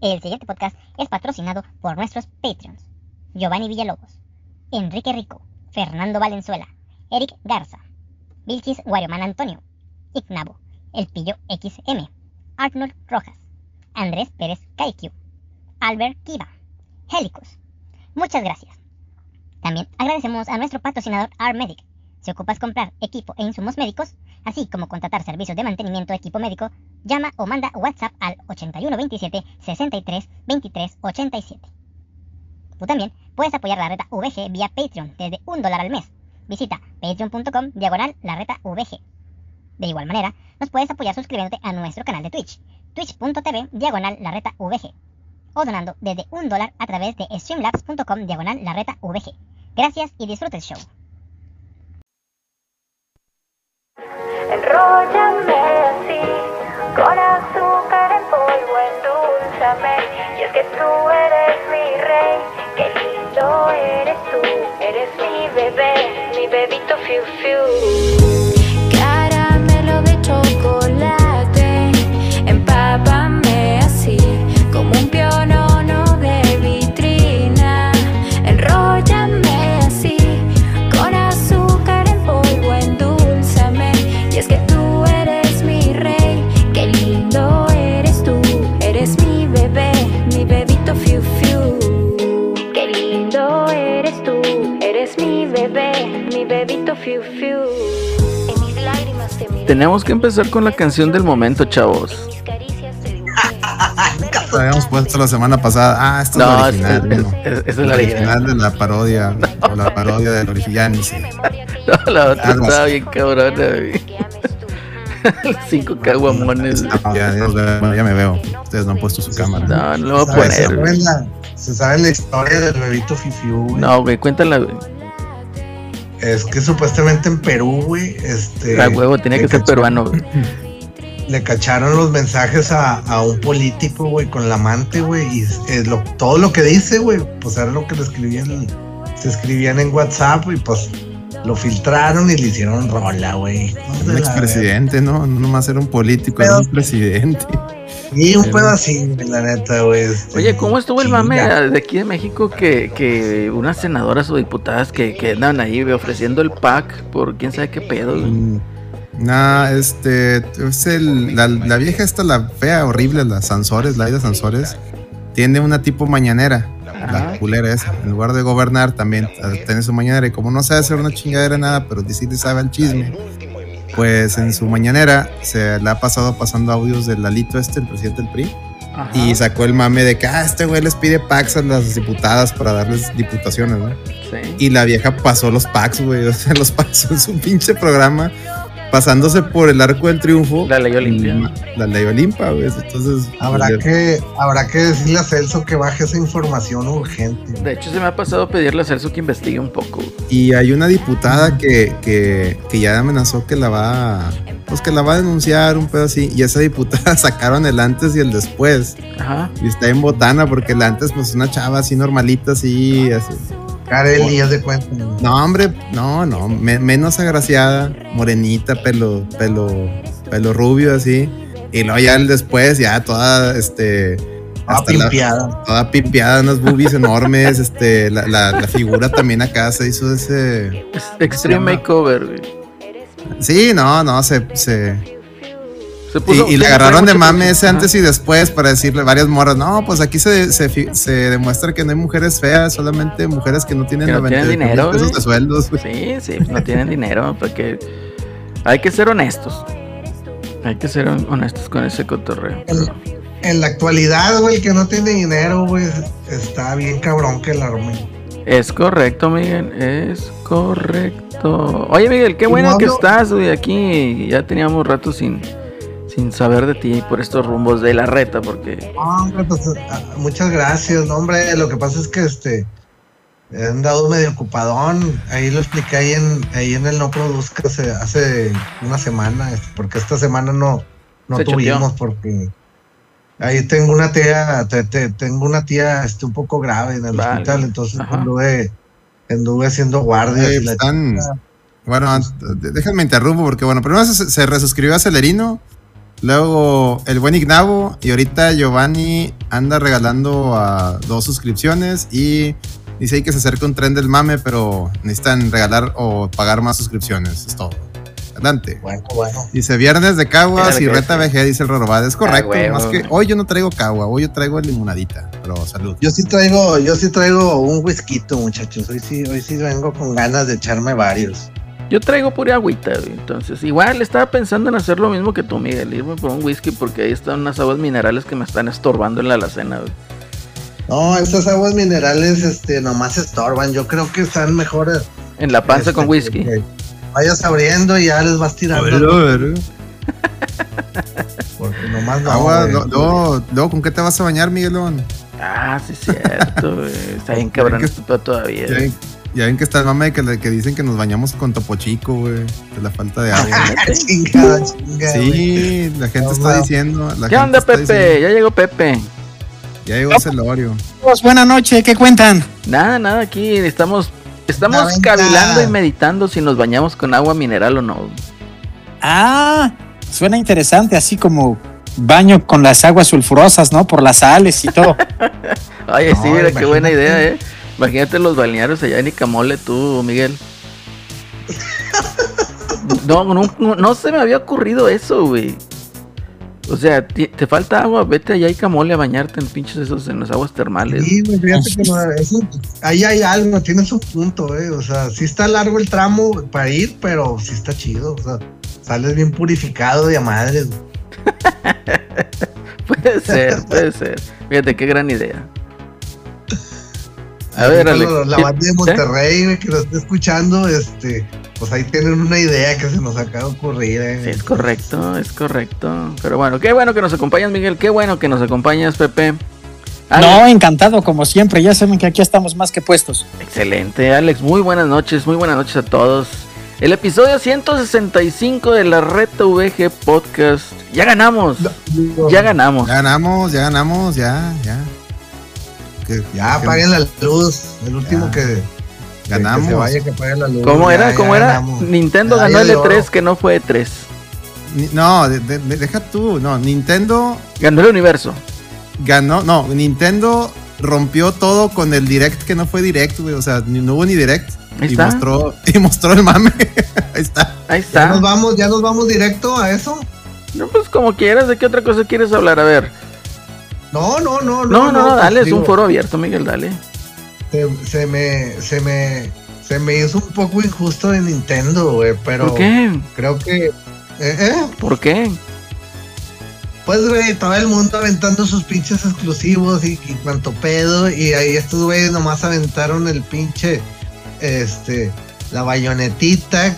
El siguiente podcast es patrocinado por nuestros Patreons. Giovanni Villalobos, Enrique Rico, Fernando Valenzuela, Eric Garza, Vilchis Guarioman Antonio, Ignabo, El Pillo XM, Arnold Rojas, Andrés Pérez Kaikiu, Albert Kiva, Helicus. Muchas gracias. También agradecemos a nuestro patrocinador ARMedic. Si ocupas comprar equipo e insumos médicos, así como contratar servicios de mantenimiento de equipo médico, llama o manda WhatsApp al 8127 63 23 87. Tú también puedes apoyar la reta VG vía Patreon desde un dólar al mes. Visita patreon.com diagonal la reta VG. De igual manera, nos puedes apoyar suscribiéndote a nuestro canal de Twitch, twitch.tv diagonal la reta VG, o donando desde un dólar a través de streamlabs.com diagonal la reta VG. Gracias y disfruta el show. Enróllame así, con azúcar en polvo, endulzame. Y es que tú eres mi rey, qué lindo eres tú. Eres mi bebé, mi bebito fiu fiu. Fiu fiu. En mis lágrimas te miro. Tenemos que empezar con la canción del momento, chavos. Lo habíamos puesto la semana pasada. Ah, esto No, es es, la original. es- ¿no? es- esa es El la original. de la parodia. O la parodia del original. Ya ni sé. No, la otra Algo estaba así. bien cabrona. güey. Cinco caguamones. güey. Ah, ya. Bueno, ya me veo. Ustedes no han puesto su cámara. No, no lo voy a. Se poner. güey. sabe la, se sabe la historia del bebito Fifiu, güey. No, güey, cuéntala. güey. Es que supuestamente en Perú, güey, este. A huevo, tenía le que ser cacharon- peruano. güey. Le cacharon los mensajes a, a un político, güey, con la amante, güey. Y eh, lo- todo lo que dice, güey, pues era lo que le escribían. Se escribían en WhatsApp y pues lo filtraron y le hicieron rola, güey. Un expresidente, ¿no? No nomás era un político, era un presidente. Y un pedacito, güey, la neta, güey. este, Oye, ¿cómo estuvo el mame de aquí de México que, que unas senadoras o diputadas que, que andan ahí ofreciendo el pack por quién sabe qué pedo? güey? Mm, Nah, este. Es el, la, la vieja esta, la fea, horrible, la Sansores, la Aida Sansores, tiene una tipo mañanera. Ajá. La culera esa. En lugar de gobernar, también eh, tiene su mañanera. Y como no sabe hacer una chingadera nada, pero sí le sabe al chisme, pues en su mañanera se le ha pasado pasando audios del Lalito este, el presidente del PRI. Ajá. Y sacó el mame de que, ah, este güey les pide packs a las diputadas para darles diputaciones, ¿no? Sí. Y la vieja pasó los packs, güey. O sea, los pasó en su pinche programa, pasándose por el arco del triunfo. La ley Olimpia. La ley Olimpa, güey. Entonces, Habrá le- que, habrá que decirle a Celso que baje esa información urgente. De hecho, se me ha pasado pedirle a Celso que investigue un poco. güey. Y hay una diputada que, que, que ya amenazó que la va a, pues que la va a denunciar, un pedo así. Y esa diputada sacaron el antes y el después. Ajá. Y está en botana porque el antes, pues una chava así normalita, así, así. Kareli, haz de cuenta. No, hombre, no, no, me- menos agraciada, morenita, pelo, pelo, pelo rubio así. Y luego ya el después, ya toda, este, Ah, hasta la- pimpeada. toda pimpeada, unas boobies enormes, este, la, la- la figura también acá se hizo ese. Es Extreme Makeover, güey. Sí, no, no, se, se, Se y, puso- y sí, le agarraron de mame ese antes y después para decirle varias morras, no, pues aquí se, se, se demuestra que no hay mujeres feas, solamente mujeres que no tienen Que no tienen 98 mil dinero, pesos de sueldos. Sí, sí, pues no tienen dinero, porque hay que ser honestos. Hay que ser hon- honestos con ese cotorreo. El- En la actualidad, güey, el que no tiene dinero, güey, está bien cabrón que la arme. Es correcto, Miguel, es correcto. Oye, Miguel, qué bueno no que estás, güey, aquí. Ya teníamos rato sin, sin saber de ti por estos rumbos de la reta, porque No, hombre, pues, ah, muchas gracias, no, hombre. Lo que pasa es que este he andado medio ocupadón. Ahí lo expliqué ahí en, ahí en el No Produzca hace, hace una semana, este, porque esta semana no, no Se tuvimos, porque ahí tengo una tía, te- te- tengo una tía este, un poco grave en el Vale. hospital, entonces Ajá. anduve, anduve haciendo guardias. La están- Bueno, déjenme interrumpo porque, bueno, primero se, se resuscribió a Celerino Luego el buen Ignavo y ahorita Giovanni anda regalando a dos suscripciones y dice ahí que se acerca un tren del mame, pero necesitan regalar o pagar más suscripciones. Es todo. Adelante. Bueno, bueno. Dice viernes de caguas y reta. VG, dice el Rorobad. Es correcto. huevo. más que hoy yo no traigo cagua, hoy yo traigo limonadita. Pero salud. Yo sí traigo, yo sí traigo un whisky, muchachos. Hoy sí, hoy sí vengo con ganas de echarme varios. Yo traigo pura agüita, güey. Entonces, igual estaba pensando en hacer lo mismo que tú, Miguel. Irme por un whisky porque ahí están unas aguas minerales que me están estorbando en la alacena, güey. No, esas aguas minerales, este, nomás estorban. Yo creo que están mejores. En la panza este, con whisky. que Vayas abriendo y ya les vas tirando. Porque nomás no. Agua, güey. lo- luego, luego, ¿con qué te vas a bañar, Miguelón? Ah, sí, es cierto, güey. Está bien cabrón pedo todavía. Ven, ya ven que está el mame que, le- que dicen que nos bañamos con Topo Chico, güey. De la falta de agua. chingada, chingada. güey. Sí, la gente No, está diciendo. la ¿Qué gente onda, está Pepe? diciendo, Ya llegó Pepe. ya llegó Celorio. Pues, buena noche, ¿qué cuentan? Nada, nada, aquí estamos, estamos cavilando y meditando si nos bañamos con agua mineral o no. Ah, suena interesante, así como baño con las aguas sulfurosas, ¿no? Por las sales y todo. Oye, No, sí, mira qué buena idea, eh. Imagínate los balnearios allá en Icamole, tú, Miguel. No, no, no, se me había ocurrido eso, güey. O sea, te falta agua, vete allá a Icamole a bañarte en pinches esos, en las aguas termales. Sí, güey, fíjate que no, eso- ahí hay algo, tienes un punto, eh. O sea, sí está largo el tramo para ir, pero sí está chido. O sea, sales bien purificado de a madres. güey. Puede ser, puede ser. Fíjate qué gran idea. A ver, Alex. La ¿qué- banda de Monterrey, que lo esté escuchando, este, pues ahí tienen una idea que se nos acaba de ocurrir, eh. Sí, es correcto, es correcto. Pero bueno, qué bueno que nos acompañas, Miguel. Qué bueno que nos acompañas, Pepe. Alex, No, encantado, como siempre. Ya saben que aquí estamos más que puestos. Excelente, Alex. Muy buenas noches, muy buenas noches a todos. El episodio 165 de la Red VG Podcast. Ya ganamos, ya ganamos. Ya ganamos, ya ganamos, ya, ya. Que- Ya que apaguen la luz. El último Ya. que, Ganamos. que se vaya, que apague la luz. ¿Cómo Ya, era? ya ¿Cómo era? ganamos. Nintendo ganó el de E3 oro. que no fue E3. Ni- No, de- de- de- deja tú. No, Nintendo Ganó el universo. ganó. No, Nintendo rompió todo con el direct que no fue direct, güey. O sea, ni, no hubo ni direct. Ahí y está. mostró, y mostró el mame. Ahí está. Ahí Ya nos está. vamos, ya nos vamos directo a eso. No, pues como quieras, ¿de qué otra cosa quieres hablar? A ver. No, no, no, No, no, no, pues, dale, es un foro abierto, Miguel, dale. Se, se me, se me, se me hizo un poco injusto de Nintendo, güey, pero ¿Por qué? creo que, eh, eh, ¿Por qué? pues, güey, todo el mundo aventando sus pinches exclusivos y, y cuanto pedo, y ahí estos güeyes nomás aventaron el pinche, este, la bayonetita,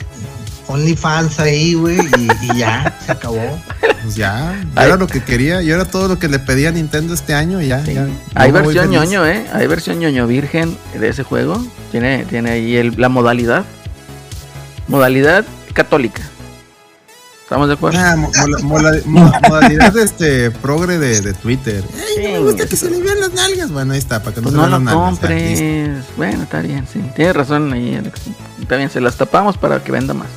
OnlyFans ahí, güey, y, y ya, se acabó. Pues ya. Yo era lo que quería. Yo era todo lo que le pedía a Nintendo este año. y Ya, Sí. ya. Hay versión ñoño, ¿eh? Hay versión ñoño virgen de ese juego. Tiene, tiene ahí el- la modalidad. Modalidad católica. ¿Estamos de acuerdo? Ah, mo- mo- modalidad este progre de, de Twitter. Ay, no me gusta que se le vean las nalgas. Bueno, ahí está, para que no Pues se no vean lo las nalgas. listo. compres. Bueno, está bien, sí. Tienes razón ahí, Alex. Está bien, se las tapamos para que venda más.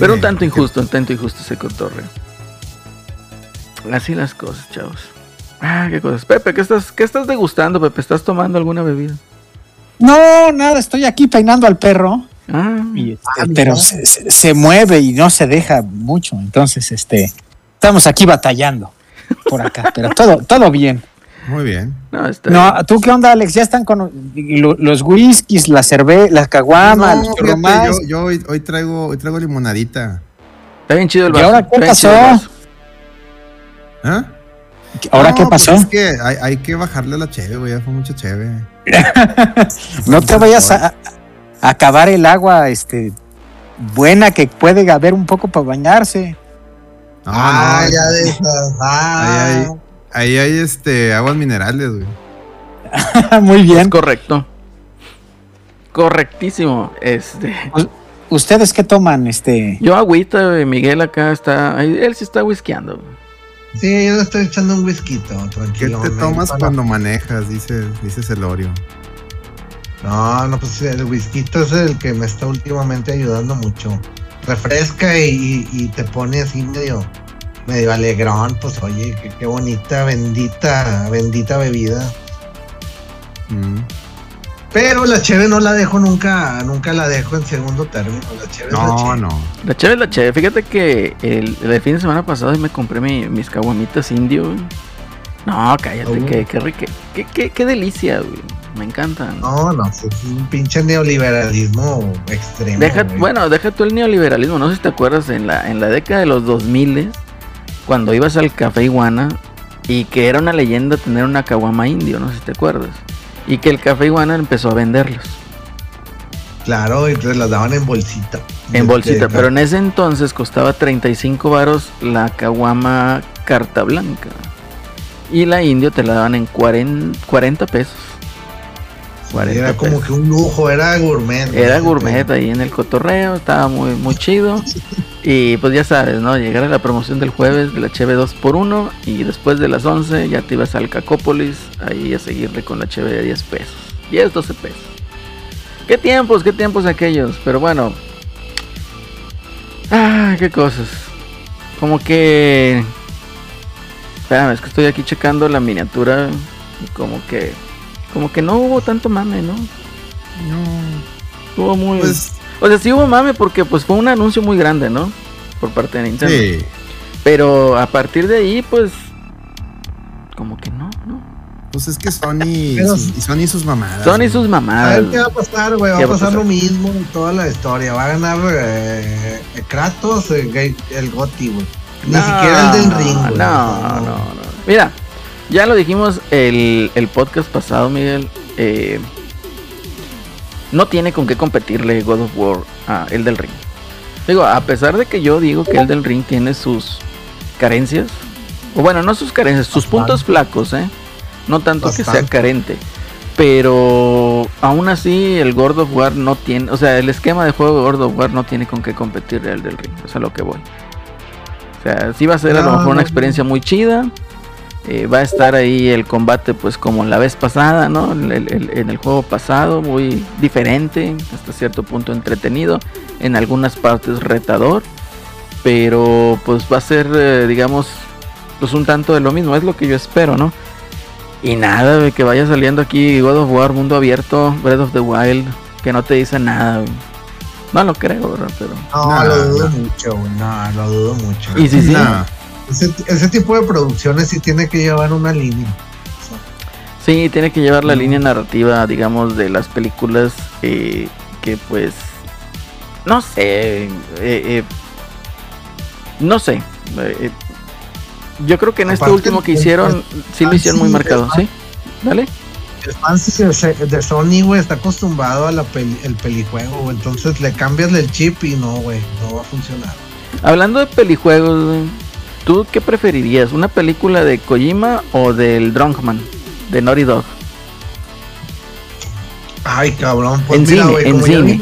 Pero un tanto injusto, un tanto injusto ese cotorreo. Así las cosas, chavos. Ah, qué cosas. Pepe, ¿qué estás, qué estás degustando, Pepe? ¿Estás tomando alguna bebida? No, nada, estoy aquí peinando al perro. Ah, y, este, Ah, pero se- se mueve y no se deja mucho. Entonces, este, estamos aquí batallando por acá, pero todo, todo bien. Muy bien. no, está No, bien. ¿tú qué onda, Alex? Ya están con lo- los whiskies, la cerveza, la caguama, No, los fíjate, yo, yo hoy, hoy traigo, hoy traigo limonadita. Está bien chido el ¿Y vaso. ahora qué pasó? ¿Ah? ¿Ahora No, qué pues pasó? es que hay, hay que bajarle a la cheve, güey. Ya fue mucha cheve. no te vayas a, a acabar el agua, este, buena que puede haber un poco para bañarse. No, ah, no, ya de esas. Ah, Ahí Ahí hay este aguas minerales, güey. Muy Es bien. correcto. Correctísimo. Este. ¿Ustedes qué toman? Este, Yo agüita, güey, Miguel acá está. Él sí está whiskeando. güey. Sí, yo le estoy echando un whisky, ¿Qué tranquilo. te man, tomas para- cuando manejas? Dice, dice Celorio. No, no, pues el whisky es el que me está últimamente ayudando mucho. Refresca y, y- y te pone así medio, medio alegrón, pues oye, qué, qué bonita, bendita, bendita bebida. Mm. Pero la cheve no la dejo nunca, nunca la dejo en segundo término. La cheve es la No, cheve. no. La chévere es la chévere. Fíjate que el, el fin de semana pasado me compré mi- mis caguamitas indio. güey. No, cállate, Oh. qué, qué, rique- qué, qué, qué delicia, güey. Me encantan. No, no, es un pinche neoliberalismo extremo. Deja, bueno, deja tú el neoliberalismo. No sé si te acuerdas en la, en la década de los 2000 cuando ibas al Café Iguana y que era una leyenda tener una caguama indio, no sé si te acuerdas. Y que el Café Iguana empezó a venderlos Claro, te las daban en bolsita. en bolsita, pero en ese entonces costaba 35 varos la caguama carta blanca. Y la indio te la daban en 40, 40 pesos. 40 Era como pesos. que un lujo, era gourmet. Era gourmet ahí en el cotorreo, estaba muy, muy chido. Y pues ya sabes, ¿no? Llegar a la promoción del jueves de la Cheve 2x1 y después de las 11 ya te ibas al Cacópolis ahí a seguirle con la Cheve de 10 pesos. 10, 12 pesos. ¿Qué tiempos, qué tiempos aquellos? Pero bueno. Ah, qué cosas. Como que... Espérame, es que estoy aquí checando la miniatura y como que... Como que no hubo tanto mame, ¿no? Estuvo muy... Pues O sea, sí hubo mame porque pues fue un anuncio muy grande, ¿no? Por parte de Nintendo. sí. Pero a partir de ahí, pues... Como que no, ¿no? Pues es que Sony, Pero- y Sony sus mamadas. Son y sus A mamadas. ver qué va a pasar, güey. Va ¿Qué a va a pasar pasar? lo mismo en toda la historia. Va a ganar eh, Kratos, eh, Ga- el Goti, güey. Ni No, siquiera el del ring, güey. No, no, no. Mira, ya lo dijimos el, el podcast pasado, Miguel. eh, no tiene con qué competirle God of War a el del ring. Digo, a pesar de que yo digo que el del ring tiene sus carencias, o bueno, no sus carencias, sus Bastante. puntos flacos, ¿eh? No tanto que sea carente. Pero aún así el God of War no tiene, o sea, el esquema de juego de God of War no tiene con qué competirle al del ring. O sea, lo que voy. O sea, sí va a ser a lo No, mejor una experiencia muy chida. Eh, va a estar ahí el combate pues como la vez pasada, ¿no? El- el- el- en el juego pasado, muy diferente, hasta cierto punto entretenido, en algunas partes retador, pero pues va a ser, eh, digamos, pues un tanto de lo mismo, es lo que yo espero, ¿no? Y nada, de que vaya saliendo aquí God of War, mundo abierto, Breath of the Wild, que no te dice nada, güey. No lo creo, ¿verdad? Pero... No, lo dudo nah. mucho, güey. No, lo dudo mucho. Y sí, sí. Ese, ese tipo de producciones sí tiene que llevar una línea. O sea, Sí, tiene que llevar la línea narrativa, digamos, de las películas eh, que pues... No sé. eh, eh, no sé. yo creo que en este último que hicieron, sí lo hicieron muy marcado, ¿sí? Dale. el fan de, Sony, güey, está acostumbrado a la peli- el pelijuego. Entonces le cambias el chip y no, güey, no va a funcionar. Hablando de pelijuegos, güey, ¿tú qué preferirías? ¿Una película de Kojima o del Drunkman? De Naughty Dog. Ay, cabrón. Pues En mira, cine, güey, en como cine.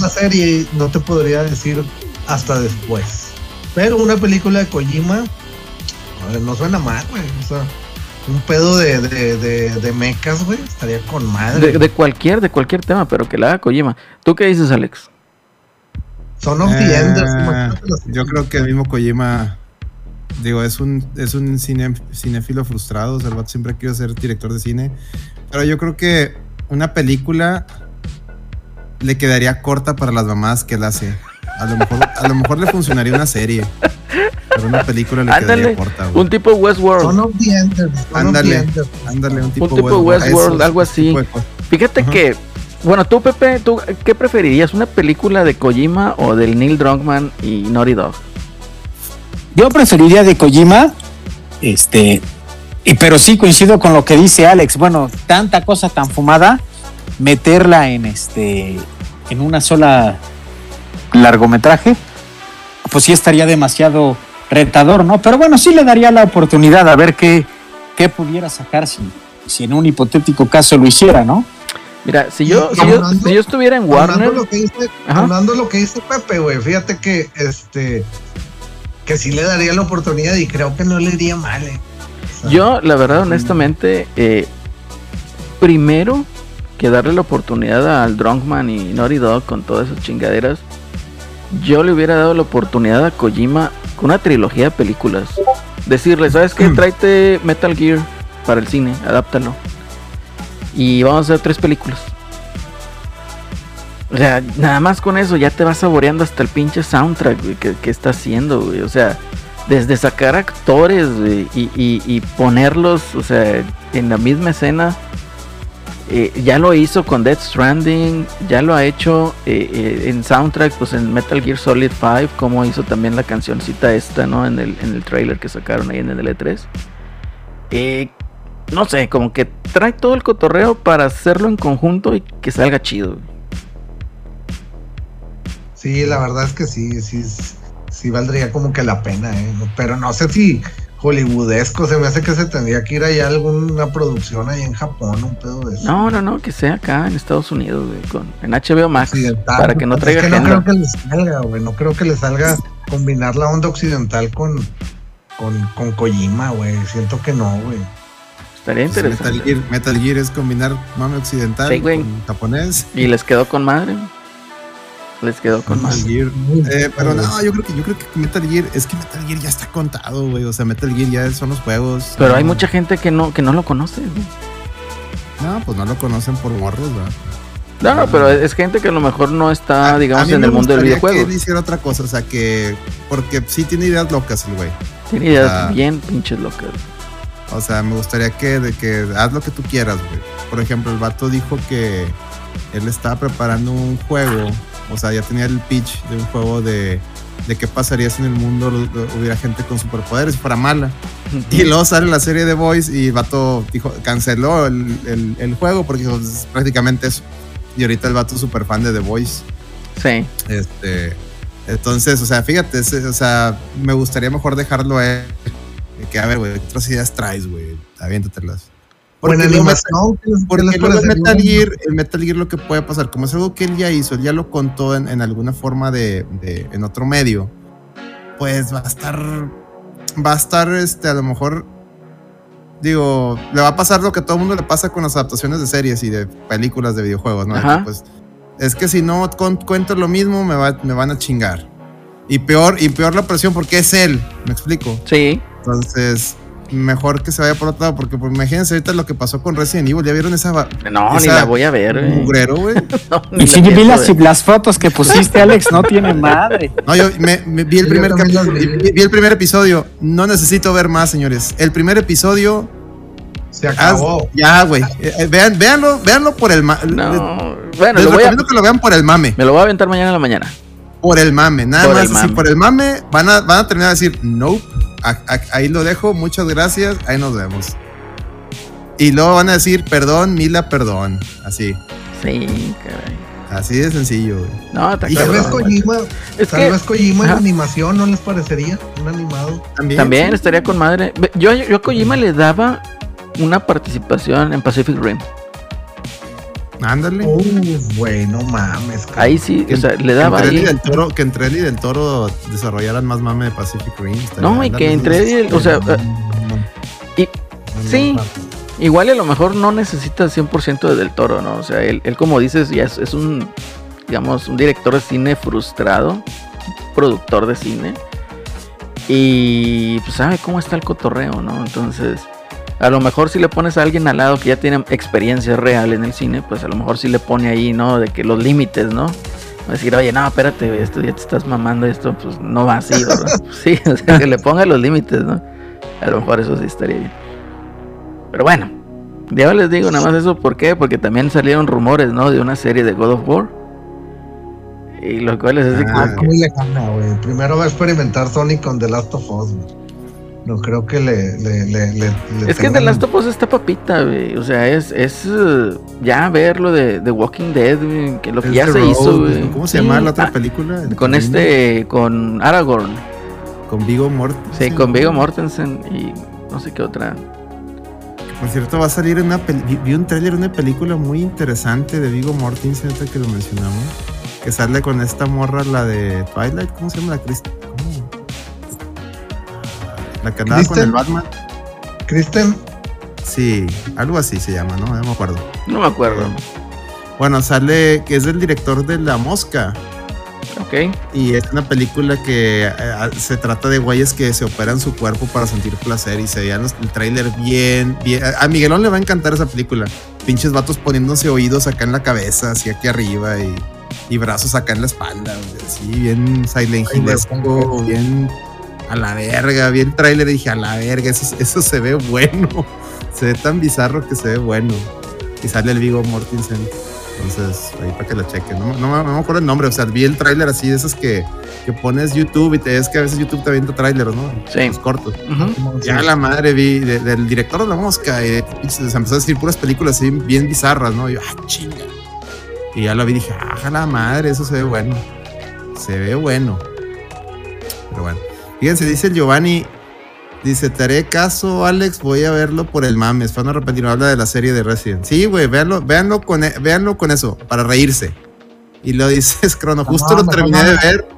la serie, no te podría decir hasta después. Pero una película de Kojima, a ver, no suena mal, güey. O sea, un pedo de, de, de, de mechas, güey, estaría con madre. De, de cualquier, de cualquier tema, pero que la haga Kojima. ¿Tú qué dices, Alex? Son of the Enders. Las- yo creo que el mismo Kojima, digo, es un, es un cine, cinéfilo frustrado, o sea, el vato siempre quiere ser director de cine, pero yo creo que una película le quedaría corta para las mamás que él hace. A lo mejor, a lo mejor le funcionaría una serie, pero una película le Ándale, quedaría corta. güey. un tipo Westworld. Son of the Enders. Son of the Ándale, ándale, un tipo, tipo Westworld, Westworld, eso, algo así. Fíjate Ajá. que, bueno, tú Pepe, ¿tú qué preferirías? ¿Una película de Kojima o del Neil Druckmann y Naughty Dog? Yo preferiría de Kojima, este, y, pero sí coincido con lo que dice Alex. Bueno, tanta cosa tan fumada, meterla en este, en una sola largometraje, pues sí estaría demasiado retador, ¿no? Pero bueno, sí le daría la oportunidad a ver qué, qué pudiera sacar si, si en un hipotético caso lo hiciera, ¿no? Mira, si yo, Y si yo, hablando- si yo estuviera en Hablando Warner, lo que dice, Ajá. hablando lo que dice Pepe, güey, fíjate que este que sí le daría la oportunidad y creo que no le iría mal, eh. O sea, yo, la verdad, honestamente, eh, primero que darle la oportunidad al Drunkman y Naughty Dog con todas esas chingaderas, yo le hubiera dado la oportunidad a Kojima con una trilogía de películas. Decirle, ¿sabes qué? Tráete Metal Gear para el cine, adáptalo. Y vamos a hacer tres películas. O sea, nada más con eso ya te vas saboreando hasta el pinche soundtrack güey, que, que está haciendo, güey. O sea, desde sacar actores y, y- ponerlos, o sea, en la misma escena. Eh, ya lo hizo con Death Stranding, ya lo ha hecho eh, eh, en soundtrack, pues en Metal Gear Solid 5, como hizo también la cancioncita esta, ¿no? En el, en el trailer que sacaron ahí en el E3. Eh, no sé, como que trae todo el cotorreo para hacerlo en conjunto y que salga chido. Sí, la verdad es que sí, sí, sí valdría como que la pena, ¿eh? Pero no sé si hollywoodesco, se me hace que se tendría que ir ahí a alguna producción ahí en Japón, un pedo de eso. No, no, no, que sea acá en Estados Unidos, güey, con, en HBO Max, Occidental. para que no traiga es que no creo que le salga, güey, no creo que le salga combinar la onda occidental con, con, con Kojima, güey, siento que no, güey. Estaría Pues Metal, interesante. Gear, Metal Gear es combinar mame occidental Sí, con japonés. Y les quedó con madre. Les quedó con Metal. Gear. Eh, pero no, yo creo que yo creo que Metal Gear es que Metal Gear ya está contado, güey. O sea, Metal Gear ya son los juegos. Pero hay mucha gente que no, que no lo conoce. güey. No, pues no lo conocen por morros, ¿verdad? No, no, pero es gente que a lo mejor no está, A- digamos, en el mundo del videojuego. Que él hiciera otra cosa, o sea, que. Porque sí tiene ideas locas el güey. Tiene ideas Ah. bien pinches locas. O sea, me gustaría que, de que haz lo que tú quieras, güey. Por ejemplo, el vato dijo que él estaba preparando un juego, o sea, ya tenía el pitch de un juego de, de qué pasaría si en el mundo hubiera gente con superpoderes, fuera mala. Y luego sale la serie de Boys y vato dijo, canceló el, el- el juego porque "Es prácticamente eso. Y ahorita el vato es súper fan de The Voice. Sí. Este, entonces, o sea, fíjate, o sea, me gustaría mejor dejarlo a él. Que a ver, güey, ¿qué otras ideas traes, güey? Aviéntatelas. Animación, ¿qué les- qué porque luego el? Metal Gear, el Metal Gear lo que puede pasar, como es algo que él ya hizo, él ya lo contó en, en alguna forma de, de- en otro medio, pues va a estar, va a estar, este, a lo mejor, digo, le va a pasar lo que a todo el mundo le pasa con las adaptaciones de series y de películas de videojuegos, ¿no? Ajá. pues, es que si no cuento lo mismo, me, va- me van a chingar. Y peor, y peor la presión porque es él, me explico. Sí. Entonces, mejor que se vaya por otro lado, porque pues, imagínense ahorita lo que pasó con Resident Evil. ¿Ya vieron esa No, ni la voy a ver. güey. mugrero, güey? No, ni Y la sí, vi las, fotos que pusiste, Alex, no tiene madre. No, yo me, me vi el Yo primer capítulo, vi. el primer episodio. No necesito ver más, señores. El primer episodio, Se haz- acabó. ya, güey. Eh, eh, vean, véanlo, véanlo por el mame. No. Bueno, Les lo voy a, recomiendo que lo vean por el mame. me lo voy a aventar mañana en la mañana. Por el mame, nada Por más. así, por el mame van a, van a terminar de decir, nope. a- a- ahí lo dejo, muchas gracias, ahí nos vemos. Y luego van a decir, perdón, Mila, perdón. Así, Sí, caray. así de sencillo, güey. No, está Y Tal vez. Kojima, Es tal que vez Kojima en animación, ¿no les parecería? Un animado. También. también sí. estaría con madre. Yo, yo a Kojima le daba una participación en Pacific Rim. Ándale. Uh, güey, no mames. cabrón. Ahí sí, o sea, le Que daba entre él y del toro, que entre él y del toro desarrollaran más mame de Pacific Rim. No, y que entre él y el- o sea, No, eh, no, y- no, sí. Igual a lo mejor no necesita 100% de Del Toro, ¿no? O sea, él, él como dices, ya es, es un, digamos, un director de cine frustrado, productor de cine, y pues sabe cómo está el cotorreo, ¿no? Entonces, a lo mejor si le pones a alguien al lado que ya tiene experiencia real en el cine, pues a lo mejor sí le pone ahí, ¿no? De que los límites, ¿no? Va a decir, oye, no, espérate, esto ya te estás mamando, esto pues no va así, ¿verdad? sí, o sea, que le ponga los límites, ¿no? A lo mejor eso sí estaría bien. Pero bueno, ya les digo nada más eso, ¿por qué? Porque también salieron rumores, ¿no? De una serie de God of War. Y lo cual es así Ah, como que- muy lejana, güey. Primero va a experimentar Sony con The Last of Us, güey. No creo que le. le, le, le- le Es que The Last of Us está papita, güey. O sea, es, es eh, ya ver lo de The Walking Dead, güey, que lo que Es ya se Road, hizo, güey. ¿Cómo se Sí, llama la otra ah, película? El Con este, con Aragorn. Con Vigo Mortensen. Sí, con Viggo Mortensen y no sé qué otra. Por cierto, va a salir una peli- vi- un tráiler de una película muy interesante de Vigo Mortensen, que lo mencionamos. Que sale con esta morra, la de Twilight, ¿cómo se llama la Kristen? La que andaba con el Batman. Kristen, Sí, algo así se llama, ¿no? No me acuerdo. No me acuerdo. Bueno, sale que es el director de La Mosca. Ok. Y es una película que eh, se trata de güeyes que se operan su cuerpo para sentir placer y se veían el tráiler bien, bien. A Miguelón le va a encantar esa película. Pinches vatos poniéndose oídos acá en la cabeza, así aquí arriba y, y brazos acá en la espalda, así bien Silent Hillesco, bien a la verga, bien tráiler y dije a la verga, eso, eso se ve bueno. Se ve tan bizarro que se ve bueno. Y sale el Vigo Mortensen. Entonces, ahí para que la chequen. No, no, me- no me acuerdo el nombre, o sea, vi el tráiler así de esos que, que pones YouTube y te ves que a veces YouTube te avienta tráileres, ¿no? Sí. Los cortos. Ya la madre vi de- del director de la mosca y se empezó a decir puras películas así bien bizarras, ¿no? Y yo, ah, chinga. Y ya lo vi y dije, ah, la madre, eso se ve bueno. Se ve bueno. Pero bueno. Fíjense, dice el Giovanni, dice, te haré caso, Alex, voy a verlo por el mames. Fan arrepentido, habla de la serie de Resident. Sí, güey, véanlo, véanlo con, e- véanlo con eso, para reírse. Y lo dices, Crono, justo lo terminé no. de ver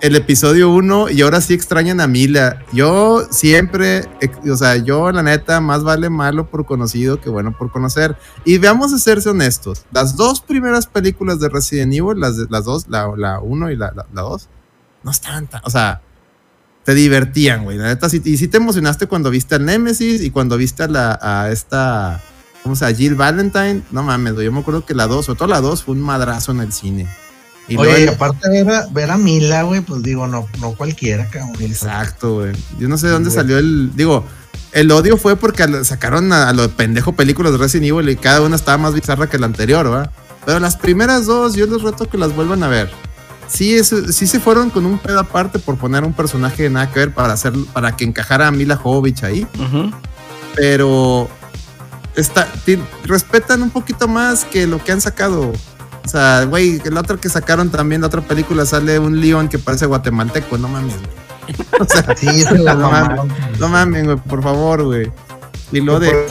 el episodio 1 y ahora sí extrañan a Mila. Yo siempre, o sea, yo la neta, más vale malo por conocido que bueno por conocer. Y veamos a serse honestos, las dos primeras películas de Resident Evil, las, las dos, la 1 y la 2, no estaban tan, o sea, te divertían, güey. La neta, sí, y sí te emocionaste cuando viste a Nemesis y cuando viste a, la, a esta, ¿cómo se llama? Jill Valentine. No mames, güey, yo me acuerdo que la 2, sobre todo la 2, fue un madrazo en el cine. Y Oye, y luego- aparte ver a, ver a Mila, güey, pues digo, no, no cualquiera, cabrón. Exacto, güey. Yo no sé de dónde Güey. salió el. Digo, el odio fue porque sacaron a, a lo pendejo películas de Resident Evil y cada una estaba más bizarra que la anterior, ¿va? Pero las primeras dos, yo les reto que las vuelvan a ver. Sí, eso- sí se fueron con un pedo aparte por poner un personaje de nada que ver para hacer, para que encajara a Mila Jovovich ahí. Pero está, respetan un poquito más que lo que han sacado. O sea, güey, la otra que sacaron también, la otra película sale un león que parece guatemalteco, no mames, güey. O sea, Sí, la No mames, no mames, güey, por favor, güey. Y lo de.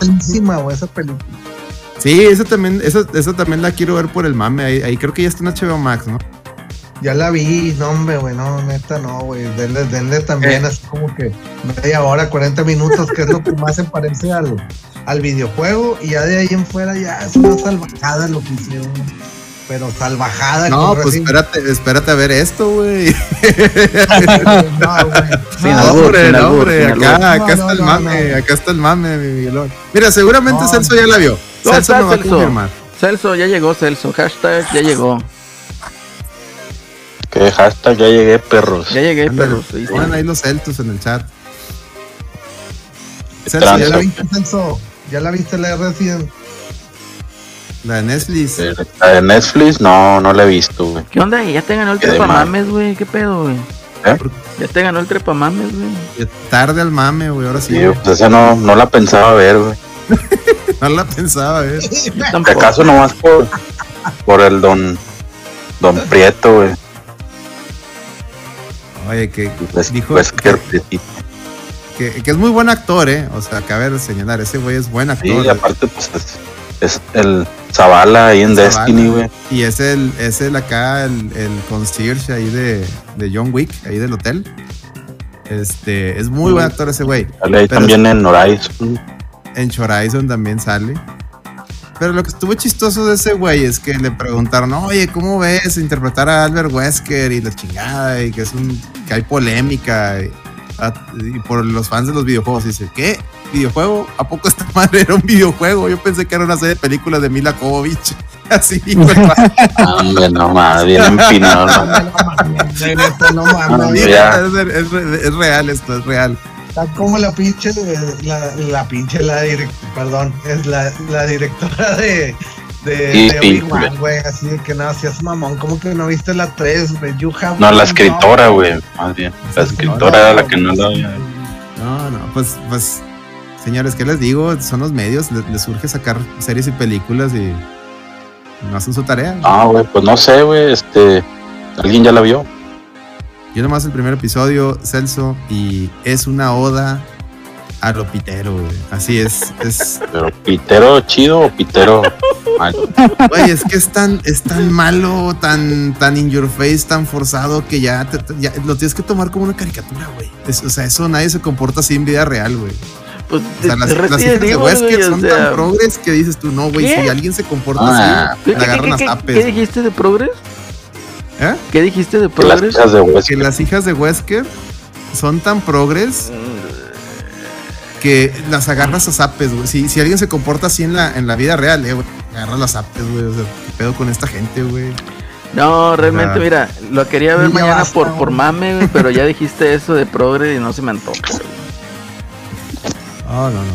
Buenísima, güey, esa película. Sí, eso también, eso, eso también la quiero ver por el mame. Ahí, ahí creo que ya está en HBO Max, ¿no? Ya la vi, no, hombre, güey, no, neta, no, güey. Denle, denle también Eh. así como que media hora, 40 minutos, que es lo que más se parece al, al videojuego. Y ya de ahí en fuera ya es una salvajada lo que hicieron. Pero salvajada. No, pues espérate, espérate a ver esto, güey. No, güey. Sin No, albur, hombre, sin no, albur, hombre, sin albur. acá, No, acá no, está el no, mame, no. acá está el mame, mi Miguelón. Mira, seguramente No, Celso ya la vio. ¿Dónde Celso me va a Celso? confirmar. Celso, ya llegó Celso. Hashtag, ya llegó. Que hashtag ya llegué, perros. Ya llegué, perros. ahí está. Pongan ahí los Celtos en el chat. Celso, ya ¿Ya la la vi, viste, Celso? ¿Ya la viste la de Resident? la de Netflix. Eh, La de Netflix, no, no la he visto, güey. ¿Qué onda? Ya te ganó el trepamames, güey. ¿Qué pedo, güey? ¿Eh? Ya te ganó el trepamames, güey. Tarde al mame, güey, ahora sí. Sí, pues esa no, no la pensaba ver, güey. No la pensaba, tampoco. acaso nomás por, por el don, don Prieto, güey. Oye, que, Pues, Dijo pues que- es muy buen actor, eh. O sea, cabe señalar, ese güey es buen actor. Sí, y aparte, pues es, es el Zavala ahí en Zavala. Destiny, güey. Y es el, es el acá, el, el concierge ahí de, de John Wick, ahí del hotel. Este, es muy buen actor ese güey. Sale ahí también en Horizon. En Horizon también sale. Pero lo que estuvo chistoso de ese güey es que le preguntaron, oye, ¿cómo ves interpretar a Albert Wesker y la chingada? Y que es un, que hay polémica. Y, a- y por los fans de los videojuegos. Y dice, ¿qué? ¿Videojuego? ¿A poco esta madre era un videojuego? Yo pensé que era una serie de películas de Mila Jovovich. Así. Hombre, no mames, bien empinado. ¿no? Mames, no mames. Ah, es real esto, es real. Está como la pinche, la, la pinche, la directora, perdón, es la, la directora de, de, Sí, de Obi-Wan, güey. así de que no, hacías mamón, como que no viste la 3, güey, No, la escritora, güey, más bien. La escritora era la que no la había. No, no, pues, pues, señores, ¿qué les digo? Son los medios, les, les surge sacar series y películas y no hacen su tarea. Ah, güey, pues no sé, güey, este. ¿Alguien ya la vio? Yo nomás el primer episodio, Celso, y es una oda a lo pitero, güey. Así es, es, Pero pitero chido o pitero mal. güey, es que es tan, es tan malo, tan, tan in your face, tan forzado que ya, te- te- ya lo tienes que tomar como una caricatura, güey. Es- o sea, eso nadie se comporta así en vida real, güey. Pues O sea, las, de- las hijas de Wesker o son sea, tan progres que dices tú, no, güey, si alguien se comporta Ah. así, ¿Qué, le qué, agarran qué, a qué- zapes. qué dijiste de Progress? ¿Eh? ¿Qué dijiste de Que las Progress? hijas de Que las hijas de Wesker son tan progres que las agarras a zapes, güey. Si, si alguien se comporta así en la, en la vida real, eh, güey, agarras las zapes, güey. O sea, ¿qué pedo con esta gente, güey? No, realmente, mira, lo quería ver mañana basta, por, por mame, güey, pero ya dijiste eso de Progress y no se me antoja. güey. No, no, no.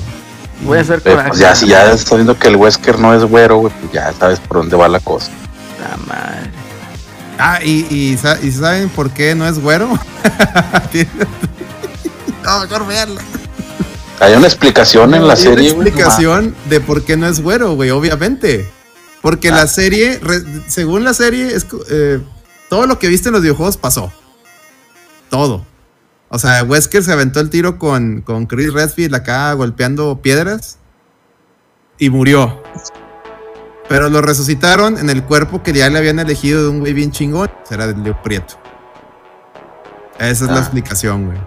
Voy a hacer Eh, coraje. pues ya, si ya estoy viendo que el Wesker no es güero, güey, pues ya sabes por dónde va la cosa. Puta madre. Ah, y, y, sa- ¿y saben por qué no es güero? no, mejor veanlo. Hay una explicación en la Hay una serie, güey. explicación de por qué no es güero, güey, obviamente. Porque Ah. la serie, re- según la serie, es, eh, todo lo que viste en los videojuegos pasó. Todo. O sea, Wesker se aventó el tiro con, con Chris Redfield acá golpeando piedras y murió. Pero lo resucitaron en el cuerpo que ya le habían elegido de un güey bien chingón. Será del Leo Prieto. Esa es la Ah. explicación, güey.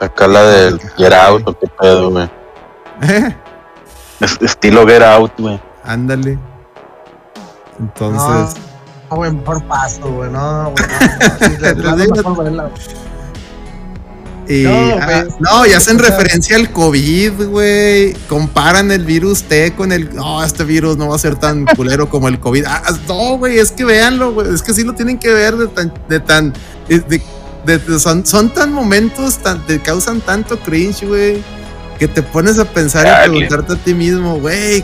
Acá la del Get Out, o qué pedo, güey. Es- Estilo Get Out, güey. Ándale. No, Entonces. no, güey, mejor paso, güey. No, güey. No, sí, de Y, No, ah, no, y hacen referencia al COVID, güey. Comparan el virus T con el. No, este virus no va a ser tan culero como el COVID. Ah, no, güey, es que véanlo, güey. Es que sí lo tienen que ver de tan. De tan de- de- de- de- son, son tan momentos, tan, te causan tanto cringe, güey. Que te pones a pensar y preguntarte a ti mismo, güey.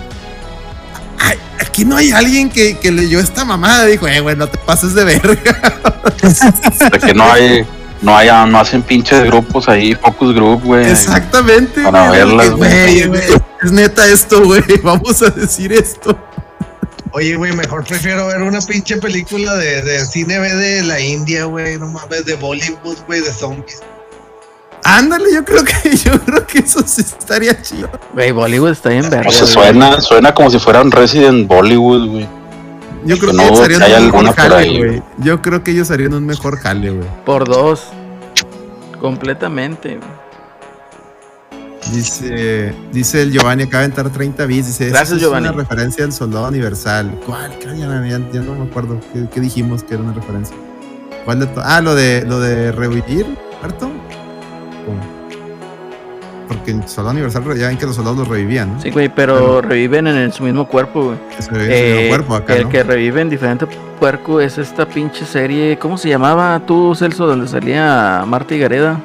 ay, Aquí no hay alguien que, que leyó esta mamada. Dijo, eh, güey, no te pases de verga. De que no hay, no hay, no hacen pinches grupos ahí, focus group, güey. Exactamente. Para güey, verlas, güey. güey, es, neta esto, güey. Vamos a decir esto. Oye, güey, mejor prefiero ver una pinche película de, de cine B de la India, güey. No mames, de Bollywood, güey, de zombies. Ándale, yo creo que yo creo que eso sí estaría chido. Güey, Bollywood está bien verga. O sea, suena, suena como si fuera un Resident Bollywood, güey. Yo creo Que ellos harían un mejor jale, güey. Yo creo que ellos harían un mejor jale, güey. Por dos. Completamente. Dice, dice el Giovanni, acaba de entrar 30 bits. Dice, Gracias, "Eso es Giovanni. una referencia al soldado universal. ¿Cuál? Creo ya, ya- ya no me acuerdo. ¿Qué, qué dijimos que era una referencia? ¿Cuál de Ah, lo de lo de revivir, ¿cierto? ¿Cómo? Porque en soldado universal ya ven que los soldados los revivían, ¿no? Sí, güey, pero reviven en el- su mismo cuerpo, güey. Se en su Eh, mismo cuerpo acá, el ¿no? que revive en diferente cuerpo es esta pinche serie. ¿Cómo se llamaba tú, Celso, donde salía Marta y Gareda?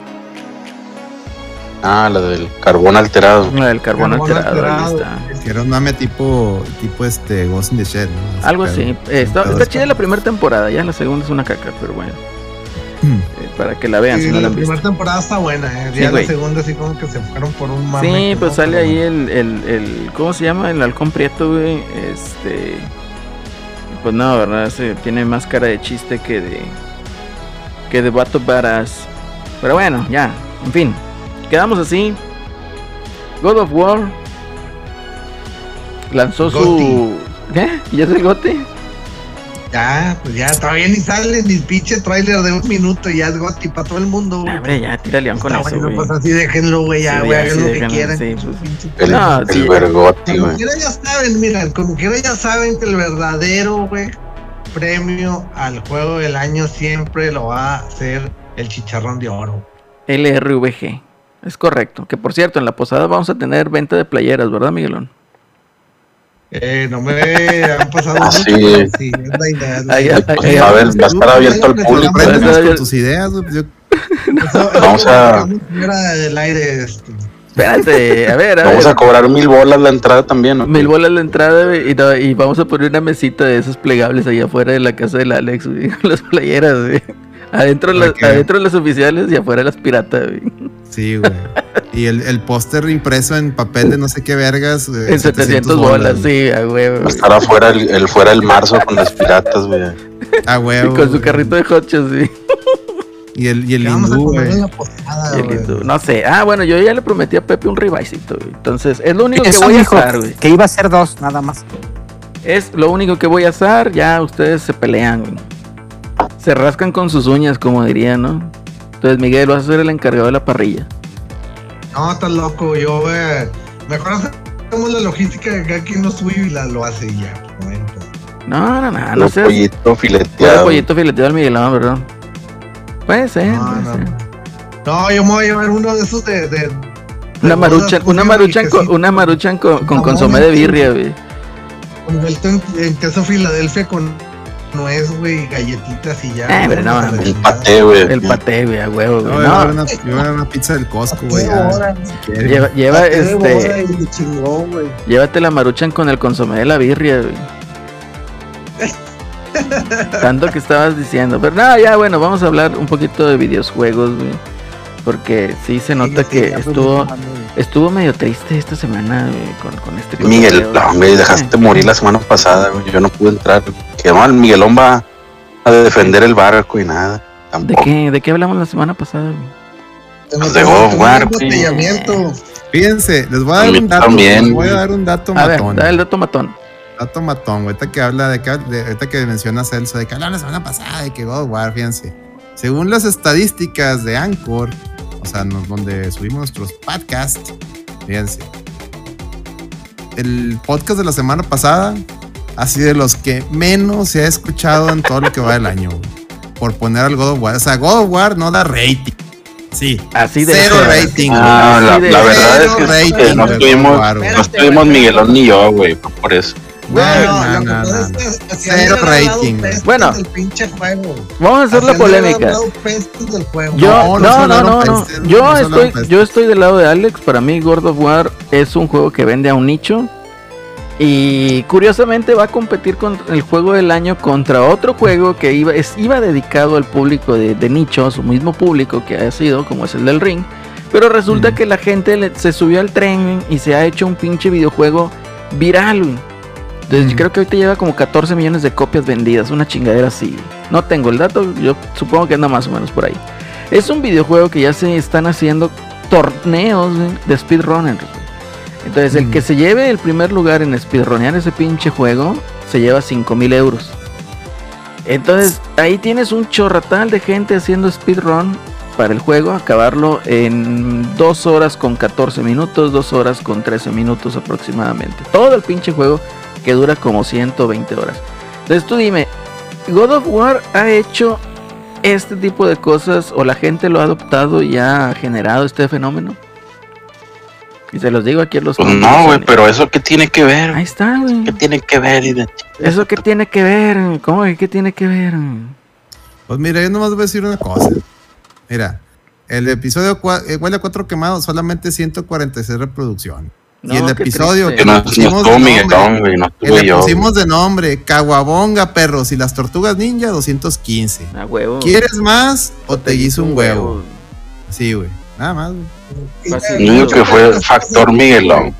Ah, la del carbón alterado. La del carbón, Carbón alterado. ahí alterado. está. Que era un mame tipo, tipo este Ghost in the Shell, ¿no? Algo así. Eh, está está está- chida la primera temporada, ya la segunda es una caca, pero bueno. Mm. Eh, para que la vean Sí, si no la la han visto. primera temporada está buena, eh. Ya la segunda sí como que se fueron por un mame. Sí, pues sale ahí el, el, el- ¿Cómo se llama? El halcón prieto, güey. Este. Pues no, ¿verdad? Se tiene más cara de chiste que de. Que de vato varas. Pero bueno, ya. En fin. Quedamos así. God of War. Lanzó su. Goti. ¿Qué? ¿Ya es el gote? Ya, pues ya, todavía ni sale ni pinche tráiler de un minuto y ya es goti para todo el mundo, güey. Hombre, ya, tira león con Está eso, bueno, güey. pues así déjenlo, güey, ya, Sí, güey, ya, hagan sí, lo que déjenlo, quieran. sí, pues. El, No, el sí. vergote, Como güey. quiera ya saben, mira, como quiera ya saben que el verdadero, güey, premio al juego del año siempre lo va a hacer el chicharrón de oro. LRVG. Es correcto. Que por cierto, en la posada vamos a tener venta de playeras, ¿verdad, Miguelón? Eh, no me han pasado Ah, mucho, sí. sí, es la idea. Pues a ver, va a estar abierto al público. Con tus ideas, yo- Eso- Vamos a- del aire, este. Espérate, a ver, a Vamos ver. a cobrar mil bolas la entrada también, ¿no? Mil bolas la entrada y, no- y vamos a poner una mesita de esos plegables ahí afuera de la casa del Alex, güey, con las playeras, güey. Adentro, las, adentro las oficiales y afuera las piratas, güey. Sí, güey. Y el, el póster impreso en papel de no sé qué vergas. En 700 bolas, sí, a huevo. Va a estar afuera el, el fuera el marzo con las piratas, güey. A Y huevo. con su carrito de hotchos, sí. Y el, y el ¿Qué vamos a hindú, posada, Y el güey? hindú. No sé. Ah, bueno, yo ya le prometí a Pepe un ribeycito, güey. Entonces, es lo único que voy a hacer, güey. que iba a ser dos, nada más. Es lo único que voy a hacer. Ya ustedes se pelean, güey. Se rascan con sus uñas, como dirían, ¿no? Entonces, Miguel, vas a ser el encargado de la parrilla. No, estás loco, yo, güey. Mejor hacemos la logística de cada quien lo suyo y la, lo hace y ya. bueno, pues. No, no, no, no sé. pollito fileteado. pollito fileteado al Miguelón, ¿verdad? Puede ser, No, puede no. ser. No, yo me voy a llevar uno de esos de. de Una maruchan, bodas, una maruchan con, una maruchan con, con consomé de birria, güey. Envuelto en, en queso Filadelfia con nuez, güey, galletitas y ya. Eh, pero no, el paté, güey. El paté, güey, a huevo, No, güey. No, una, yo voy a ver una pizza del Costco, güey. Si lleva, lleva este, chingón, güey. llévate la maruchan con el consomé de la birria, güey. Tanto que estabas diciendo. Pero nada, ya bueno, vamos a hablar un poquito de videojuegos, güey. Porque sí se nota Sí, sí, que estuvo no. Estuvo medio triste esta semana güey, con, con este Miguel, no, hombre, dejaste morir la semana pasada, güey. Yo no pude entrar. Que mal, Miguelón va a defender el barco y nada. ¿De qué, ¿De qué hablamos la semana pasada? güey? De God of War, güey. embotellamiento. Fíjense, les voy a dar un dato. también, les voy a dar un dato A ver, matón. da el dato matón. Dato matón, güey. Ahorita que habla de que, de- ahorita que menciona Celso, de que hablaron la semana pasada de que God of War, fíjense. Según las estadísticas de Anchor, o sea, donde subimos nuestros podcasts, fíjense. El podcast de la semana pasada ha sido de los que menos se ha escuchado en todo lo que va del año, güey. Por poner al God of War. O sea, God of War no da rating. Sí. Así de Cero ser. rating. Ah, la, verdad Cero es que, rating, no estuvimos, no estuvimos Miguelón ni yo, güey, por eso. No, No, no, lo que no, pasa no, es no. que- que Cero habían hablado rating, Bueno. Vamos a hacer la polémica. Yo, No, no no, no, Yo estoy, yo estoy del lado de Alex. Para mí, God of War es un juego que vende a un nicho. Y curiosamente va a competir con el juego del año contra otro juego que iba, es, iba dedicado al público de, de nicho, a su mismo público que ha sido, como es el del ring. Pero resulta Mm. que la gente le- se subió al tren y se ha hecho un pinche videojuego viral. Entonces Mm. creo que ahorita lleva como 14 millones de copias vendidas, una chingadera así. No tengo el dato, yo supongo que anda más o menos por ahí. Es un videojuego que ya se están haciendo torneos güey, de speedrunners. güey. Entonces el Mm. que se lleve el primer lugar en speedrunnear ese pinche juego se lleva 5 mil euros. Entonces ahí tienes un chorratal de gente haciendo speedrun para el juego, acabarlo en 2 horas con 14 minutos, 2 horas con 13 minutos aproximadamente. Todo el pinche juego que dura como 120 horas. Entonces tú dime, God of War ha hecho este tipo de cosas o la gente lo ha adoptado y ha generado este fenómeno? Y se los digo aquí a los Pues no, güey, pero eso qué tiene que ver. Ahí está, güey. ¿Qué tiene que ver? Y de- ¿Eso qué tiene que ver? ¿Cómo que qué tiene que ver? Pues mira, yo nomás voy a decir una cosa. Mira, el episodio eh, huele a cuatro quemados, solamente 146 reproducciones. Y el No, episodio triste. Que no, no pusimos de Miguelón, nombre. güey, no que estuve le yo. pusimos de nombre Caguabonga, perros, y las tortugas ninja, 215. A huevo. ¿Quieres más o te guiso un huevo? Sí, güey. Nada más, güey. Digo que fue factor Miguelón.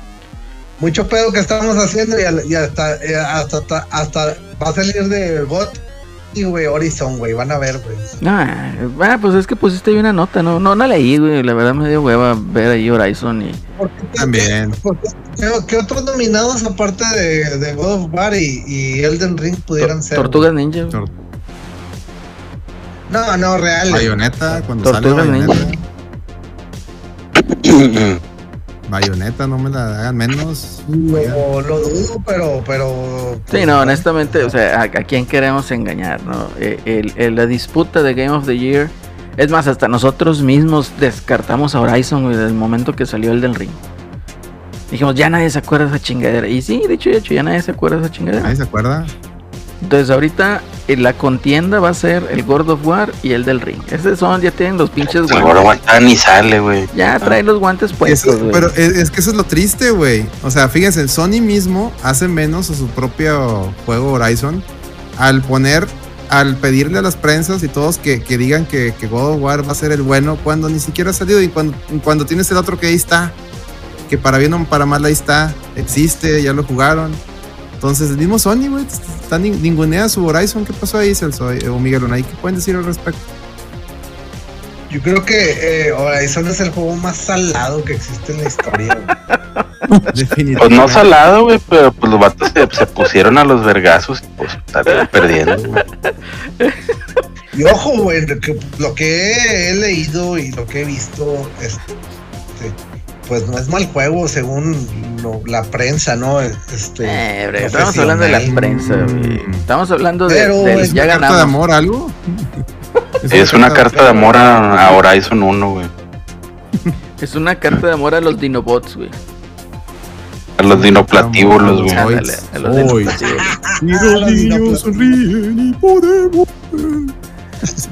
Mucho pedo que estamos haciendo y, al- y hasta, eh, hasta, hasta, hasta va a salir de GOT y, güey, Horizon, güey. Van a ver, güey. Ah, ah, pues es que pusiste ahí una nota, no, no, no leí, güey. La verdad me dio hueva ver ahí Horizon y. ¿Por qué- También. por qué- ¿Qué, qué otros nominados aparte de, de God of War y, y Elden Ring pudieran ser? Tortugas Ninja. Tor- No, no, real. Bayoneta, cuando sale Bayoneta. Ninja. Bayoneta, no me la hagan menos. Lo, lo dudo, pero, pero. Sí, no, honestamente, o sea, ¿a, a quién queremos engañar, no? El- el- la disputa de Game of the Year. Es más, hasta nosotros mismos descartamos a Horizon, desde el momento que salió el del ring. Dijimos, ya nadie se acuerda de esa chingadera. Y sí, dicho y hecho, ya nadie se acuerda de esa chingadera. ¿Nadie se acuerda? Entonces ahorita eh, la contienda va a ser el God of War y el del ring. Esos son, ya tienen los pinches guantes. aguanta ni sale, güey. Ya trae los guantes puestos, güey. pero es, es que eso es lo triste, güey. O sea, fíjense, Sony mismo hace menos a su propio juego Horizon al poner, al pedirle a las prensas y todos que, que digan que, que God of War va a ser el bueno cuando ni siquiera ha salido y cuando, cuando tienes el otro que ahí está, que para bien o para mal ahí está, existe, ya lo jugaron. Entonces, el mismo Sony, güey, está nin- ningunea su Horizon. ¿Qué pasó ahí, Celso eh, o Miguel Onay? ¿Qué pueden decir al respecto? Yo creo que eh, Horizon es el juego más salado que existe en la historia. güey. Definitivamente. Pues no salado, güey, pero pues los vatos se, se pusieron a los vergazos y pues salieron perdiendo, güey. Y ojo, güey, lo que, lo que he leído y lo que he visto, este, pues no es mal juego según lo- la prensa, ¿no? Este, Eh, bre, estamos hablando de la prensa, güey. Estamos hablando de, Pero del- es ya ¿Carta de amor algo? Es una carta de amor a, a Horizon 1, güey. Es una carta de amor a los Dinobots, güey. A los dinoplatíbulos, güey. A los hoy. Dinoplatíbulos. Y los los niños dinoplatíbulos. sonríen y podemos.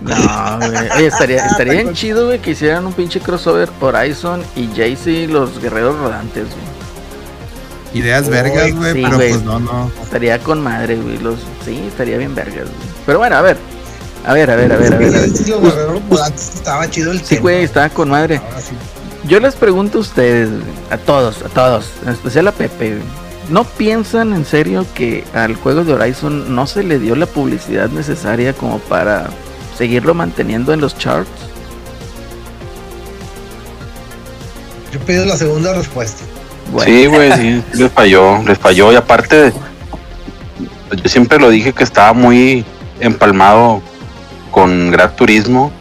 No, güey. Oye, estaría, estaría bien chido, güey, que hicieran un pinche crossover Horizon y Jaycee los guerreros rodantes, güey. Ideas vergas, güey, sí, pero pues no, no. Estaría con madre, güey. Los... Sí, estaría bien vergas, güey. Pero bueno, a ver. A ver, a ver, a ver, a ver. A estaba chido el Sí, güey, estaba con madre. Sí. Yo les pregunto a ustedes, güey, a todos, a todos, en especial a Pepe, güey, ¿no piensan en serio que al juego de Horizon no se le dio la publicidad necesaria como para seguirlo manteniendo en los charts? Yo pido la segunda respuesta. Bueno, Sí, güey, sí, les falló, les falló. Y aparte, yo siempre lo dije que estaba muy empalmado con Gran Turismo.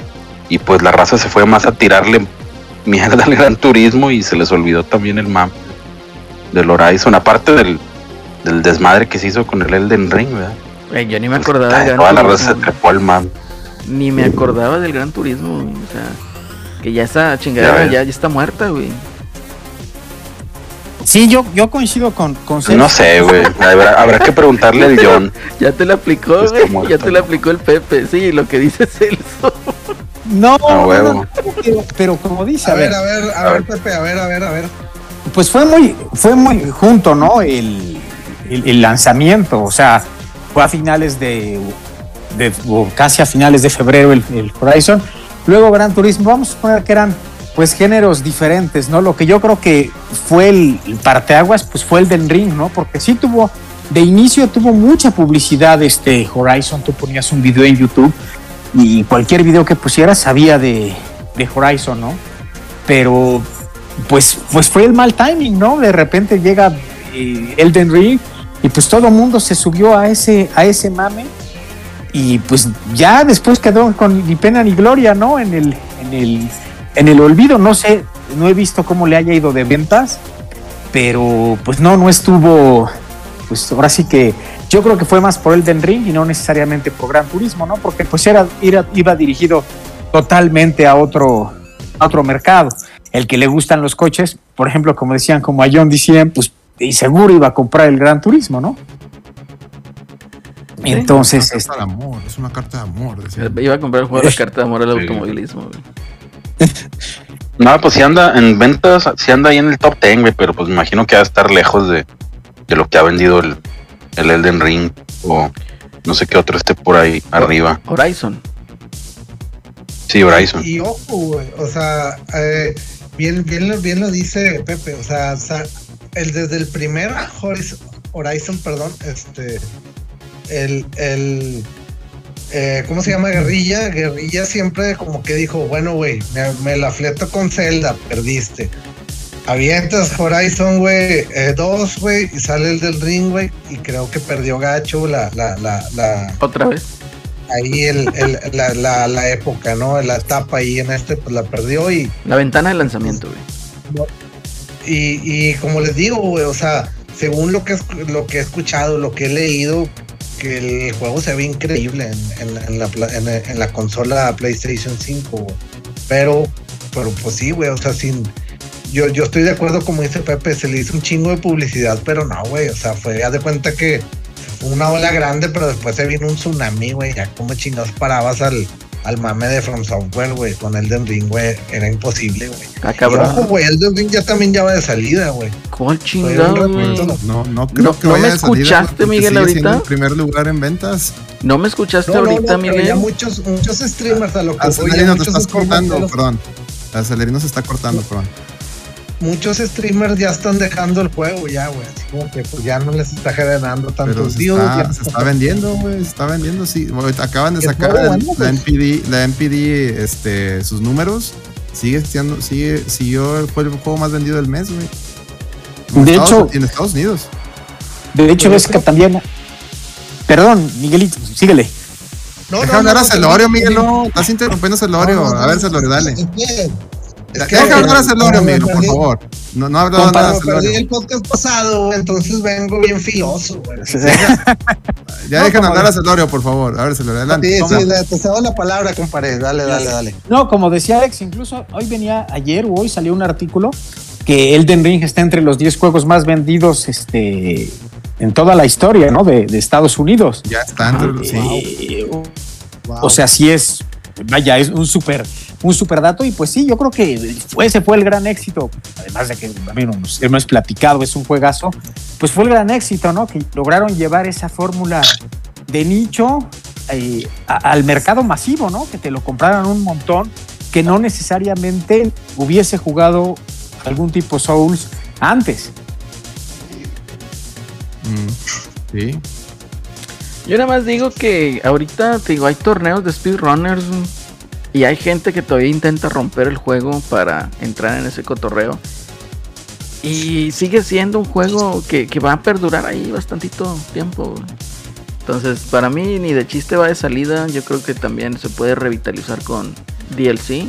Y pues la raza se fue más a tirarle mierda al Gran Turismo y se les olvidó también el map del Horizon. Aparte del, del desmadre que se hizo con el Elden Ring, ¿verdad? yo ni me acordaba del Ay, Gran Toda la raza se trepó al map. Ni me acordaba del Gran Turismo, güey, O sea, que ya esa chingadera Ya ya, ves. ya, está muerta, güey. Sí, yo, yo coincido con, con Sergio. No sé, güey. Habrá, habrá que preguntarle al John. Ya te la aplicó, Está güey. muerta, Ya te la aplicó el Pepe. Sí, lo que dice Celso. No, no, pero, pero como dice, A ver, a ver, a ver, Pepe, a ver, a ver, a ver. pues fue muy, fue muy junto, ¿no? El, el- el lanzamiento, o sea, fue a finales de, o casi a finales de febrero el, Horizon. Luego Gran Turismo, vamos a suponer que eran pues géneros diferentes, ¿no? Lo que yo creo que fue el, el parteaguas, pues fue el del ring, ¿no? Porque sí tuvo, de inicio tuvo mucha publicidad este Horizon, tú ponías un video en YouTube y cualquier video que pusieras sabía de, de Horizon, ¿no? Pero pues, pues fue el mal timing, ¿no? De repente llega eh, Elden Ring y pues todo mundo se subió a ese, a ese mame y pues ya después quedó con ni pena ni gloria, ¿no? En el, en el, en el olvido, no sé, no he visto cómo le haya ido de ventas, pero pues no, no estuvo, pues ahora sí que yo creo que fue más por Elden Ring y no necesariamente por Gran Turismo, ¿no? Porque pues era, era- iba dirigido totalmente a otro, a otro mercado. El que le gustan los coches, por ejemplo, como decían, como a John decían, pues y seguro iba a comprar el Gran Turismo, ¿no? Entonces, es este, una carta de amor, es una carta de amor. decía. Iba a comprar el juego de la carta de amor al Sí. automovilismo. No, pues si anda en ventas, si anda ahí en el top 10, güey, pero pues me imagino que va a estar lejos de, de lo que ha vendido el, el Elden Ring o no sé qué otro esté por ahí arriba. Horizon. Sí, Horizon. Y ojo, güey, o sea, eh, bien, bien, lo- bien lo dice Pepe, o sea, sa- el, desde el primer Horizon, Horizon, perdón, este, el, el, eh, ¿cómo se llama? Guerrilla, Guerrilla siempre como que dijo, bueno, güey, me, me la fleto con Zelda, perdiste. Avientas Horizon, güey, eh, dos, güey, y sale el del ring, güey, y creo que perdió gacho la, la, la, la, Otra vez. ahí el, el- la, la, la época, ¿no? La etapa ahí en este, pues la perdió y, La ventana de lanzamiento, güey. y, y como les digo, güey, o sea, según lo que, es- lo que he escuchado, lo que he leído, que el juego se ve increíble en, la, consola PlayStation 5, güey. Pero, pero pues sí, güey, o sea, sin... Yo, yo estoy de acuerdo, como dice Pepe, se le hizo un chingo de publicidad, pero no, güey, o sea, fue, haz de cuenta que fue una ola grande, pero después se vino un tsunami, güey, ya como chingados parabas al, al mame de From Software, güey, con Elden Ring, güey, era imposible, güey. Ah, Y ojo, cabrón. güey, Elden Ring ya también ya va de salida, güey. ¿Cuál chingado, güey? No, no creo No- que ¿no vaya me salida, escuchaste, porque Miguel, ahorita? el primer lugar en ventas. ¿No me escuchaste No, no, ahorita, no, pero ya Miguel? muchos, muchos streamers a lo que voy, ya te estás cortando, los- perdón. Acelerino se está cortando, perdón. Muchos streamers ya están dejando el juego ya, güey. Así como que pues ya no les está generando tantos se views. está, ya se está vendiendo, güey. Se está vendiendo, sí. Acaban de sacar el- la pues. NPD, la NPD, este, sus números. Sigue siendo, sigue, siguió, fue el juego más vendido del mes, güey. En De Estados- hecho- en Estados Unidos. de hecho ves que también... Perdón, Miguelito, síguele. No, Deja hablar a no, Celorio, no, Miguel. no, No, estás interrumpiendo a Celorio. no, no, a ver, Celorio, dale. Es que- Deja hablar a Celorio, no, Miguel, por favor. No, no ha hablado Compa- nada. Perdí Celorio. el podcast pasado, entonces vengo bien filoso, güey. Sí, Ya No, dejen como hablar de- a Celorio, por favor. A ver, Celorio, adelante. sí, le- te cedo la palabra, compadre. Dale, dale, dale. No, como decía Alex, incluso hoy venía, ayer o hoy salió un artículo que Elden Ring está entre los 10 juegos más vendidos este, en toda la historia, ¿no? De, de Estados Unidos. Ya está. entre los- sí. Eh, Wow. O sea, sí es, vaya, es un súper un super dato y pues sí, yo creo que ese fue el gran éxito, además de que mí nos hemos platicado, es un juegazo, pues fue el gran éxito, ¿no? Que lograron llevar esa fórmula de nicho eh, al mercado masivo, ¿no? Que te lo compraran un montón, que no necesariamente hubiese jugado algún tipo Souls antes. Mm, Sí. Yo nada más digo que ahorita te digo, hay torneos de speedrunners y hay gente que todavía intenta romper el juego para entrar en ese cotorreo. Y sigue siendo un juego que, que va a perdurar ahí bastantito tiempo. güey. Entonces, para mí ni de chiste va de salida. Yo creo que también se puede revitalizar con DLC.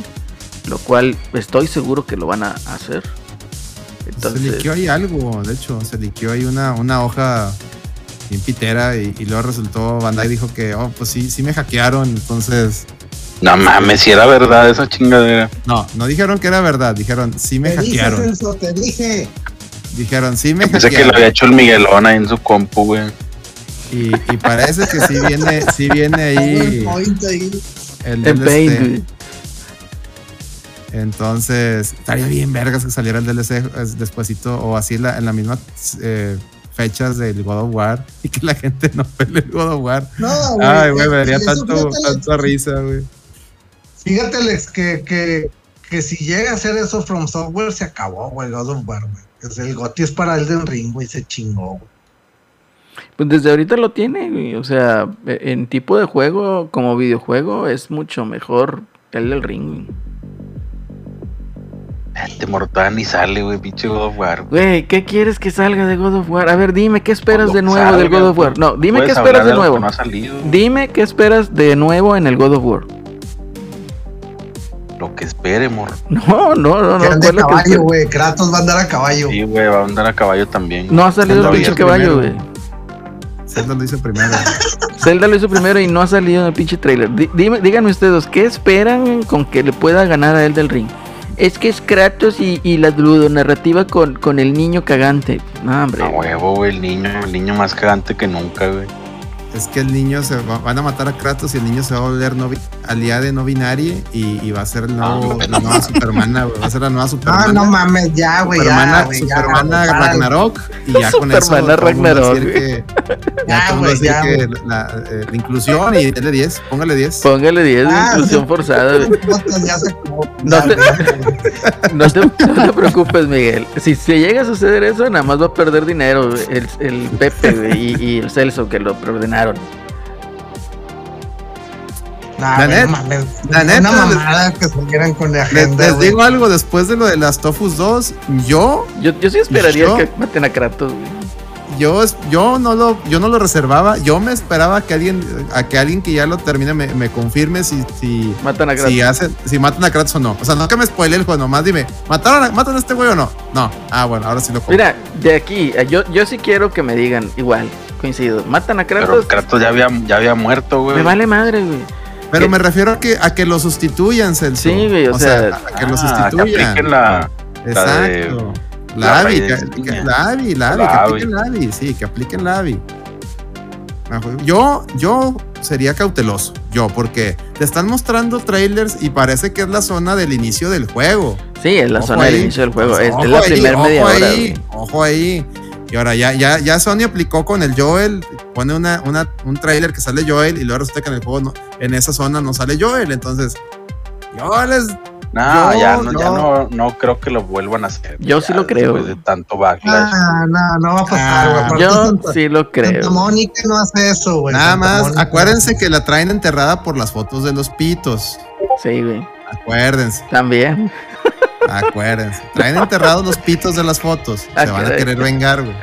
Lo cual estoy seguro que lo van a hacer. Se liqueó ahí algo, de hecho, se liqueó ahí una, una hoja bien pitera y, y luego resultó, Bandai dijo que, oh, pues sí, sí me hackearon, entonces, No mames, si era verdad esa chingadera. no, no dijeron que era verdad, dijeron, sí me Te dije, hackearon, Celso, te dije. dijeron, sí me Pensé que lo hackearon, había hecho el Miguelón ahí en su compu, güey. y, y parece que sí viene, sí viene ahí el güey. Entonces, estaría bien vergas que saliera el DLC es- despuesito o así en la, en la misma eh, fechas del God of War y que la gente no pelee el God of War. No, güey. Ay, güey, me daría tanto, tanta risa, güey. Fíjate, Alex, que, que, que si llega a hacer eso From Software, se acabó, güey, God of War, güey. Es el GOTY es para Elden Ring, güey, se chingó, güey. Pues desde ahorita lo tiene, güey. O sea, e- en tipo de juego, como videojuego, es mucho mejor el del ring, güey. Este mortal ni sale, güey, pinche God of War. Güey, ¿qué quieres que salga de God of War? A ver, dime, ¿qué esperas Cuando de nuevo salga, del God of War? No, dime qué esperas de que nuevo. No ha salido. Dime qué esperas de nuevo en el God of War. Lo que espere, morro. No, no, no, Que no. ande ¿cuál es lo a que caballo, esperas? güey. Kratos va a andar a caballo. Sí, güey, va a andar a caballo también. No ha salido el pinche caballo, güey. Zelda lo hizo primero. Zelda lo hizo primero y no ha salido en el pinche trailer. Dime, díganme ustedes, ¿qué esperan con que le pueda ganar a él del ring? Es que es Kratos y, y la ludonarrativa con, con el niño cagante. No, hombre. A huevo, güey, el niño, el niño más cagante que nunca, güey. Es que el niño se va- van a matar a Kratos y el niño se va a volver no, aliade no binaria y, y va a ser el nuevo, Ah, la nueva Supermana, güey. Va a ser la nueva Ah, Supermana. no mames, ya, güey, ya, Supermana, güey, ya. Supermana párale. Ragnarok y ya con eso Supermana Ragnarok, decir que- Ya, ya decir ya, que güey. la, eh, la inclusión y dele 10, póngale 10. Póngale 10 de Ah, inclusión forzada. güey. Podcast ya se acabó. No Ya, te-. No te, no te preocupes, Miguel. Si se llega a suceder eso, nada más va a perder dinero el, el Pepe y, y el Celso que lo preordenaron. Nah, La güey, net- no mames. la neta, Una mamada que salieran con la Les, agenda, les digo algo, después de lo de las Tofus 2, yo Yo, yo sí esperaría ¿Yo? que maten a Kratos. güey. yo, yo no lo yo no lo reservaba, yo me esperaba que alguien a que alguien que ya lo termine me, me confirme si si Matan a Kratos. si hacen si matan a Kratos o no. O sea, no que me spoile el juego, nomás dime, ¿mataron a, matan a este güey o no? No. Ah, bueno, ahora sí lo compro. Mira, de aquí, eh, yo, yo sí quiero que me digan igual, coincido. Matan a Pero Kratos. Kratos ya había, ya había muerto, güey. Me vale madre, güey. Pero ¿qué? me refiero a que a que lo sustituyan, Celso. Sí, güey, o sea, a que lo Ah, que sustituyan. apliquen la. la de- Exacto. la La AVI, que, que- la AVI, la AVI, La que apliquen la AVI, sí, que apliquen la AVI. Yo, yo sería cauteloso, yo, porque te están mostrando trailers y parece que es la zona del inicio del juego. Sí, es la Ojo zona del inicio del juego. Pues, es, ojo es la primera ojo media hora. ahí. Ojo ahí. Y ahora ya, ya, ya Sony aplicó con el Joel, pone una, una, un trailer que sale Joel y luego resulta que en el juego no- en esa zona no sale Joel. Entonces, yo les No, Yo- ya, no, ya no, no creo que lo vuelvan a hacer. Yo ya sí lo creo, Después de tanto backlash. Ah, no, no va a pasar, güey. Ah, Yo Santa- sí lo creo. Mónica no hace eso, güey. Nada Santa más, acuérdense que la traen enterrada por las fotos de los pitos. Sí, güey. Acuérdense, También. Acuérdense. Traen enterrados los pitos de las fotos. Se van a querer vengar, güey.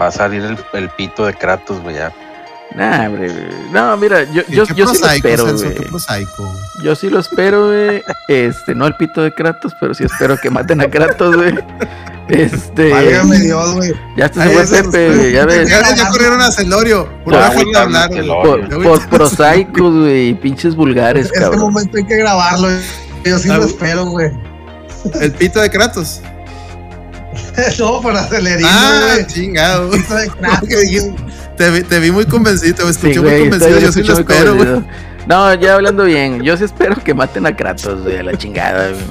Va a salir el, el pito de Kratos, güey. Ya. Nah, hombre, güey. No, mira, yo, Sí, yo, qué yo sí lo espero, Celso, güey. güey. Yo sí lo espero, güey. Este, no el pito de Kratos, pero sí espero que maten a Kratos, güey. Este. Válgame Dios, güey. Ya Ay, se fue Pepe, ya ves. Ya, ya corrieron a Celorio. Por hablar, güey. Por, güey. por prosaicos, güey, y pinches vulgares, Este cabrón. momento hay que grabarlo. Yo sí lo güey. espero, güey. El pito de Kratos. no, para Celerino, Ah, chingado. Pito. Te, vi- te vi muy convencido, te escuché Sí, muy convencido. estoy- Yo sí lo espero, güey. convencido. No, ya hablando bien, yo sí espero que maten a Kratos, güey, a la chingada, güey.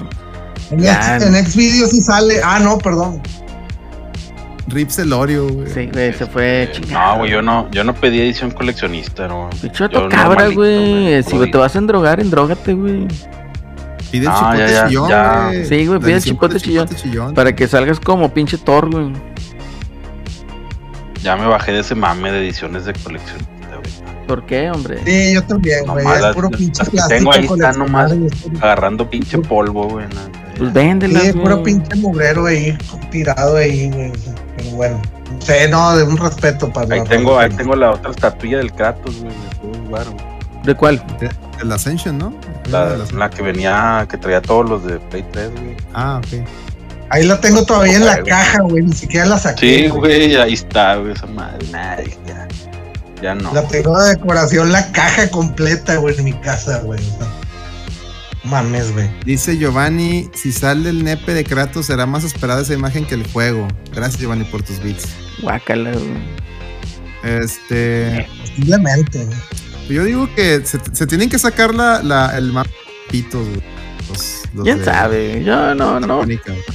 En, Ya. En Xvideos sí sale. Ah, no, perdón. Rip Celorio, güey. Sí, güey, se fue chingado. No, güey, yo no, yo no pedí edición coleccionista, no. Pichoto cabra, güey. Si te vas a endrogar, endrógate, güey. Pide el Ah, chipote ya, ya, chillón, ya. güey. Sí, güey, pide el chipote chillón. chillón. Para que salgas como pinche Thor, güey. Ya me bajé de ese mame de ediciones de güey. ¿Por qué, hombre? Sí, yo también, güey. Es puro pinche plástico. tengo ahí están coleccionable, nomás. es Agarrando pinche polvo, güey. no. Pues véndela, Sí, güey. puro pinche mugrero ahí, tirado ahí, güey. Pero bueno. Sí, no, de un respeto para Ahí la tengo, ahí tengo la otra estatuilla del Kratos, güey. de güey. ¿De cuál? El Ascension, ¿no? La, La- la que venía, que traía todos los de Play 3, güey. Ah, ok. Ahí la tengo todavía en la Güey. caja, güey. Ni siquiera la saqué. Sí, güey, ahí está, güey, esa madre. Ya, ya no. La tengo de decoración, la caja completa, güey, en mi casa, güey. O sea, mames, güey. Dice Giovanni, si sale el nepe de Kratos será más esperada esa imagen que el juego. Gracias Giovanni por tus bits. Guácala, güey. Este, Posiblemente, güey. Yo digo que se, se tienen que sacar la, la el mapito, güey. Los, los ¿Quién de sabe? Yo no, no.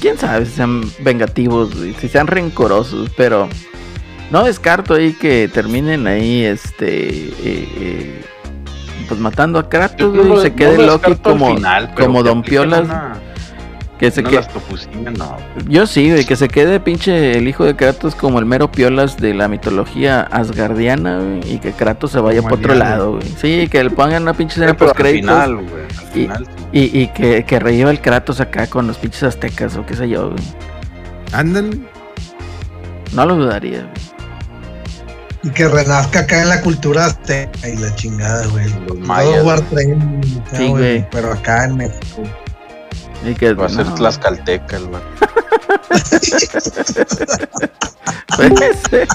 ¿Quién sabe si sean vengativos, güey, si sean rencorosos? Pero no descarto ahí que terminen ahí, este. eh, eh, pues matando a Kratos, no y se quede no Loki como, final, como Don Piolas. Que se una quede. las tofusinas, no. Yo sí, güey, que se quede pinche el hijo de Kratos como el mero piolas de la mitología asgardiana, güey, y que Kratos se vaya Como por otro lado, güey. Sí, que le pongan una pinche escena post al final, créditos güey. Al Y- final, sí. y, y que, que el Kratos acá con los pinches aztecas o qué sé yo, güey. Ándale. No lo dudaría, güey. Y que renazca acá en la cultura azteca y la chingada, güey. Los mayas, of War 3, acá, Sí, güey. Pero acá en México. Y que Va a ser no, Tlaxcalteca, el güey. pues,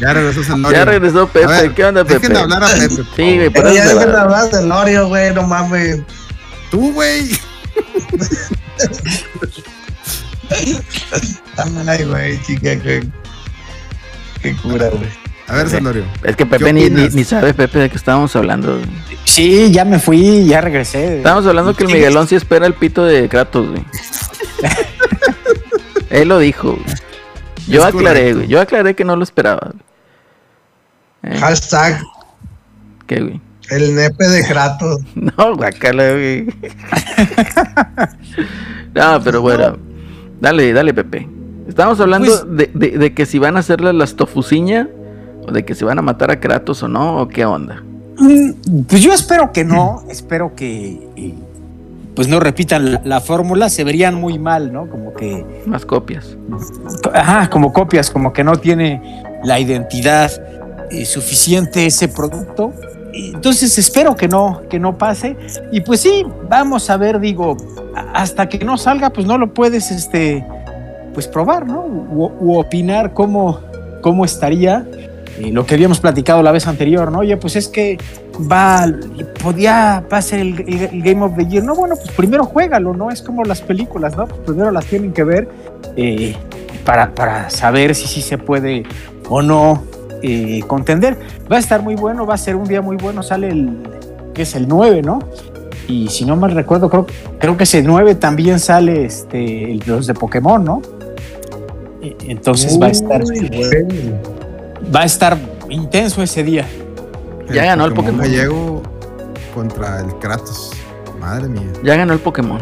Ya regresó Celorio. ya regresó Pepe. Ver, ¿Qué onda, Pepe? Dejen de hablar a Pepe. Sí, güey, pero ya dejen de hablar güey, no mames. Tú, güey. Ay, güey, chica, qué, qué cura, güey. A ver, Celorio. Es que ¿Qué Pepe ni, ni, ni sabe, Pepe, de qué estábamos hablando. Sí, ya me fui, ya regresé. Estábamos hablando que el Miguelón sí espera el pito de Kratos, güey. Él lo dijo, güey. Yo Es aclaré, correcto. güey. Yo aclaré que no lo esperaba. güey. Eh, Hashtag ¿Qué, güey? el nepe de Kratos. No, guacala, güey. no, pero bueno. Dale, dale, Pepe. Estamos hablando Pues- de, de- de que si van a hacerle las tofuciña o de que si van a matar a Kratos o no, o qué onda. Mm, Pues yo espero que no, espero que eh, pues no repitan la, la fórmula, se verían muy mal, ¿no? Como que, Más copias. ajá, como copias, como que no tiene la identidad eh, suficiente ese producto. Entonces espero que no, que no pase. Y pues sí, vamos a ver, digo, hasta que no salga, pues no lo puedes, este, pues probar, ¿no? U, u opinar cómo, cómo estaría. Eh, lo que habíamos platicado la vez anterior, ¿no? Oye, pues es que va, podía, va a ser el, el- el Game of the Year. No, bueno, pues primero juégalo, ¿no? Es como las películas, ¿no? Pues primero las tienen que ver eh, para, para saber si sí se puede o no eh, contender. Va a estar muy bueno, va a ser un día muy bueno, sale el, que es el 9, ¿no? Y si no mal recuerdo, creo, creo que ese 9 también sale este, el- los de Pokémon, ¿no? Eh, Entonces va a estar güey. Va a estar intenso ese día. Ya ganó el Pokémon. gallego contra el Kratos. Madre mía. Ya ganó el Pokémon.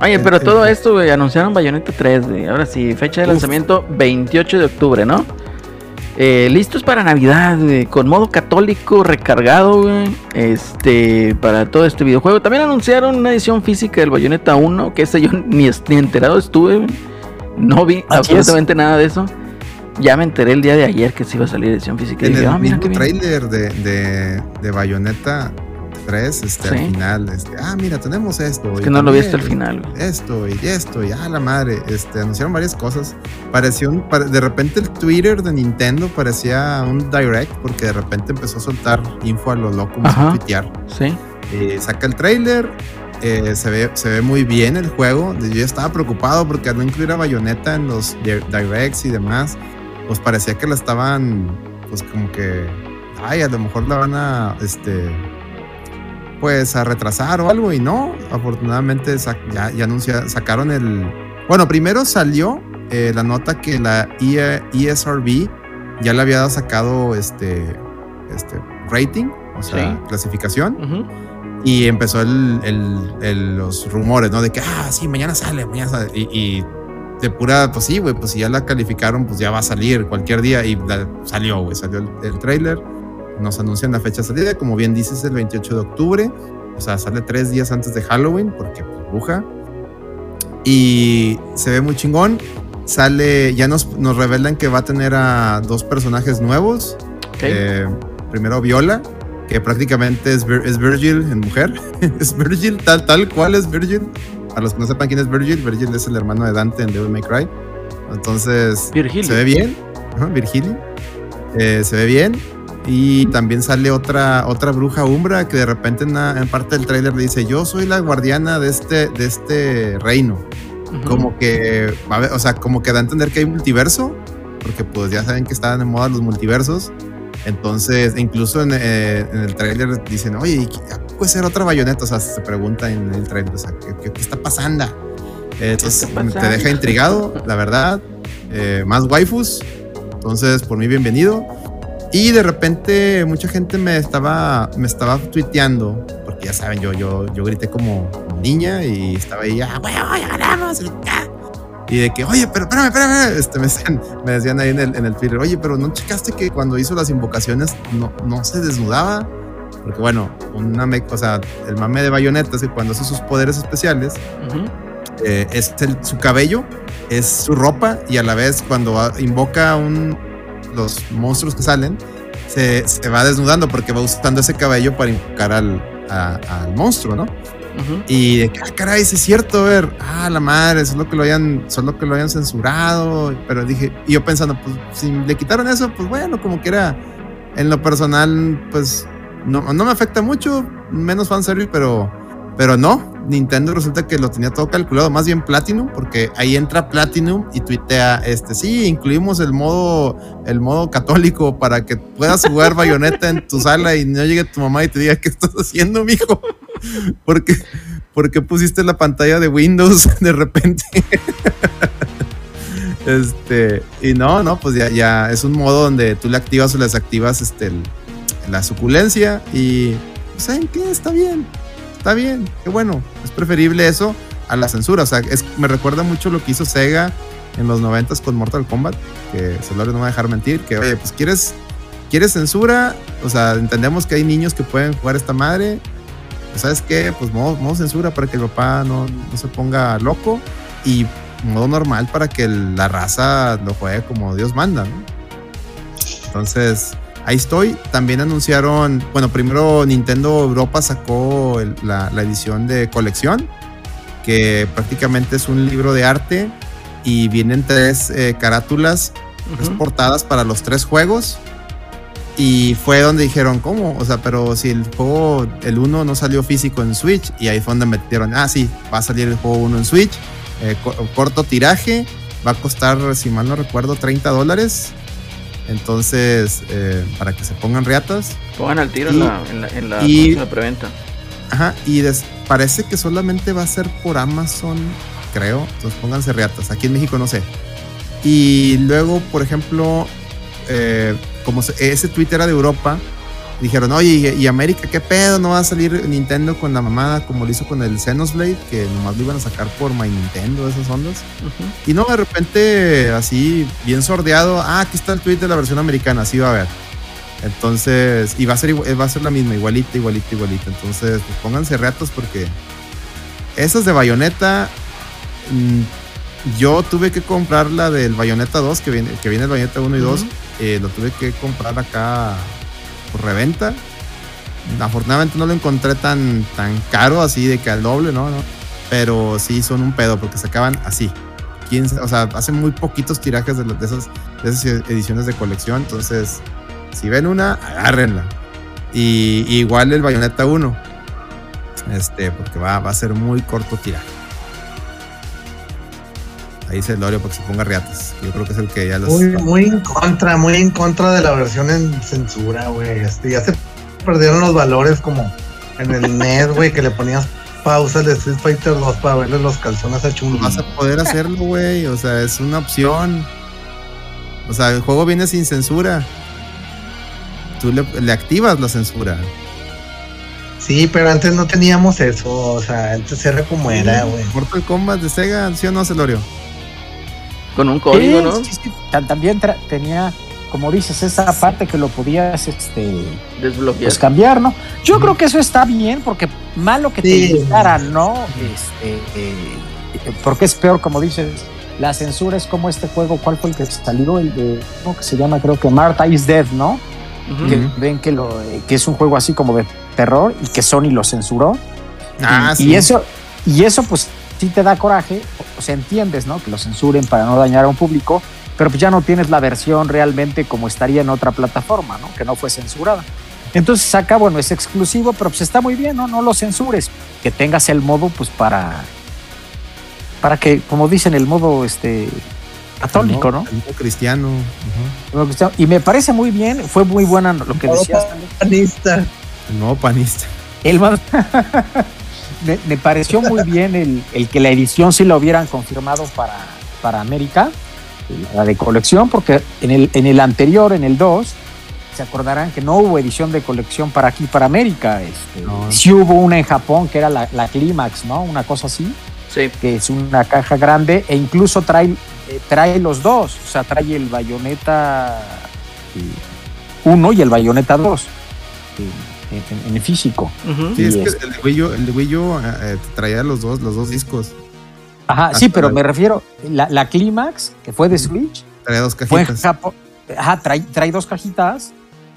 Oye, pero todo esto, güey, anunciaron Bayonetta 3, güey. Ahora sí, fecha de Uf. lanzamiento 28 de octubre, ¿no? Eh, listos para Navidad, güey, con modo católico recargado, güey. Este, para todo este videojuego. También anunciaron una edición física del Bayonetta 1, que ese yo ni, ni enterado estuve, güey. No vi Así absolutamente nada de eso. Ya me enteré el día de ayer que se iba a salir edición física. Y En dije, el mira mismo trailer de, de, de Bayonetta 3, este, al Sí. final, este, ah, mira, tenemos esto. Es y que no lo vi hasta el final. Esto y esto, y ah, la madre, este, anunciaron varias cosas. Pareció un, de repente el Twitter de Nintendo parecía un direct, porque de repente empezó a soltar info a lo loco, a tuitear. Sí. Eh, saca el trailer, eh, se, ve, se ve muy bien el juego. Yo estaba preocupado porque al no incluir a Bayonetta en los di- directs y demás, pues parecía que la estaban, pues como que, ay, a lo mejor la van a, este, pues a retrasar o algo y no. Afortunadamente ya, ya anuncia, sacaron el, bueno, primero salió eh, la nota que la E- ESRB ya le había sacado este, este rating, o sea, Sí. clasificación. Y empezó el, el- el- los rumores, ¿no? De que, ah, sí, mañana sale, mañana sale. Y, y de pura, pues sí, güey, pues si ya la calificaron, pues ya va a salir cualquier día. Y la- salió, güey, salió el, el tráiler. Nos anuncian la fecha de salida, como bien dices, el 28 de octubre. O sea, sale tres días antes de Halloween, porque pues, bruja. Y se ve muy chingón. Sale, ya nos, nos revelan que va a tener a dos personajes nuevos. Ok. Eh, primero Viola, que prácticamente es, Vir- es Virgil en mujer. es Virgil, tal, tal cual es Virgil. Para los que no sepan quién es Virgil, Virgil es el hermano de Dante en Devil May Cry. Entonces, Virgilio. se ve bien. Ajá, Virgilio. Eh, se ve bien. Y también sale otra, otra bruja umbra que de repente en, una- en parte del tráiler le dice, yo soy la guardiana de este, de este reino Ujú. como que a o sea, como que da a entender que hay multiverso, porque pues ya saben que estaban de moda los multiversos. Entonces, incluso en, eh, en el tráiler dicen, oye, ¿y qué- puede ser otra bayoneta, o sea, se pregunta en el tráiler, o sea, ¿qué, qué- qué está pasando? Eh, entonces, está te pasando? deja intrigado, la verdad. Eh, más waifus, entonces, por mí, bienvenido. Y de repente, mucha gente me estaba, me estaba tuiteando, porque ya saben, yo, yo, yo grité como, niña y estaba ahí, ah, güey, ya ganamos. ya". Y de que, oye, pero espérame, espérame. Este, me, decían, me decían ahí en el, en el Twitter, oye, pero ¿no checaste que cuando hizo las invocaciones no, no se desnudaba? Porque bueno, una me- o sea, el mame de Bayonetta es que cuando hace sus poderes especiales, eh, es el- su cabello, es su ropa y a la vez cuando invoca un, los monstruos que salen, se, se va desnudando porque va usando ese cabello para invocar al, a- al monstruo, ¿no? Y de que, ah, caray, sí es cierto, a ver, ah, la madre, solo que lo hayan, que lo hayan censurado, pero dije, y yo pensando, pues si le quitaron eso, pues bueno, como que era, en lo personal, pues no, no me afecta mucho, menos fanservice, pero, pero no, Nintendo resulta que lo tenía todo calculado, más bien Platinum, porque ahí entra Platinum y tuitea, este, sí, incluimos el modo, el modo católico para que puedas jugar bayoneta en tu sala y no llegue tu mamá y te diga, ¿qué estás haciendo, mijo? Porque, porque pusiste la pantalla de Windows de repente. este, y no, no, pues ya, ya es un modo donde tú le activas o le desactivas este, el- la suculencia y, ¿saben qué? Está bien, está bien, qué bueno. Es preferible eso a la censura. O sea, es, me recuerda mucho lo que hizo Sega en los 90 con Mortal Kombat, que Solario no me va a dejar mentir, que, oye, pues quieres, quieres censura, o sea, entendemos que hay niños que pueden jugar esta madre, ¿sabes qué? Pues modo, modo censura para que el papá no, no se ponga loco y modo normal para que la raza lo juegue como Dios manda, ¿no? Entonces, ahí estoy. También anunciaron, bueno, primero Nintendo Europa sacó el- la, la edición de colección, que prácticamente es un libro de arte y vienen tres eh, carátulas tres Ujú. portadas para los tres juegos. Y fue donde dijeron, ¿cómo? O sea, pero si el juego, el 1 no salió físico en Switch, y ahí fue donde metieron, ah, sí, va a salir el juego 1 en Switch, eh, co- corto tiraje, va a costar, si mal no recuerdo, 30 dólares. Entonces, eh, para que se pongan riatas. Pongan al tiro Y- en la, en la, en la, preventa. Ajá, y des- parece que solamente va a ser por Amazon, creo. Entonces pónganse riatas. Aquí en México no sé. Y luego, por ejemplo, eh, como se- ese tweet era de Europa, dijeron, oye, ¿y, América qué pedo? ¿No va a salir Nintendo con la mamada como lo hizo con el Xenoblade? Que nomás lo iban a sacar por My Nintendo, esas ondas. Y no, de repente, así, bien sordeado, ah, aquí está el tweet de la versión americana, así va a ver. Entonces, y va a ser, va a ser la misma, igualita, igualita, igualita. Entonces, pues pónganse retos porque esas de Bayonetta, mm, yo tuve que comprar la del Bayonetta 2, que viene, que viene el Bayonetta 1 y 2, Ujú. eh, lo tuve que comprar acá por reventa. Afortunadamente no lo encontré tan, tan caro, así de que al doble, ¿no? ¿no? Pero sí son un pedo porque se acaban así. ¿Quién sa- o sea, hacen muy poquitos tirajes de, de esas, de esas ediciones de colección. Entonces, si ven una, agárrenla. Y, y igual el Bayonetta 1. Este, porque va, va a ser muy corto tiraje. Ahí dice Lorio porque se ponga riatas. Yo creo que es el que ya los. Muy, muy en contra, muy en contra de la versión en censura, güey. Este, ya se perdieron los valores como en el NES, güey, que le ponías pausa de Street Fighter 2 para verle los calzones a Chun. vas a poder hacerlo, güey. O sea, es una opción. O sea, el juego viene sin censura. Tú le, le activas la censura. Sí, pero antes no teníamos eso, o sea, antes era como era, güey. Mortal Kombat de Sega, ¿sí o no, Celorio? Con un código, Sí, ¿no? sí, sí. Ta- También tra- tenía, como dices, esa parte que lo podías este, Desbloquear. pues cambiar, ¿no? Yo creo que eso está bien, porque malo que te Sí. limitaran, ¿no? Este, eh, porque es peor, como dices, la censura es como este juego, ¿cuál fue el que salió? El de, uno que se llama, creo que Martha is Dead, ¿no? Que ven que, lo, eh, que es un juego así como de terror y que Sony lo censuró. Ah, y, sí. y eso, y eso pues sí te da coraje, o sea, entiendes, ¿no? Que lo censuren para no dañar a un público, pero pues ya no tienes la versión realmente como estaría en otra plataforma, ¿no? Que no fue censurada. Entonces acá, bueno, es exclusivo, pero pues está muy bien, ¿no? No lo censures. Que tengas el modo, pues para. Para que, como dicen, el modo este católico, ¿no? El modo cristiano. ujú. Y me parece muy bien, fue muy buena lo que Modo decías. panista. El nuevo panista. El modo- me, me pareció muy bien el, el que la edición sí la hubieran confirmado para, para América, la de colección, porque en el, en el anterior, en el 2, se acordarán que no hubo edición de colección para aquí, para América. Este, No. Sí hubo una en Japón, que era la, la Clímax, ¿no? Una cosa así, Sí. que es una caja grande e incluso trae, eh, trae los dos, o sea, trae el Bayonetta 1 y el Bayonetta 2 en, en- físico. Sí, Y es que el de Wii U, el de Wii U, eh, eh, traía los dos, los dos discos. Ajá, Hasta sí, pero la- me refiero, la, la Clímax, que fue de Switch, Traía dos fue en cajitas. Japón. Ajá, trae, trae dos cajitas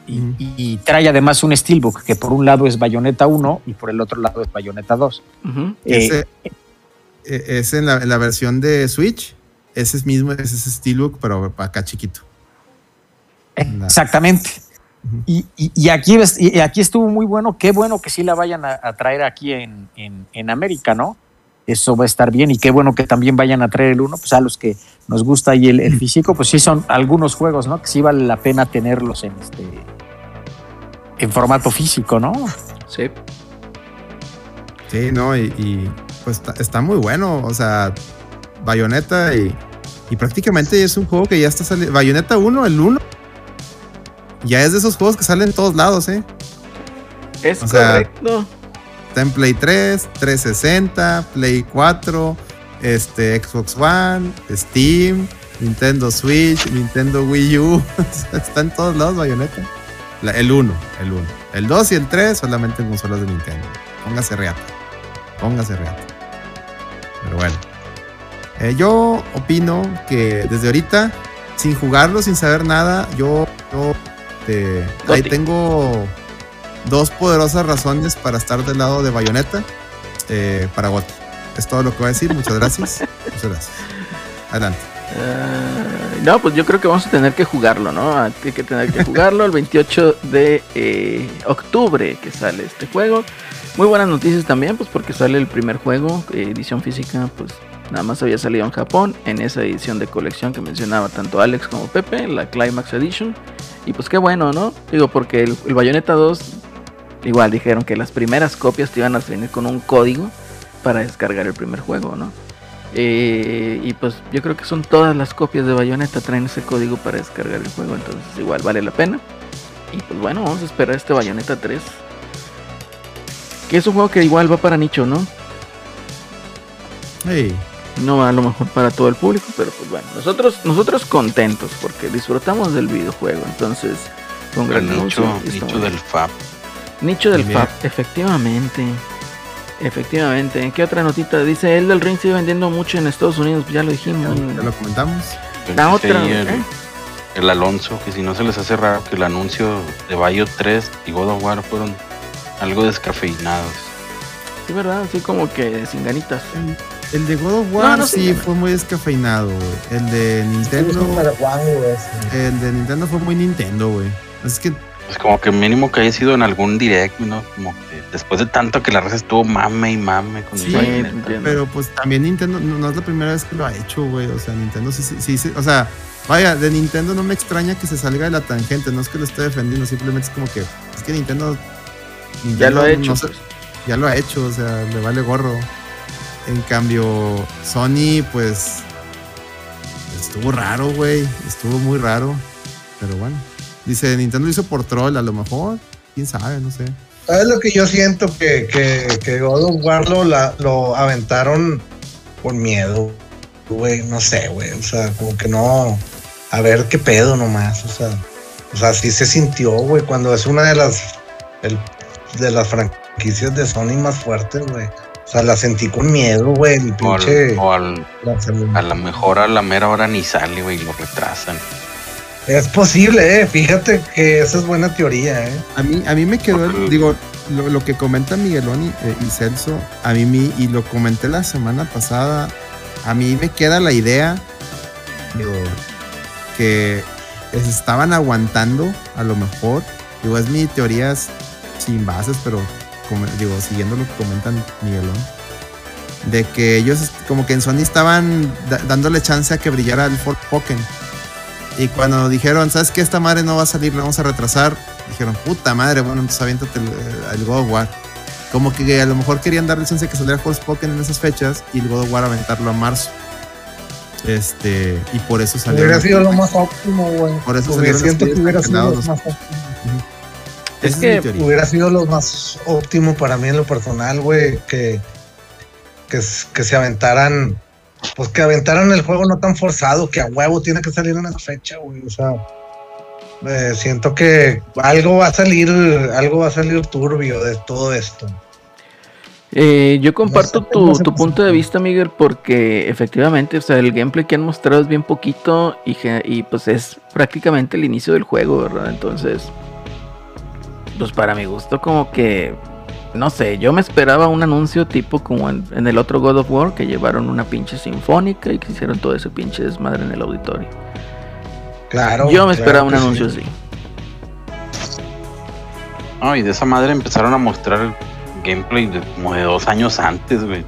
y, trae además un Steelbook, que por un lado es Bayonetta 1 y por el otro lado es Bayonetta 2. Ujú. Eh, Ese, eh, ese en, la, en la versión de Switch, ese es mismo, ese es Steelbook, pero acá chiquito. Exactamente. Y, y- y aquí, y aquí estuvo muy bueno, qué bueno que sí la vayan a, a traer aquí en, en- en América, ¿no? Eso va a estar bien y qué bueno que también vayan a traer el uno, pues a los que nos gusta ahí el, el físico, pues sí son algunos juegos, ¿no? Que sí vale la pena tenerlos en este en formato físico, ¿no? Sí. Sí, no, y, y, pues está, está muy bueno. O sea, Bayonetta y, y prácticamente es un juego que ya está saliendo. Bayonetta 1, el 1. Ya es de esos juegos que salen en todos lados, ¿eh? Es O sea, correcto. Está en Play 3, 360, Play 4, este, Xbox One, Steam, Nintendo Switch, Nintendo Wii U. está en todos lados Bayonetta. La- el 1, el 1. El 2 y el 3 solamente en consolas de Nintendo. Póngase reata. Póngase reata. Pero bueno. Eh, yo opino que desde ahorita, sin jugarlo, sin saber nada, yo, yo eh, ahí tengo dos poderosas razones para estar del lado de Bayonetta eh, para Gotti. Es todo lo que voy a decir. Muchas gracias. Muchas gracias. Adelante. Ah, no, pues yo creo que vamos a tener que jugarlo, ¿no? Hay que tener que jugarlo el 28 de eh, octubre que sale este juego. Muy buenas noticias también, pues porque sale el primer juego, eh, edición física, pues nada más había salido en Japón, en esa edición de colección que mencionaba tanto Alex como Pepe, la Climax Edition. Y pues qué bueno, ¿no? Digo, porque el, el Bayonetta 2, igual dijeron que las primeras copias te iban a venir con un código para descargar el primer juego, ¿no? Eh, y pues yo creo que son todas las copias de Bayonetta traen ese código para descargar el juego, entonces igual vale la pena. Y pues bueno, vamos a esperar este Bayonetta 3. Que es un juego que igual va para nicho, ¿no? Hey, No va a lo mejor para todo el público, pero pues bueno, nosotros nosotros contentos porque disfrutamos del videojuego, entonces con gran nicho, nicho del FAB. Nicho del. Fab, efectivamente. Efectivamente. ¿Qué otra notita? Dice, el del Ring sigue vendiendo mucho en Estados Unidos, pues ya lo dijimos. ya lo comentamos. La otra, el, ¿eh? el Alonso, que si no se les hace raro que el anuncio de Bayo 3 y God of War fueron algo descafeinados. Sí, verdad, así como que sin ganitas. El de God of War No, no, sí sí. fue muy descafeinado, güey. El de Nintendo. El de Nintendo fue muy Nintendo, güey. Es que Pues como que mínimo que haya sido en algún direct, ¿no? Como que después de tanto que la raza estuvo mame y mame con Sí, el. Pero pues también Nintendo no, no es la primera vez que lo ha hecho, güey. O sea, Nintendo sí, sí, sí, sí, O sea, vaya, de Nintendo no me extraña que se salga de la tangente. No es que lo esté defendiendo, simplemente es como que es que Nintendo. Ya lo ha hecho. se- pues. ya lo ha hecho, o sea, le vale gorro. En cambio, Sony, pues. Estuvo raro, güey. Estuvo muy raro. Pero bueno. Dice, Nintendo hizo por troll, a lo mejor. Quién sabe, no sé. ¿Sabes lo que yo siento? Que, que, que God of War lo, lo aventaron con miedo, güey. No sé, güey. O sea, como que no. A ver qué pedo nomás. O sea, o sea, se sintió, güey, cuando es una de las. el- de las franquicias de Sony más fuertes, güey. O sea, la sentí con miedo, güey. El O, al- pinche. o al- a lo mejor a la mera hora ni sale, güey, y lo retrasan. Es posible, eh. Fíjate que esa es buena teoría, eh. A mí, a mí me quedó, el- digo, lo, lo que comenta Miguelón y, eh, y Celso, a mí, me- y lo comenté la semana pasada, a mí me queda la idea, digo, que se estaban aguantando, a lo mejor, digo, es mi teoría sin bases, pero digo, siguiendo lo que comentan Miguelón, de que ellos como que en Sony estaban da- dándole chance a que brillara el Pokémon. Y cuando dijeron, ¿sabes qué? Esta madre no va a salir, la vamos a retrasar. Dijeron, puta madre, bueno, entonces aviéntate el, el God of War. Como que a lo mejor querían darle chance de que saliera Forspoken en esas fechas y el God of War aventarlo a marzo. Este, y por eso salió. Hubiera sido lo más óptimo, güey. Por eso salieron siento que hubiera sido lo más óptimo. Es que. Hubiera sido lo más óptimo para mí en lo personal, güey, que, que, se aventaran, pues que aventaran el juego no tan forzado, que a huevo tiene que salir en esa fecha, güey. O sea, eh, siento que algo va a salir, algo va a salir turbio de todo esto. Eh, yo comparto No sé, tu, no sé tu punto de vista, Miguel, porque efectivamente, o sea, el gameplay que han mostrado es bien poquito y, y pues es prácticamente el inicio del juego, ¿verdad? Entonces, pues para mi gusto como que, no sé, yo me esperaba un anuncio tipo como en, en el otro God of War, que llevaron una pinche sinfónica y que hicieron todo ese pinche desmadre en el auditorio. Claro. yo me claro esperaba un que sí. anuncio así. No, y de esa madre empezaron a mostrar gameplay de, como de dos años antes, güey.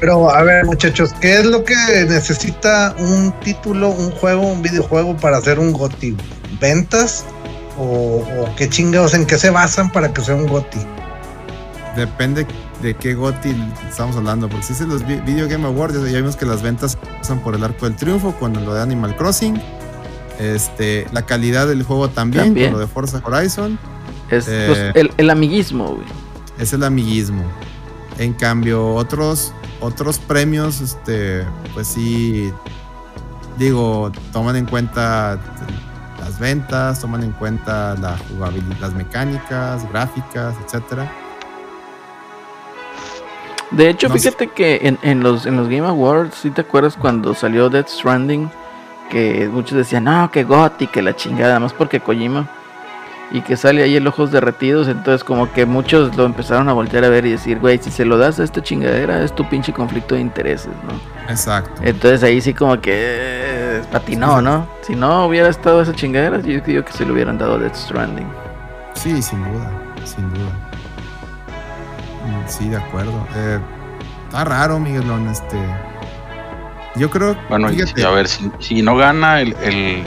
Pero a ver, muchachos, ¿qué es lo que necesita un título, un juego, un videojuego para hacer un GOTI? ¿Ventas? ¿O, o qué chingados? ¿En qué se basan para que sea un GOTI? Depende de qué GOTY estamos hablando, porque si es los Vi- Video Game Awards, ya vimos que las ventas pasan por el arco del triunfo con lo de Animal Crossing. Este, la calidad del juego también, También. con lo de Forza Horizon. Es Eh. pues, el, el amiguismo, güey. es el amiguismo. En cambio, otros, otros premios, este, pues sí, digo, toman en cuenta las ventas, toman en cuenta la jugabilidad, las mecánicas, gráficas, etcétera. De hecho, No sé. fíjate que en, en los, en los Game Awards, si te acuerdas cuando salió Death Stranding, que muchos decían, no, que Gotti, que la chingada, más porque Kojima, y que sale ahí el ojos derretidos, entonces como que muchos lo empezaron a voltear a ver y decir, güey, si se lo das a esta chingadera, es tu pinche conflicto de intereses, ¿no? Exacto. Entonces ahí sí como que eh, patinó, ¿no? Si no hubiera estado esa chingadera, yo digo que se lo hubieran dado a Death Stranding. Sí, sin duda, sin duda. Mm, Sí, de acuerdo. Eh, está raro, Miguelón, este. Yo creo, Bueno, fíjate, a ver, si, si no gana el, el-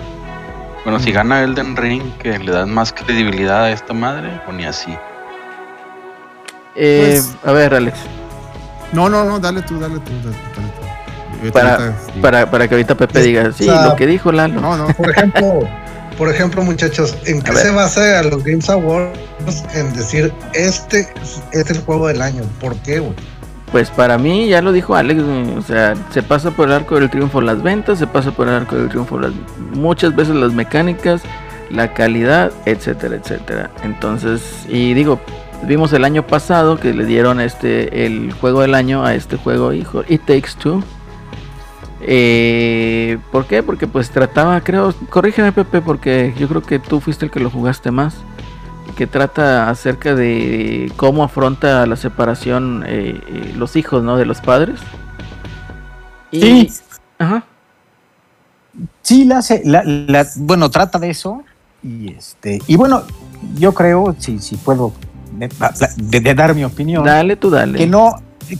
Bueno, si gana Elden Ring, que le dan más credibilidad a esta madre, o ni así. Eh, Pues- a ver, Alex, no, no, no, dale tú, dale tú, dale, dale tú. Para- ahorita para, para que ahorita Pepe Es- diga, sí, o sea, lo que dijo Lalo. No, no, Por ejemplo, por ejemplo, muchachos, ¿en qué se basa a los Games Awards en decir este es el juego del año? ¿Por qué, güey? Pues para mí, ya lo dijo Alex, o sea, se pasa por el arco del triunfo las ventas, se pasa por el arco del triunfo las, muchas veces las mecánicas, la calidad, etcétera, etcétera. Entonces, y digo, vimos el año pasado que le dieron este el juego del año a este juego, hijo, It Takes Two. Eh, ¿Por qué? Porque pues trataba, creo, corrígeme Pepe, porque yo creo que tú fuiste el que lo jugaste más. Que trata acerca de cómo afronta la separación eh, eh, los hijos, ¿no? De los padres. Y, Sí. Ajá. Sí, la, hace- la- la- bueno, trata de eso. Y este, y bueno, yo creo, si, si puedo de, de- de dar mi opinión, Dale tú, dale. que no,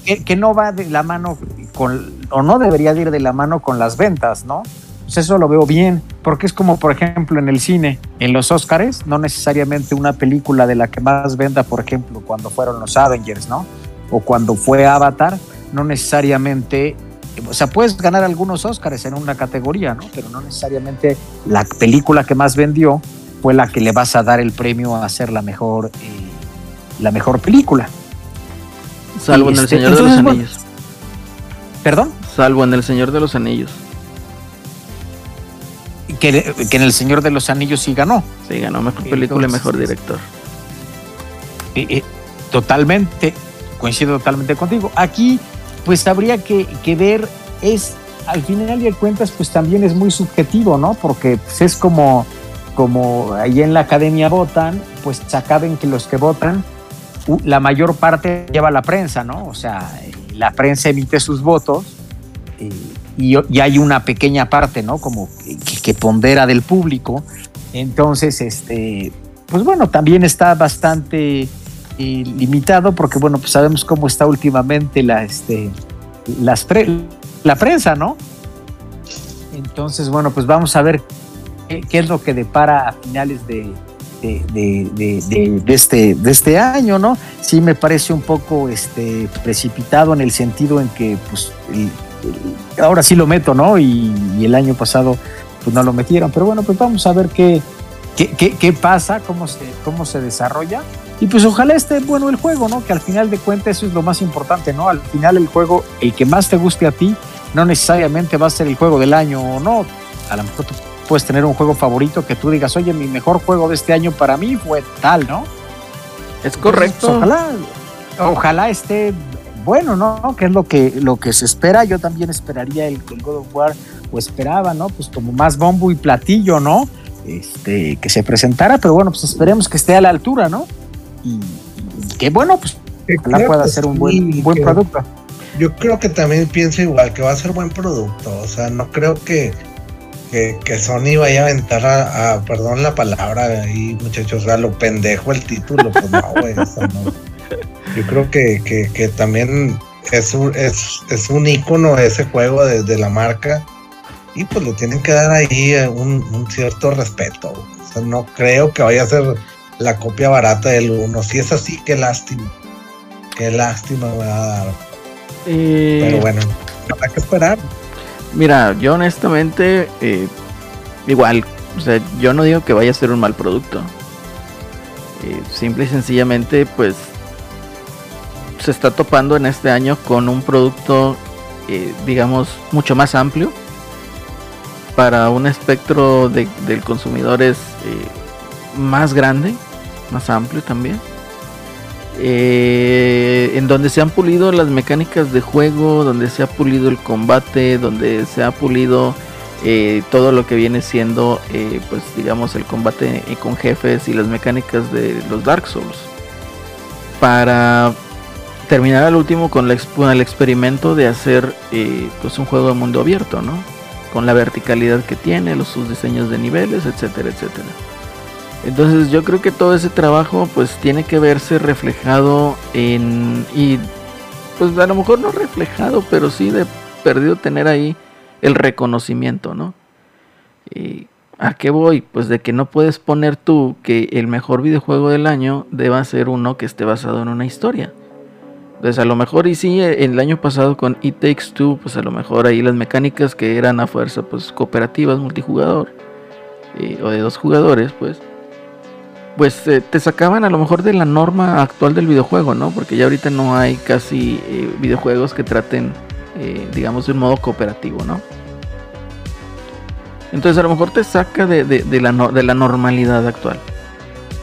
que, que no va de la mano con, o no debería de ir de la mano con las ventas, ¿no? Pues eso lo veo bien, porque es como, por ejemplo, en el cine, en los Oscars, no necesariamente una película de la que más venda, por ejemplo, cuando fueron los Avengers, ¿no? O cuando fue Avatar, no necesariamente, o sea, puedes ganar algunos Oscars en una categoría, ¿no? Pero no necesariamente la película que más vendió fue la que le vas a dar el premio a ser la mejor, eh, la mejor película. Salvo en el Este, Señor de los bueno, Anillos. ¿Perdón? Salvo en el Señor de los Anillos. Que, que en El Señor de los Anillos sí ganó. Sí, ganó mejor película y mejor director. Eh, eh, totalmente, coincido totalmente contigo. Aquí, pues habría que, que ver, es, al final de cuentas, pues también es muy subjetivo, ¿no? Porque pues, es como, como ahí en la academia votan, pues saben que los que votan, la mayor parte lleva la prensa, ¿no? O sea, la prensa emite sus votos eh, y, hay una pequeña parte, ¿no? Como que, pondera del público. Entonces, este, pues bueno, también está bastante eh, limitado porque, bueno, pues sabemos cómo está últimamente la, este, las pre- la prensa, ¿no? Entonces, bueno, pues vamos a ver qué, es lo que depara a finales de, de, de- de- este, de este año, ¿no? Sí me parece un poco este, precipitado en el sentido en que, pues, el- ahora sí lo meto, ¿no? Y, y el año pasado, pues no lo metieron. Pero bueno, pues vamos a ver qué, qué, qué- qué pasa, cómo se, cómo se desarrolla. Y pues ojalá esté bueno el juego, ¿no? Que al final de cuentas eso es lo más importante, ¿no? Al final el juego, el que más te guste a ti, no necesariamente va a ser el juego del año o no. A lo mejor tú puedes tener un juego favorito que tú digas, oye, mi mejor juego de este año para mí fue tal, ¿no? Es Entonces, correcto. pues, ojalá, ojalá esté bueno, ¿no? Que es lo que, lo que se espera. Yo también esperaría el, el God of War, o esperaba, ¿no? Pues como más bombo y platillo, ¿no? Este, que se presentara, pero bueno, pues esperemos que esté a la altura, ¿no? Y, y que bueno, pues ojalá Creo pueda ser un buen, un buen que- producto. Yo creo que también pienso igual, que va a ser buen producto. O sea, no creo que, que, que Sony vaya a aventar a, a- perdón la palabra ahí, muchachos, a lo pendejo el título. Pues no, güey, o sea, no. Yo creo que, que, que también es un, es, es un icono ese juego de, de la marca. Y pues le tienen que dar ahí eh, un, un cierto respeto. O sea, no creo que vaya a ser la copia barata del uno. Si es así, qué lástima. Qué lástima me va a dar. Eh, Pero bueno, habrá que esperar. Mira, yo honestamente, eh, igual, o sea, yo no digo que vaya a ser un mal producto. Eh, simple y sencillamente, pues, se está topando en este año con un producto, eh, digamos, mucho más amplio para un espectro de, del consumidor eh, más grande, más amplio también. Eh, en donde se han pulido las mecánicas de juego, donde se ha pulido el combate, donde se ha pulido todo lo que viene siendo, pues digamos, el combate con jefes y las mecánicas de los Dark Souls. Para terminar al último con, el experimento de hacer eh, pues un juego de mundo abierto, ¿no? Con la verticalidad que tiene, los, sus diseños de niveles, etcétera, etcétera. Entonces yo creo que todo ese trabajo pues tiene que verse reflejado en y pues a lo mejor no reflejado, pero sí de perdido tener ahí el reconocimiento, ¿no? ¿A qué voy? Pues de que no puedes poner tú que el mejor videojuego del año deba ser uno que esté basado en una historia. Entonces a lo mejor y sí, eh, el año pasado con It Takes Two, pues a lo mejor ahí las mecánicas que eran a fuerza pues cooperativas, multijugador, eh, o de dos jugadores, pues pues eh, te sacaban a lo mejor de la norma actual del videojuego, ¿no? Porque ya ahorita no hay casi videojuegos que traten, digamos, de un modo cooperativo, ¿no? Entonces a lo mejor te saca de, de- de la, de la normalidad actual.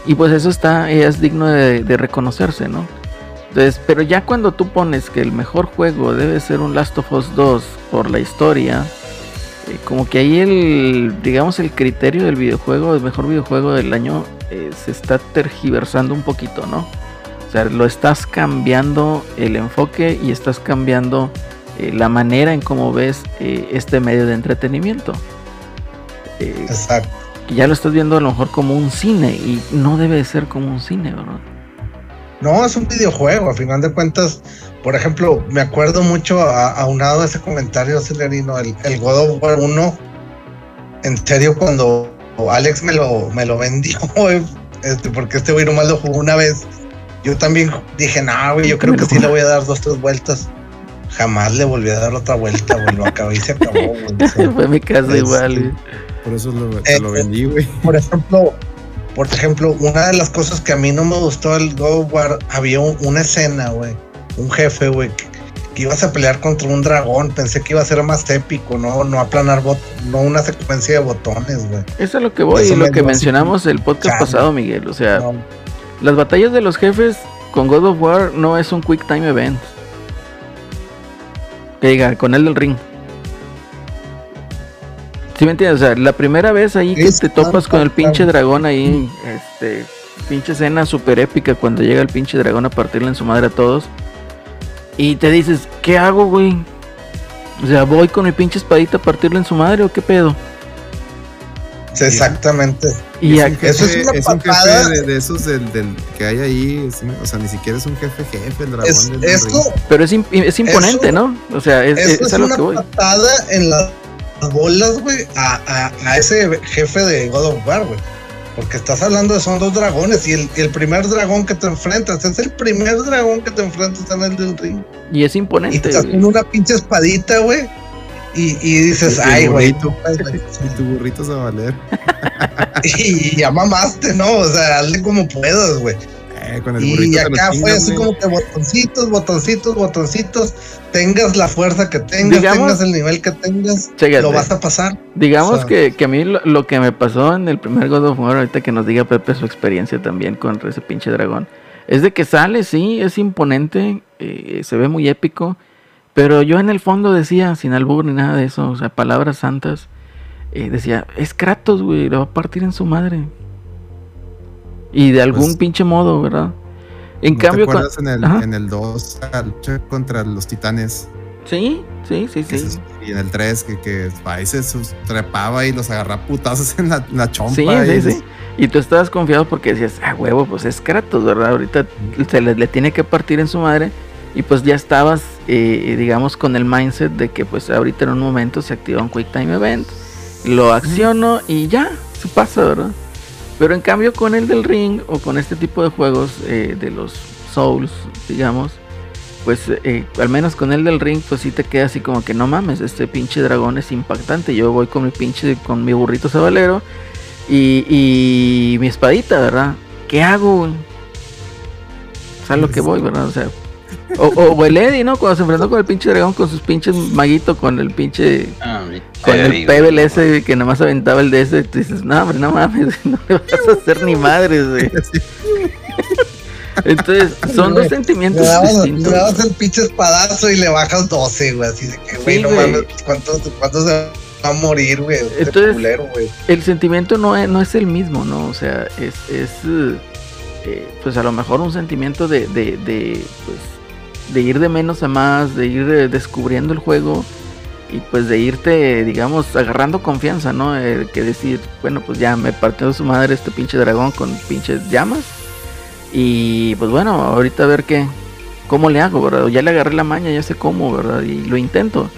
Y pues eso está, es digno de reconocerse, ¿no? Entonces, pero ya cuando tú pones que el mejor juego debe ser un Last of Us 2 por la historia, eh, como que ahí el, digamos, el criterio del videojuego, el mejor videojuego del año, eh, se está tergiversando un poquito, ¿no? O sea, lo estás cambiando el enfoque y estás cambiando eh, la manera en cómo ves este medio de entretenimiento. Exacto. que ya lo estás viendo a lo mejor como un cine y no debe de ser como un cine, ¿verdad? No, es un videojuego, a final de cuentas. Por ejemplo, me acuerdo mucho a- aunado a ese comentario, Celerino, el, el God of War 1. En serio, cuando Alex me lo, me lo vendió, este, porque este güey nomás lo jugó una vez. Yo también dije, no, güey, yo creo que sí le voy a dar dos, tres vueltas. Jamás le volví a dar otra vuelta, güey. Lo acabé y se acabó, güey. Fue mi caso es- igual. güey. Por eso lo, lo Eh, vendí, güey. por ejemplo, por ejemplo, una de las cosas que a mí no me gustó del God of War, había un- una escena, güey, un jefe, güey, que, que ibas a pelear contra un dragón. Pensé que iba a ser más épico, no, no aplanar bot, no una secuencia de botones, güey. Eso es lo que voy y lo que mencionamos el podcast pasado, Miguel. O sea, No, las batallas de los jefes con God of War no es un quick time event. Que diga, con el del ring. ¿Sí me entiendes? O sea, la primera vez ahí que Es te topas con el pinche dragón ahí, este, pinche escena super épica cuando llega el pinche dragón a partirle en su madre a todos. Y te dices, ¿qué hago, güey? O sea, ¿voy con mi pinche espadita a partirle en su madre o qué pedo? exactamente. Y es a- un jefe, eso es una es un jefe patada. de, de esos del, del que hay ahí. es- o sea, ni siquiera es un jefe jefe, el dragón. Es, del esto, pero es, imp- es imponente, Eso- ¿no? O sea, es, esto es es a lo una que voy. patada en las bolas, güey, a, a- a ese jefe de God of War, güey. Porque estás hablando de son dos dragones y el, el primer dragón que te enfrentas es el primer dragón que te enfrentas en el del ring. Y es Y imponente. te güey. hacen una pinche espadita, güey. Y, y dices, Y ay, güey". Y tu burrito se va a valer. Y ya mamaste, ¿no? O sea, hazle como puedas, güey. Eh, con el Y acá fue así como que botoncitos, botoncitos, botoncitos. Tengas la fuerza que tengas, Digamos- tengas el nivel que tengas, Chécate. lo vas a pasar. Digamos o sea- que, que a mí lo, lo que me pasó en el primer God of War, ahorita que nos diga Pepe su experiencia también con ese pinche dragón, es de que sale, sí, es imponente, eh, se ve muy épico, pero yo en el fondo decía, sin albur ni nada de eso, o sea, palabras santas, eh, decía, es Kratos, güey, lo va a partir en su madre. Y de algún Pues- pinche modo, ¿verdad? En ¿No cambio, ¿Te acuerdas en el, Ajá. en el 2 la lucha contra los titanes? sí, sí, sí, sí. y en el 3 que, que ahí se trepaba y los agarraba putazos en la, en la chompa. Sí, y sí, sí. Y tú estabas confiado porque decías, ah, huevo, pues es Kratos, ¿verdad? Ahorita se le, le tiene que partir en su madre. Y pues ya estabas, eh, digamos, con el mindset de que pues ahorita en un momento se activa un Quick Time Event. Lo acciono y ya, se pasa, ¿verdad? Pero en cambio con el del ring o con este tipo de juegos eh, de los Souls, digamos, pues eh, al menos con el del ring, pues sí te queda así como que no mames, este pinche dragón es impactante. Yo voy con mi pinche, con mi burrito sabalero y, y mi espadita, ¿verdad? ¿Qué hago? güey? ¿Sabes lo que voy, verdad? O sea, o, o- o el Eddie, ¿no? Cuando se enfrentó con el pinche dragón con sus pinches maguitos, con el pinche, Ah, mi con el Pebble ese que nomás aventaba el de ese, tú dices, no, hombre, no mames, no le vas a hacer ni madres, güey. Entonces, son dos Le sentimientos dabas, le distintos. dabas el pinche espadazo y le bajas 12, güey. Así de que, güey, Sí, no mames, ¿cuántos, cuántos se va a morir, güey? Este Entonces- culero, güey. el sentimiento no es, no es el mismo, ¿no? O sea, es, es eh, pues a lo mejor un sentimiento de, de, de, pues, de ir de menos a más, de ir eh, descubriendo el juego y pues de irte, digamos, agarrando confianza, ¿no? Eh, que decir, bueno, pues ya me partió su madre este pinche dragón con pinches llamas y pues bueno, ahorita a ver qué, cómo le hago, ¿verdad? Ya le agarré la maña, ya sé cómo, ¿verdad? Y lo intento.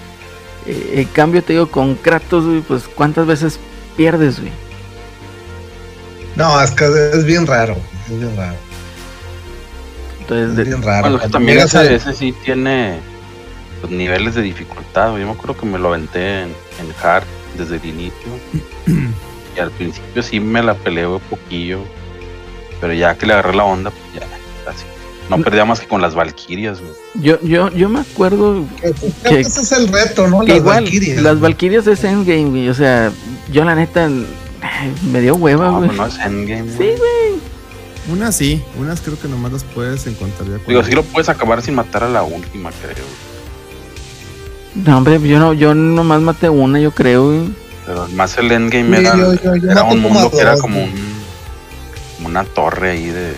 Eh, en cambio, te digo, con Kratos, pues cuántas veces pierdes, güey. No, es que es bien raro, es bien raro. Entonces, Es de- bien raro. Bueno, es que Cuando también ese, ese sí tiene pues, niveles de dificultad. Yo me acuerdo que me lo aventé en, en hard desde el inicio. y al principio sí me la peleé un poquillo. Pero ya que le agarré la onda, pues ya, casi. No perdía más que con las Valkyrias, güey. yo, yo, yo me acuerdo que- ese es el reto, ¿no? Las igual Valkyrias. las Valkyrias es Endgame, güey. O sea, yo la neta me dio hueva, No, güey. pues no es endgame. Sí, güey. Unas sí, unas creo que nomás las puedes encontrar ya Digo, sí lo puedes acabar sin matar a la última, creo. No, hombre, yo no, yo nomás maté una, yo creo, güey. Pero más el endgame Sí, era, yo- yo- yo era un mundo que era como un, como una torre ahí de,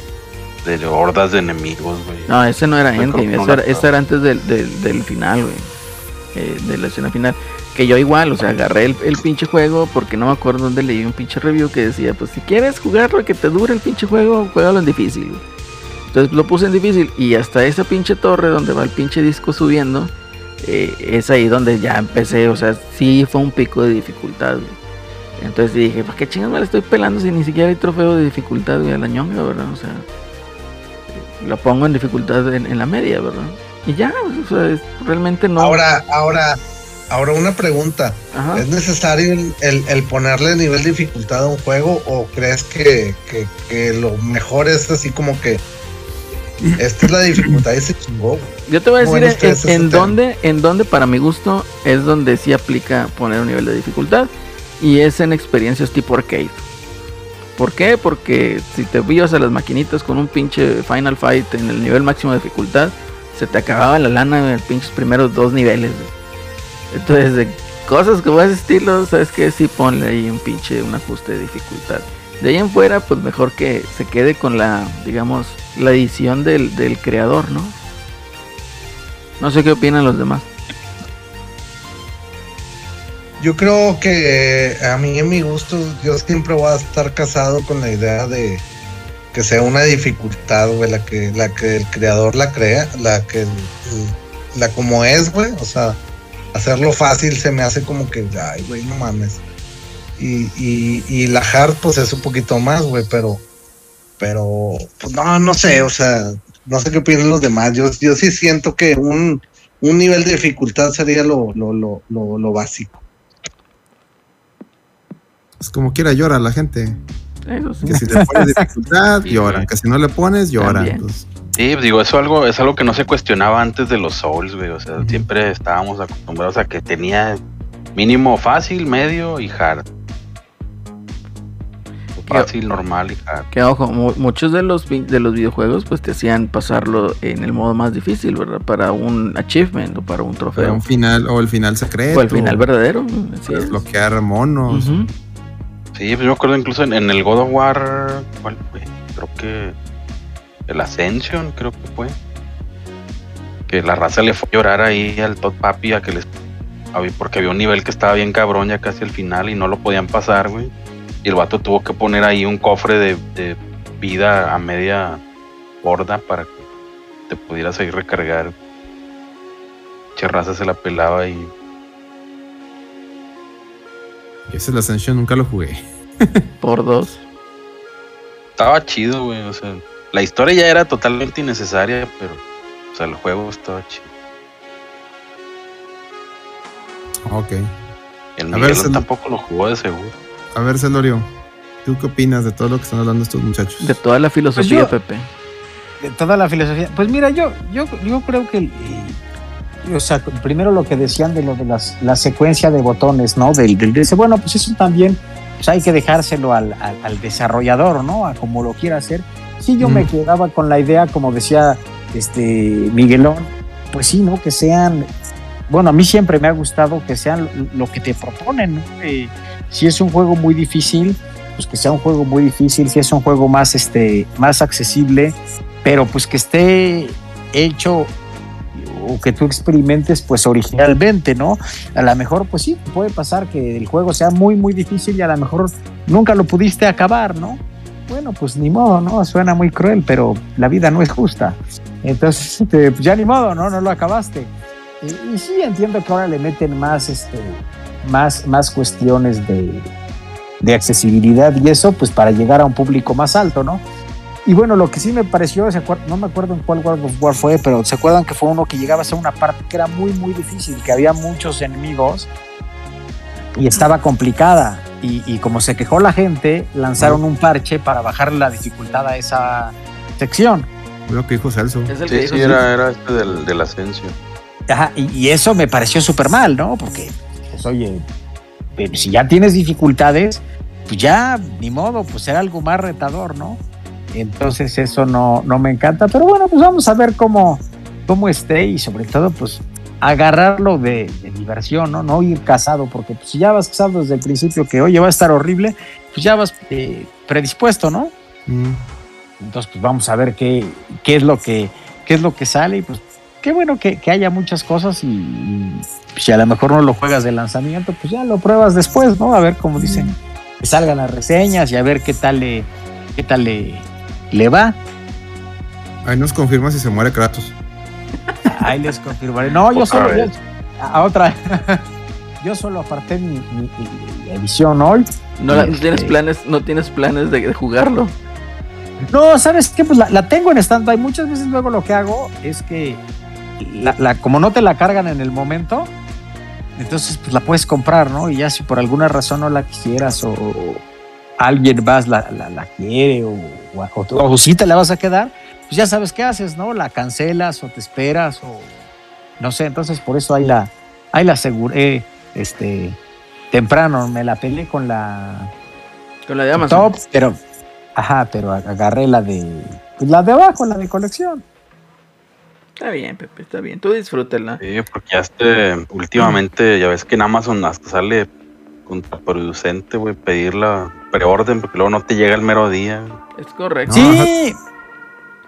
de hordas de enemigos, güey. No, ese no era Endgame, eso era, era antes del, del, del final, güey. Eh, de la escena final. Que yo igual, o sea, agarré el, el pinche juego porque no me acuerdo dónde leí un pinche review que decía, pues si quieres jugarlo que te dure el pinche juego, juégalo en difícil. Entonces lo puse en difícil y hasta esa pinche torre donde va el pinche disco subiendo, eh, es ahí donde ya empecé, o sea, sí fue un pico de dificultad. Entonces dije, ¿para qué chingas me la estoy pelando si ni siquiera hay trofeo de dificultad, güey, a la ñonga, verdad? O sea, lo pongo en dificultad en, la media, ¿verdad? Y ya, o sea, realmente no. Ahora, ahora, ahora una pregunta. Ajá. ¿Es necesario el, el- el ponerle nivel de dificultad a un juego o crees que, que- que lo mejor es así como que esta es la dificultad y se chingó? Yo te voy a decir en, en dónde, en dónde para mi gusto es donde sí aplica poner un nivel de dificultad y es en experiencias tipo arcade. ¿Por qué? Porque si te vivas a las maquinitas con un pinche Final Fight en el nivel máximo de dificultad, se te acababa la lana en los pinches primeros dos niveles. güey. Entonces, de cosas como ese estilo, sabes que sí ponle ahí un pinche un ajuste de dificultad. De ahí en fuera, pues mejor que se quede con la, digamos, la edición del, del creador, ¿no? No sé qué opinan los demás. Yo creo que eh, a mí en mi gusto yo siempre voy a estar casado con la idea de que sea una dificultad, güey, la que, la que el creador la crea, la que la como es, güey, o sea, hacerlo fácil se me hace como que, ay, güey, no mames. Y, y, y la hard, pues es un poquito más, güey, pero, pero, pues no, no sé, o sea, no sé qué opinan los demás. Yo, yo sí siento que un, un nivel de dificultad sería lo, lo, lo, lo, lo básico. Es como quiera llora la gente. Eso sí. Que si le pones dificultad, Sí, lloran. Que si no le pones, lloran. Entonces, Sí, digo, eso algo, es algo que no se cuestionaba antes de los Souls, güey. O sea, siempre estábamos acostumbrados a que tenía mínimo fácil, medio y hard. Fácil, normal y hard. Que ojo, mu- muchos de los de los videojuegos pues te hacían pasarlo en el modo más difícil, ¿verdad? Para un achievement o para un para trofeo. un final, o el final secreto. O el final verdadero. Así es. Desbloquear monos. Sí, pues yo me acuerdo incluso en, en el God of War, ¿cuál fue? Creo que el Ascension, creo que fue. Que la raza le fue a llorar ahí al Todd Papi a que les había- porque había un nivel que estaba bien cabrón ya casi al final y no lo podían pasar, güey. Y el vato tuvo que poner ahí un cofre de, de vida a media borda para que te pudieras ahí recargar. Che raza se la pelaba y ese es la Ascension, nunca lo jugué. Por dos. estaba chido, güey. O sea, la historia ya era totalmente innecesaria, pero, o sea, el juego estaba chido. Ok. El A ver, tampoco lo jugó de seguro. A ver, Celorio, ¿tú qué opinas de todo lo que están hablando estos muchachos? De toda la filosofía, Pues yo- Pepe. de toda la filosofía. Pues mira, yo, yo, yo creo que, eh, o sea, primero lo que decían de lo de las, la secuencia de botones, ¿no? Del, del dice, bueno, pues eso también, pues hay que dejárselo al, al, al desarrollador, ¿no? A como lo quiera hacer. Sí, yo Mm. me quedaba con la idea, como decía este Miguelón, pues sí, ¿no? Que sean, bueno, a mí siempre me ha gustado que sean lo, que te proponen, ¿no? Eh, si es un juego muy difícil, pues que sea un juego muy difícil, si es un juego más, este, más accesible, pero pues que esté hecho o que tú experimentes pues originalmente, ¿no? A lo mejor pues sí, puede pasar que el juego sea muy muy difícil y a lo mejor nunca lo pudiste acabar, ¿no? Bueno, pues ni modo, ¿no? Suena muy cruel, pero la vida no es justa. Entonces, este, pues ya ni modo, ¿no? No lo acabaste. Y, y sí entiendo que ahora le meten más, este, más, más cuestiones de, de accesibilidad y eso, pues para llegar a un público más alto, ¿no? Y bueno, lo que sí me pareció, ¿se acuer- no me acuerdo en cuál World of War fue, pero ¿se acuerdan que fue uno que llegaba a ser una parte que era muy, muy difícil, que había muchos enemigos y estaba complicada? Y, y como se quejó la gente, lanzaron un parche para bajar la dificultad a esa sección. Lo que dijo Celso. Es el que Sí, dijo sí, sí. era, era este del, del Ascension. Ajá, y, y eso me pareció súper mal, ¿no? Porque, pues oye, pero si ya tienes dificultades, pues ya, ni modo, pues era algo más retador, ¿no? Entonces eso no, no me encanta, pero bueno, pues vamos a ver cómo, cómo esté y sobre todo, pues agarrarlo de, de diversión, ¿no? No ir casado, porque pues, si ya vas casado desde el principio que, oye, va a estar horrible, pues ya vas eh, predispuesto, ¿no? Mm. Entonces, pues vamos a ver qué, qué es lo que qué es lo que sale y pues qué bueno que, que haya muchas cosas y, y, si a lo mejor no lo juegas de lanzamiento, pues ya lo pruebas después, ¿no? A ver cómo dicen, que salgan las reseñas y a ver qué tal le, qué tal le, le va. Ahí nos confirma si se muere Kratos. Ahí les confirmaré. No, yo solo, yo- a otra. yo solo aparté mi, mi- mi edición hoy. No, la- no Este- tienes planes, no tienes planes de, de jugarlo. No, ¿sabes qué? Pues la, la tengo en stand-by. Muchas veces luego lo que hago es que, la, la- como no te la cargan en el momento, entonces pues la puedes comprar, ¿no? Y ya si por alguna razón no la quisieras o alguien más la, la- quiere o, o, o tú- o si te la vas a quedar, pues ya sabes qué haces, ¿no? La cancelas o te esperas o no sé. Entonces por eso ahí la, ahí la aseguré, este, temprano. Me la peleé con la Con la de Amazon. top, pero ajá, pero agarré la de pues la de abajo, la de colección. Está bien, Pepe, está bien. Tú disfrútala. Sí, porque ya este, últimamente, ya ves que en Amazon hasta sale contraproducente, güey, pedir la preorden, porque luego no te llega el mero día. Es correcto. No, Sí,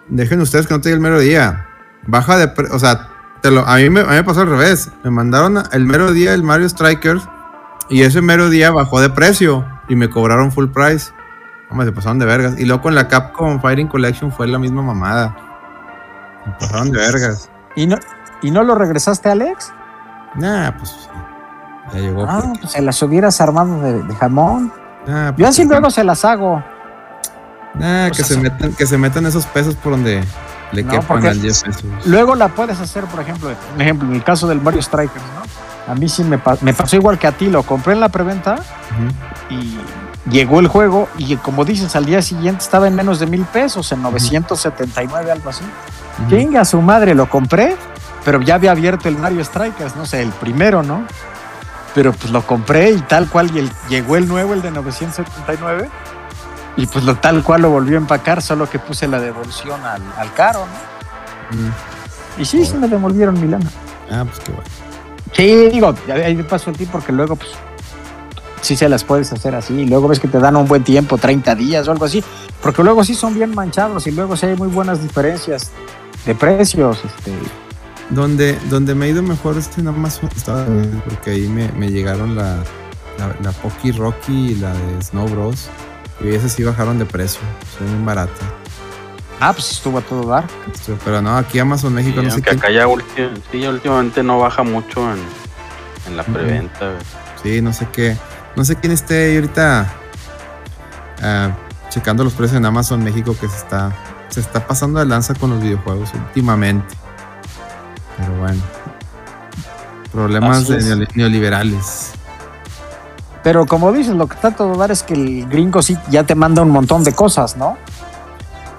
Dejen ustedes que no te llegue el mero día. Baja de. O sea, te lo, a, mí me, a mí me pasó al revés. Me mandaron el mero día el Mario Strikers. Y ese mero día bajó de precio. Y me cobraron full price. Hombre, se pasaron de vergas. Y luego con la Capcom Fighting Collection fue la misma mamada. Se pasaron de vergas. y no y no lo regresaste, Alex. Nah, pues. Ya llegó. Ah, pues se las hubieras armado de, de jamón. Nah, Yo pues, así luego se las hago. Nah, pues, que, se metan, que se metan esos pesos por donde le No, quepan al 10 pesos. Luego la puedes hacer, por ejemplo, un ejemplo, en el caso del Mario Strikers, ¿no? A mí sí me, pa- me pasó igual que a ti, lo compré en la preventa y llegó el juego y como dices, al día siguiente estaba en menos de mil pesos, en 979, algo así. Chinga su madre, lo compré, pero ya había abierto el Mario Strikers, no sé, el primero, ¿no? Pero pues lo compré y tal cual, y el- llegó el nuevo, el de 979, y pues lo tal cual lo volvió a empacar, solo que puse la devolución al, al caro, ¿no? Mm. Y sí, sí me devolvieron mi lana. Ah, pues qué bueno. Sí, digo, ahí paso el ti porque luego pues sí se las puedes hacer así, y luego ves que te dan un buen tiempo, 30 días o algo así, porque luego sí son bien manchados y luego sí hay muy buenas diferencias de precios, este, Donde, donde me ha ido mejor es en Amazon, estaba viendo, porque ahí me, me llegaron la, la, la Pocky Rocky y la de Snow Bros. Y esas sí bajaron de precio, son muy baratas. Ah, pues estuvo a todo dar. Pero no, aquí Amazon México Sí, no sé aunque qué. acá ya, sí, ya últimamente no baja mucho en, en la preventa. Sí, no sé qué. No sé quién esté ahí ahorita ah, checando los precios en Amazon México que se está, se está pasando de lanza con los videojuegos últimamente. Pero bueno. Problemas de es. neoli- neoliberales. Pero como dices, lo que está a todo dar es que el gringo sí ya te manda un montón de cosas, ¿no?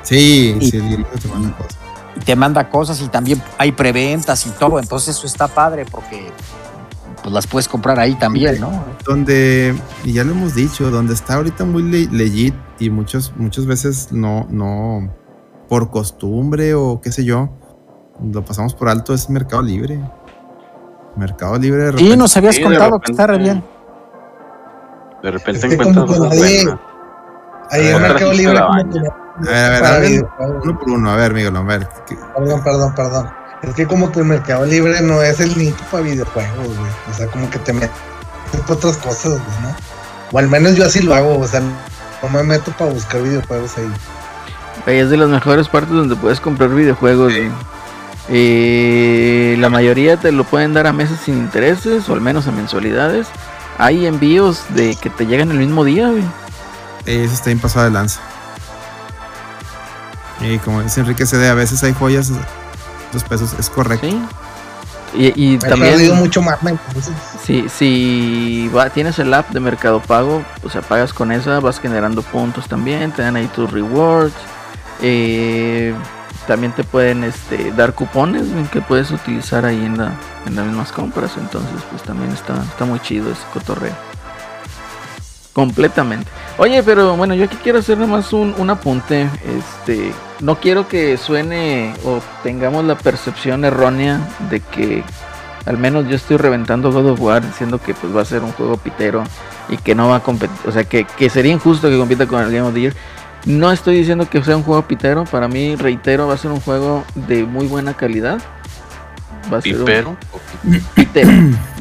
Sí, Y- sí, el gringo te manda cosas. Y te manda cosas y también hay preventas y todo, entonces eso está padre porque pues las puedes comprar ahí también, ¿no? donde, y ya lo hemos dicho, donde está ahorita muy le- legit y muchos, muchas veces no, no, por costumbre o qué sé yo, lo pasamos por alto es Mercado Libre. Mercado Libre de Y repente- nos habías Sí, de contado que está re bien. De repente Es que encuentras cosas nadie- buenas. Ahí Mercado sí Libre la como baña. que no- A ver, a ver, para hablen videojuegos. uno por uno, a ver, Miguel, a ver. ¿qué- Perdón, perdón, perdón. Es que como que el Mercado Libre no es el nicho para videojuegos, güey. O sea, como que te metes por otras cosas, güey, ¿no? O al menos yo así lo hago, o sea, no me meto para buscar videojuegos ahí. Ahí es de las mejores partes donde puedes comprar videojuegos. güey. Eh, la mayoría te lo pueden dar a meses sin intereses o al menos a mensualidades. Hay envíos de que te llegan el mismo día, güey. Eso está bien pasado de lanza. Y como dice Enrique CD, a veces hay joyas, dos pesos, es correcto. Sí. Y, y también, mucho más, entonces. si, si va, tienes el app de Mercado Pago, o sea, pagas con esa, vas generando puntos también, te dan ahí tus rewards. eh, también te pueden este, dar cupones que puedes utilizar ahí en, la, en las mismas compras. Entonces, pues también está, está muy chido ese cotorreo. Completamente. Oye, pero bueno, yo aquí quiero hacer nada más un, un apunte. Este, no quiero que suene o tengamos la percepción errónea de que Al menos yo estoy reventando God of War diciendo que pues va a ser un juego pitero y que no va a competir, o sea, que, que sería injusto que compita con el Game of the Year. No estoy diciendo que sea un juego pitero, para mí, reitero, va a ser un juego de muy buena calidad. Va a ser un- pitero.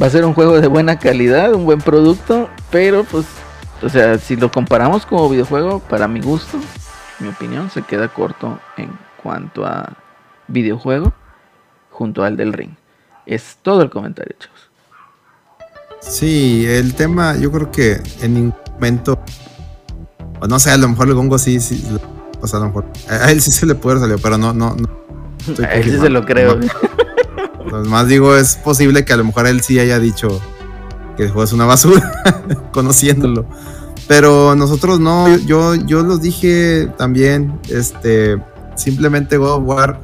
Va a ser un juego de buena calidad, un buen producto, pero pues, o sea, si lo comparamos como videojuego, para mi gusto, mi opinión, se queda corto en cuanto a videojuego junto al del ring. Es todo el comentario, chicos. Sí, el tema, yo creo que en ningún momento, o no sé, a lo mejor el gongo sí, sí, o sea, a lo mejor, a él sí se le puede salir, pero no, no, no. A él sí se lo creo. No, más digo, es posible que a lo mejor él sí haya dicho que el juego es una basura, conociéndolo. Pero nosotros no, yo, yo los dije también, este, simplemente God of War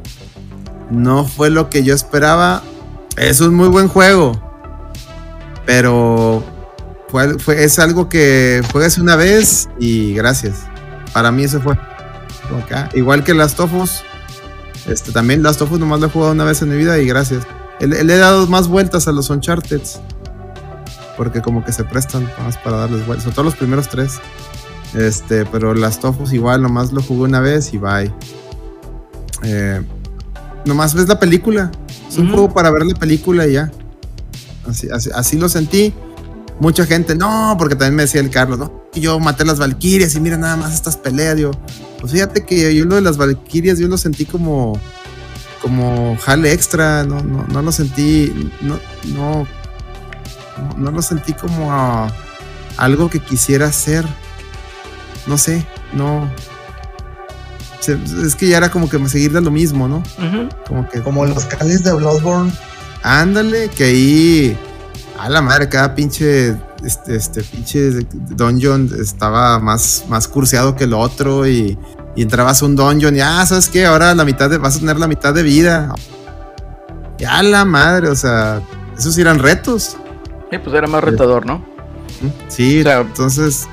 no fue lo que yo esperaba. Es un muy buen juego, pero fue, fue- es algo que juegas una vez y gracias. Para mí eso fue. acá. Igual que Last of Us, este, también Last of Us nomás lo he jugado una vez en mi vida y gracias. Le, le he dado más vueltas a los Uncharted. Porque como que se prestan más para darles vueltas. Sobre todo los primeros tres. Este, pero Last of Us igual, nomás lo jugué una vez y bye. Eh, nomás ves la película. Es un juego para ver la película y ya. Así, así, así lo sentí. Mucha gente, no, porque también me decía el Carlos, no, que yo maté las Valquirias y mira nada más estas peleas. Yo, pues fíjate que yo lo de las Valquirias, yo lo sentí como, como jale extra, no, no, no lo sentí, no, no, no, lo sentí como a- algo que quisiera hacer. No sé, no. Es que ya era como que me seguir de lo mismo, ¿no? Como que Como los cáliz de Bloodborne. Ándale, que ahí. A la madre, cada pinche. Este, este pinche dungeon estaba más, más curseado que el otro. Y, y entrabas a un dungeon y ah, ¿sabes qué? Ahora la mitad de, vas a tener la mitad de vida. Y a la madre, o sea, esos eran retos. Sí, pues era más retador, ¿no? Sí, O sea- entonces.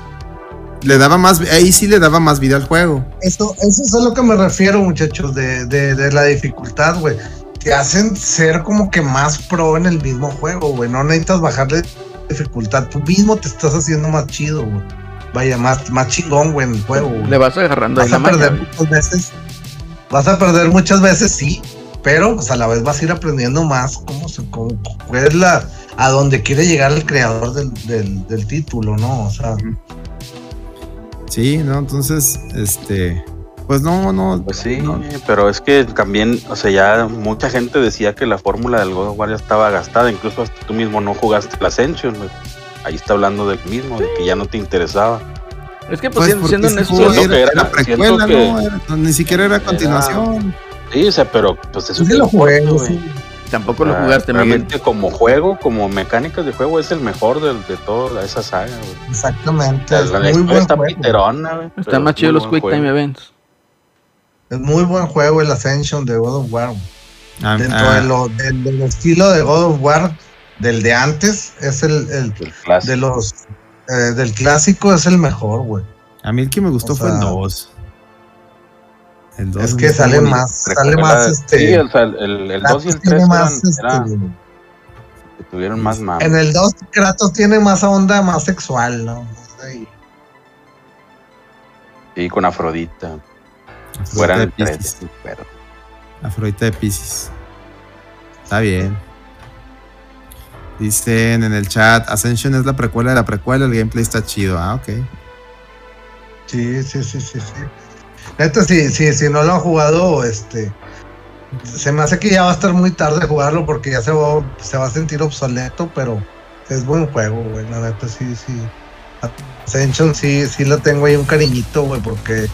Le daba más. Ahí sí le daba más vida al juego. Eso, eso es a lo que me refiero, muchachos, de, de, de la dificultad, güey. Te hacen ser como que más pro en el mismo juego, güey. No necesitas bajarle dificultad. Tú mismo te estás haciendo más chido, güey. Vaya, más, más chingón, güey, en el juego, güey. Le vas agarrando ahí Vas la a maña. perder muchas veces. Vas a perder muchas veces, sí. Pero pues a la vez vas a ir aprendiendo más cómo se, cómo, cuál es la, a dónde quiere llegar el creador del, del, del título, ¿no? O sea, Sí, ¿no? Entonces, este. Pues no, no. Pues sí, no, pero es que también, o sea, ya mucha gente decía que la fórmula del God of War ya estaba gastada, incluso hasta tú mismo no jugaste la Ascension, güey. Ahí está hablando del mismo, de que ya no te interesaba. Es que pues, Pues siendo, honestos, era, que era- era precuela, que- ¿no? Era- no, Ni siquiera era continuación. Sí, o sea, pero pues eso sí lo jugué, sí. tampoco lo O sea, jugaste, Miguel. Realmente como juego, como mecánicas de juego, es el mejor de, de toda esa saga, güey. Exactamente. La, Es la muy buen está piterona, güey. Están más muy los Quick Time. Events. Es muy buen juego el Ascension de God of War. Ah, Dentro ah, de lo, del, del estilo de God of War del de antes, es el, el El clásico. de los eh, del clásico es el mejor, güey. a mí el que me gustó o fue el sea, 2. El 2 Es que sale más, sale Recuerda- más este. Sí, o sea, el, el 2 y el 3 tiene eran, más, este, eran- que tuvieron más mame. En el 2, Kratos tiene más onda más sexual, ¿no? Y con Afrodita. Fuera en el 3, pero Afrodita de Pisces. Está bien. Dicen en el chat, Ascension es la precuela de la precuela, el gameplay está chido. Ah, ok. Sí, sí, sí, sí, sí. Neta, si, si, si no lo han jugado, este. Se me hace que ya va a estar muy tarde jugarlo porque ya se va, se va a sentir obsoleto, pero es buen juego, güey. La neta, sí, sí. Ascension sí, sí le tengo ahí un cariñito, güey, porque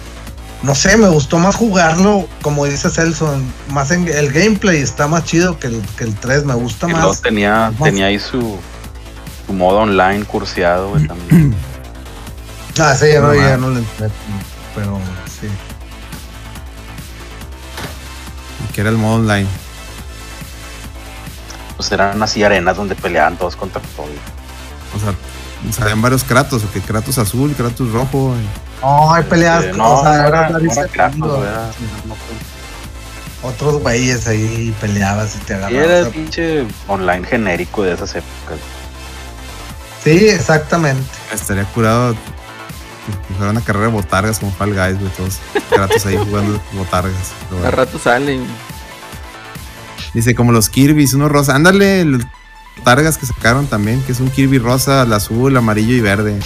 no sé, me gustó más jugarlo, como dice Celso, más en el gameplay está más chido que el, que el 3, me gusta y más. tenía, más- tenía ahí su, su modo online curseado, güey, también. Ah, sí, ya no, ya no le entré, pero sí. Que era el modo online. Pues eran así arenas donde peleaban todos contra todos. O sea, salían varios Kratos, o que Kratos azul, Kratos rojo. y- No, hay peleas, Eh, o sea, no, era era Kratos, no otros güeyes ahí peleabas y te Y era agarrabas. pinche online genérico de esas épocas. Sí, exactamente. Estaría curado fuera una carrera de botargas como Fall Guys, güey. Todos gratos ahí jugando botargas. Pero A bueno. rato salen. Dice como los Kirby's, uno rosa. Ándale, los botargas que sacaron también, que es un Kirby rosa, el azul, amarillo y verde.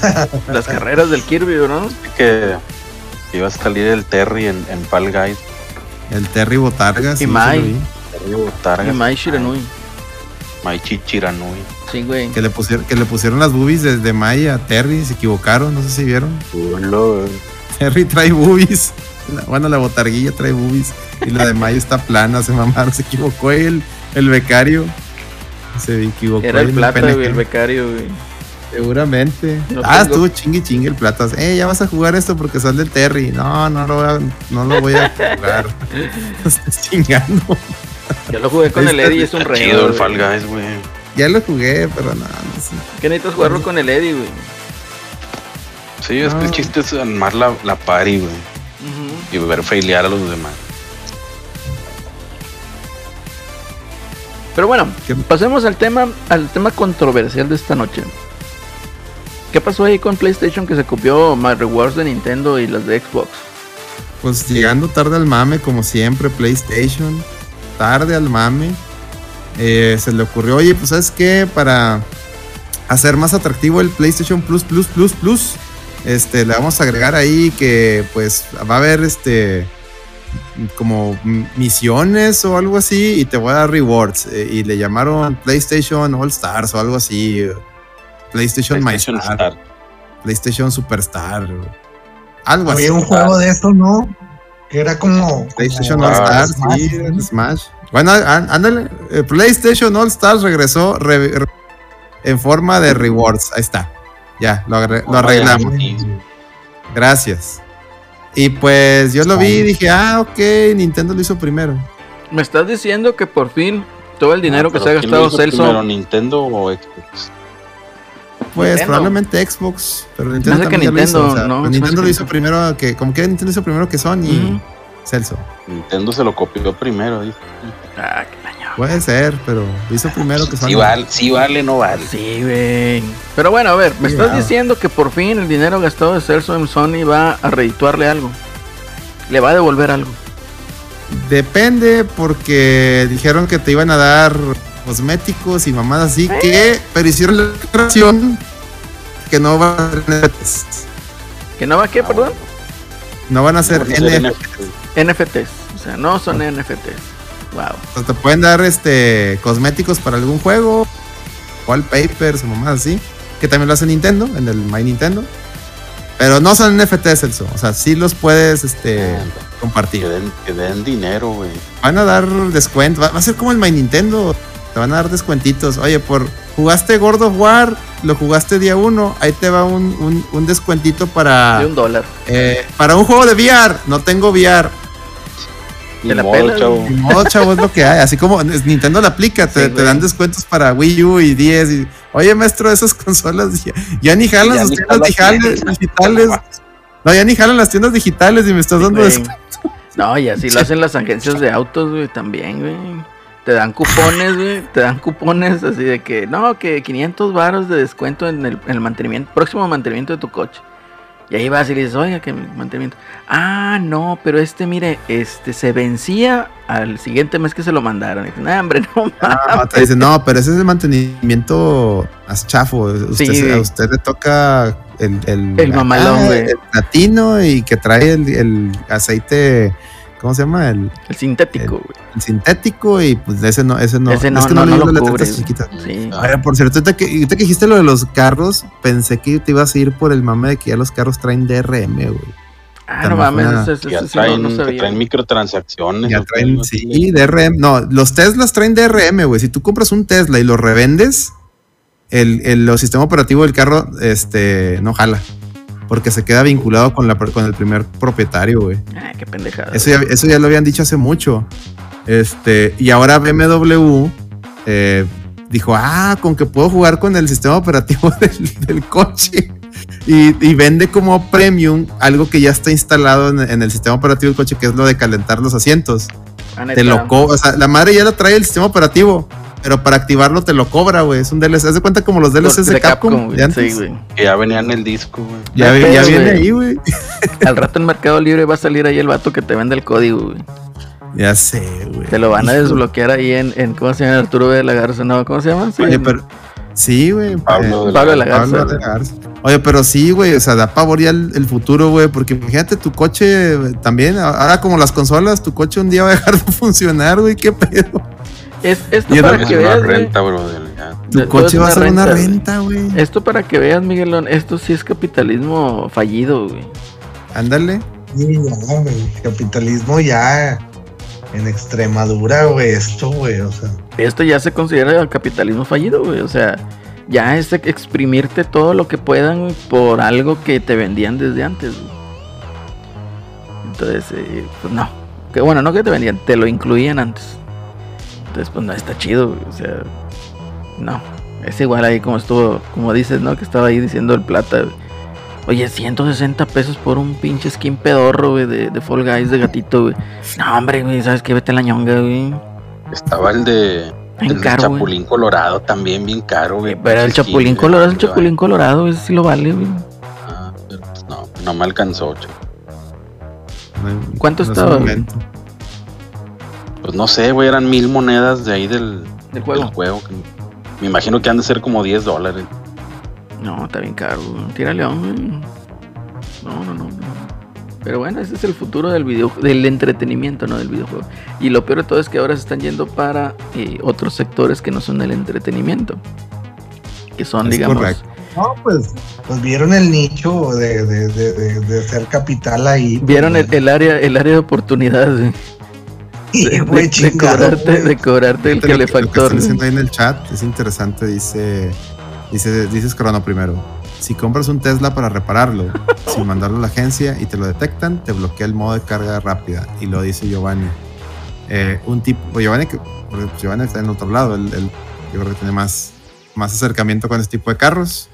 Las carreras del Kirby, ¿no? Que iba a salir el Terry en, en Fall Guys. El Terry Botargas. Y sí Mai. Terry Botarga. Y Mai Shiranui. Mai Chichiranui. Sí, güey. Que le, pusieron, que le pusieron las boobies desde Mai a Terry, se equivocaron, no sé si vieron. Güey. Terry trae boobies. Bueno, la botarguilla trae boobies. Y la de Mai está plana, se mamaron, se equivocó el, el becario. Se equivocó. Era el plata, güey, el becario, güey. Seguramente. No ah, tengo- estuvo chingue chingue el plata. Eh, ya vas a jugar esto porque sale el Terry. No, no lo voy a, no lo voy a jugar. Estás chingando. Yo lo jugué con el Eddie y es un rey. chido el Fall Guys, güey. Ya lo jugué, pero no, no sé. ¿Qué necesitas jugarlo con el Eddie, güey? Sí, es que el Ah. chiste es armar la, la party, güey. Y ver failear a los demás. Pero bueno, pasemos al tema, al tema controversial de esta noche. ¿Qué pasó ahí con PlayStation que se copió My Rewards de Nintendo y las de Xbox? Pues llegando tarde al mame, como siempre, PlayStation. Tarde al mame. Eh, se le ocurrió, oye, pues sabes qué, para hacer más atractivo el PlayStation Plus Plus Plus Plus, este, le vamos a agregar ahí que pues va a haber este como misiones o algo así y te voy a dar rewards eh, y le llamaron PlayStation All Stars o algo así eh, PlayStation, My PlayStation Star, Star. PlayStation Superstar algo así Había un juego de eso, ¿no? Que era como. PlayStation como- All Ah, Stars, Smash, sí, ¿no? Smash. Bueno, ándale. eh, PlayStation All Stars regresó re- re- en forma de rewards. Ahí está. Ya, lo, arre- lo arreglamos. Gracias. Y pues yo lo vi y dije, ah, ok, Nintendo lo hizo primero. Me estás diciendo que por fin todo el dinero Ah, que se ha ¿quién lo gastado Celso. primero, ¿Nintendo o Xbox? Pues Nintendo. probablemente Xbox, pero Nintendo que ya lo hizo, Nintendo, o sea, no, Nintendo lo hizo Nintendo. primero que, como que Nintendo hizo primero que Sony y Ujú. Celso. Nintendo se lo copió primero. dice. Ah. Puede ser, pero hizo primero que Sony. Sí vale, sí vale, no vale. Sí, güey. Pero bueno, a ver, me Sí, estás diciendo que por fin el dinero gastado de Celso en Sony va a redituarle algo. Le va a devolver algo. Depende porque dijeron que te iban a dar cosméticos y mamadas así que, pero hicieron la declaración que no van a ser NFTs. ¿Que no va a qué, Ah, perdón? No van a ser Van a ser NFTs. NFTs. O sea, no son NFTs. Wow. O sea, te pueden dar este cosméticos para algún juego, wallpapers o mamadas así, que también lo hace Nintendo en el My Nintendo. Pero no son NFTs, Celso. O sea, sí los puedes este, Que compartir. den, que den dinero, güey. Van a dar descuento. Va, va a ser como el My Nintendo. Te van a dar descuentitos. Oye, por jugaste God of War, lo jugaste día uno, ahí te va un, un- un descuentito para, De un dólar. eh, para un juego de VR. No tengo VR. Ni Te la modo, pelas, chavo. Ni modo, chavo, es lo que hay. Así como Nintendo la aplica, te, Sí, te güey. dan descuentos para Wii U y 10. Y, Oye, maestro, esas consolas ya, ya ni jalan Ya ni tiendas digitales. No, ya ni jalan las tiendas digitales y me estás dando descuento. No, y así lo hacen las agencias de autos, güey, también, güey. Te dan cupones, güey. Te dan cupones así de que, no, que 500 varos de descuento en el, en el mantenimiento, próximo mantenimiento de tu coche. Y ahí vas y le dices, oiga, que mi mantenimiento. Ah, no, pero este, mire, este se vencía al siguiente mes que se lo mandaron. Y "Ah, hombre, no mames. No, te dicen, no, pero ese es el mantenimiento más chafo. Usted, Sí. a usted le toca el, el, El mamalón, güey. el platino y que trae el, el aceite, ¿cómo se llama? El, El sintético, güey. el sintético y pues ese no, ese no, Ese no, es que no, no digo lo las cubre. letritas chiquitas. Sí. Por cierto, ahorita que, ahorita que dijiste lo de los carros, pensé que te ibas a ir por el mame de que ya los carros traen DRM, güey. Ah, no mames, ese, ese- Ya no- traen, no que sabía. traen microtransacciones. Ya traen, No sí, DRM. No, los Teslas traen DRM, güey. Si tú compras un Tesla y lo revendes, el, el, el sistema operativo del carro este, no jala. Porque se queda vinculado con, la, con el primer propietario, güey. Ah, qué pendejada. Eso ya, eso ya lo habían dicho hace mucho. Este, y ahora BMW eh, dijo, ah, con que puedo jugar con el sistema operativo del, del coche. Y, y vende como premium algo que ya está instalado en, en el sistema operativo del coche, que es lo de calentar los asientos. Ah, Te lo o sea, la madre ya lo trae el sistema operativo, pero para activarlo te lo cobra, güey. Es un DLC. Haz de cuenta como los DLCs de, Capcom, güey. de antes. Sí, güey. Que ya venía en el disco, güey. Ya, viene güey. ahí, güey. Al rato en Mercado Libre va a salir ahí el vato que te vende el código, güey. Ya sé, güey. Te lo van a desbloquear ahí en, en ¿cómo se llama? Arturo de la Garza, ¿no? ¿Cómo se llama? Sí, Oye, pero. Sí, güey. Pablo eh, de Pablo de la Pablo Garza. de la Garza. Oye, pero sí, güey, o sea, da pavor ya el, el futuro, güey, porque imagínate tu coche también, ahora como las consolas, tu coche un día va a dejar de funcionar, güey, qué pedo. Es, esto Y es para que una veas, renta, ya. Tu coche va a ser una renta, güey. Esto para que veas, Miguelón, esto sí es capitalismo fallido, güey. Ándale. Sí, ya, güey. Capitalismo ya en Extremadura, güey. Esto, güey. O sea, Esto ya se considera capitalismo fallido, güey. O sea, ya es exprimirte todo lo que puedan güey, por algo que te vendían desde antes. güey. Entonces, eh, pues no. Que bueno, no que te vendían, te lo incluían antes. Entonces, pues no está chido, güey. O sea, no. Es igual ahí como estuvo, como dices, ¿no? Que estaba ahí diciendo el plata. güey. Oye, 160 pesos por un pinche skin pedorro, güey, de, de Fall Guys de gatito, güey. No, hombre, güey, ¿sabes qué? Vete a la ñonga, güey. Estaba el de. Bien El güey. Chapulín Colorado también bien caro, güey. Pero el Chapulín Colorado es el. Chapulín Colorado, ese sí lo vale, güey. Ah, pero pues no, no me alcanzó, chaval. No- ¿Cuánto no estaba. Pues no sé, güey, eran mil monedas de ahí del, Del juego. del juego. Me imagino que han de ser como 10 dólares. No, está bien caro, güey. Tira león, güey. No, no, no, no. Pero bueno, ese es el futuro del video, del entretenimiento, no del videojuego. Y lo peor de todo es que ahora se están yendo para eh, otros sectores que no son el entretenimiento. Que son, Es digamos, correcto. no, pues, pues vieron el nicho de, de, de, de, de hacer capital ahí. vieron el, pues, el área, el área de oportunidad güey. y, de, de- de cobrarte, de cobrarte el Fíjate lo que- calefactor. están ahí en el chat es interesante. Dice, dice, dices Crono primero. Si compras un Tesla para repararlo, sin mandarlo a la agencia y te lo detectan, te bloquea el modo de carga rápida. Y lo dice Giovanni. Eh, un tipo, pues Giovanni, que, porque Giovanni está en otro lado, él, él- yo creo que tiene más, más acercamiento con este tipo de carros.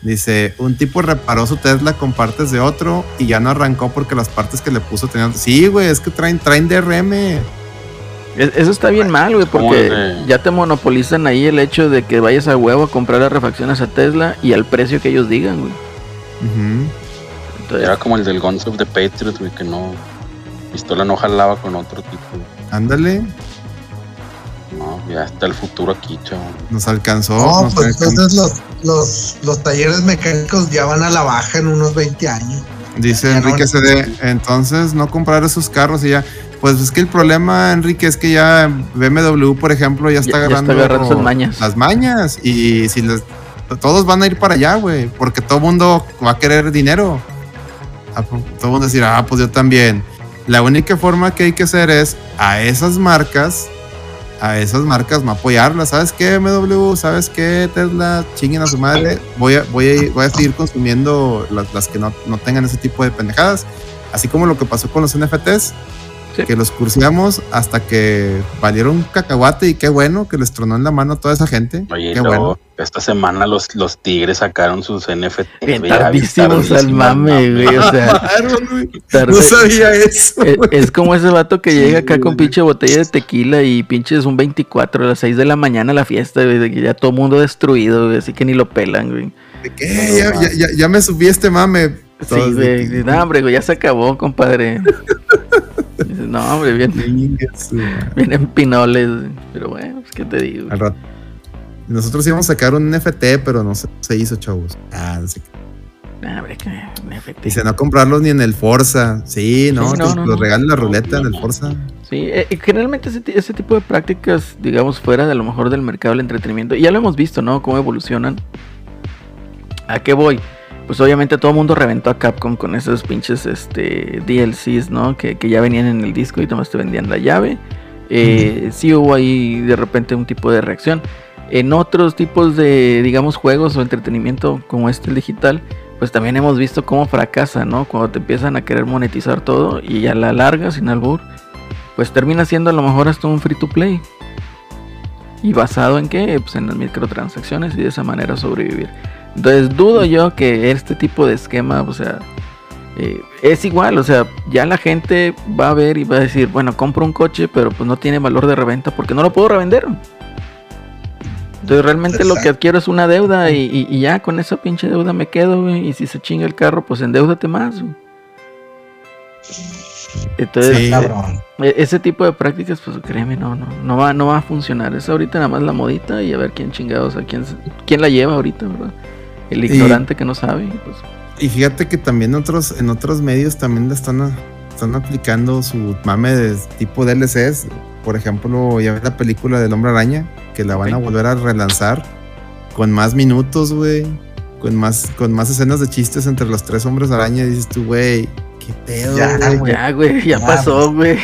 Dice, un tipo reparó su Tesla con partes de otro y ya no arrancó porque las partes que le puso tenían... Sí, güey, es que traen, traen DRM. Es- Eso está bien mal, güey, porque ya te monopolizan ahí el hecho de que vayas a huevo a comprar las refacciones a Tesla y al precio que ellos digan, güey. Entonces, Era como el del Guns of the Patriots, güey, que no. Pistola no jalaba con otro tipo. Ándale, No, ya está el futuro aquí, chavo. nos alcanzó. No, nos pues alcanzó. entonces los, los, los talleres mecánicos ya van a la baja en unos 20 años. Dice Ya Enrique CD, entonces no comprar esos carros y ya. Pues es que el problema, Enrique, es que ya BMW, por ejemplo, ya está Ya- ya está agarrando, agarrando sus mañas. las mañas. Y si les, todos van a ir para allá, güey, porque todo el mundo va a querer dinero. Ah, pues, Todo el mundo va a decir, ah, pues yo también. La única forma que hay que hacer es a esas marcas, a esas marcas no apoyarlas. ¿Sabes qué, MW? ¿Sabes qué, Tesla? Chinguen a su madre. Voy a, voy a, voy a seguir consumiendo las, las que no, no tengan ese tipo de pendejadas. Así como lo que pasó con los NFTs, Sí. que los cursiamos hasta que valieron un cacahuate y qué bueno que les tronó en la mano a toda esa gente. Oye, qué bueno. esta semana los, los Tigres sacaron sus NFT. bien tardísimos al mame, güey. O sea, tarde- No sabía eso. Es, como ese vato que Sí, llega acá güey. con pinche botella de tequila y pinches un 24 a las 6 de la mañana a la fiesta, güey, ya todo mundo destruido, güey, así que ni lo pelan, güey. ¿De qué? Ya, ya- ya- ya me subí este mame. Sí, güey. No, hombre, güey, ya se acabó, compadre. No, hombre, bien, en pinoles. Pero bueno, pues, ¿qué te digo? Al rato. Nosotros íbamos a sacar un NFT, pero no se, se hizo, chavos. Ah, no sé qué. Hombre, que efecto. Dice, no comprarlos ni en el Forza. Sí, no, Sí, no, que no, los no. regalen la ruleta en el Forza. Sí, eh, generalmente ese, ese tipo de prácticas, digamos, fuera de lo mejor del mercado del entretenimiento, y ya lo hemos visto, ¿no? Cómo evolucionan. ¿A qué voy? Pues obviamente todo el mundo reventó a Capcom con esos pinches este, DLCs, ¿no? Que, que ya venían en el disco y nomás te vendían la llave. Eh, Sí hubo ahí de repente un tipo de reacción. En otros tipos de, digamos, juegos o entretenimiento como este el digital, pues también hemos visto cómo fracasa, ¿no? Cuando te empiezan a querer monetizar todo y a la larga, sin albur, pues termina siendo a lo mejor hasta un free to play. ¿Y basado en qué? Pues en las microtransacciones y de esa manera sobrevivir. Entonces dudo yo que este tipo de esquema, o sea, eh, es igual, o sea, ya la gente va a ver y va a decir, bueno, compro un coche, pero pues no tiene valor de reventa porque no lo puedo revender. Entonces realmente lo que adquiero es una deuda y, y- y ya con esa pinche deuda me quedo, güey, y si se chinga el carro, pues endeudate más. güey. Entonces, Sí. e- ese tipo de prácticas, pues créeme, no, no, no va, no va a funcionar. Es ahorita nada más la modita y a ver quién chingados, a quién, quién la lleva ahorita, ¿verdad? El Y- ignorante que no sabe, y, pues, Y fíjate que también otros, en otros medios también le están, a- están aplicando su mame de tipo DLCs. Por ejemplo, ya ves la película del Hombre Araña, que la van a Ok. volver a relanzar con más minutos, güey. Con más, con más escenas de chistes entre los tres hombres araña. Y dices tú, güey, qué pedo. Ya, güey? ya, güey, ya Ya, pasó, güey.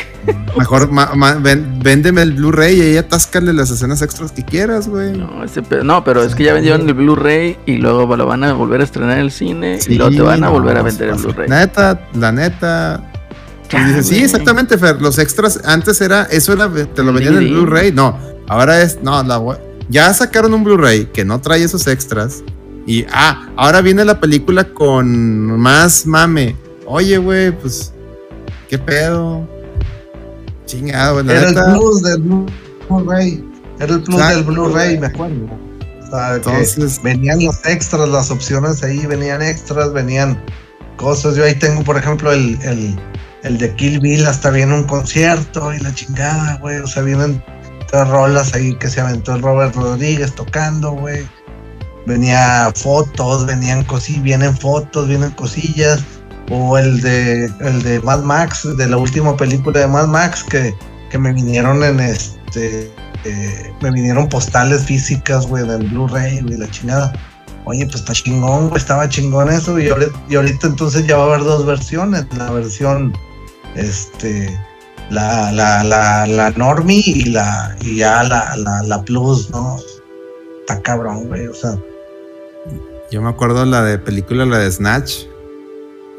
Mejor ma- ma- ven- véndeme el Blu-ray y ahí atáscale las escenas extras que quieras, güey. No, ese pe- no, pero es que ya vendieron el Blu-ray y luego lo van a volver a estrenar en el cine y Sí, luego te van a no, volver a vender el Blu-ray. Neta, la neta. Ya, Y dices, sí, exactamente, Fer. Los extras, antes era, eso era, te lo vendían en el. Blu-ray. No, ahora es, no, la ya sacaron un Blu-ray que no trae esos extras. Y, ah, ahora viene la película con más mame. Oye, güey, pues, ¿qué pedo? Chingado, güey, Era el plus del Blu- Blu-ray. Era el plus Exacto, del Blu-ray, me acuerdo. O sea, que Entonces, venían los extras, las opciones ahí, venían extras, venían cosas. Yo ahí tengo, por ejemplo, el, el, el de Kill Bill, hasta viene un concierto y la chingada, güey. O sea, vienen tres rolas ahí que se aventó el Robert Rodríguez tocando, güey. Venía fotos, venían cosillas, vienen fotos, vienen cosillas. O el de el de Mad Max, de la última película de Mad Max, que, que me vinieron en este eh, me vinieron postales físicas, güey, del Blu-ray, güey, la chingada. Oye, pues está chingón, güey, estaba chingón eso. Y ahorita, entonces ya va a haber dos versiones. La versión, este, la, la, la, la normie y la, y ya la, la, la plus, ¿no? Está cabrón, güey, o sea. yo me acuerdo la de película, la de Snatch.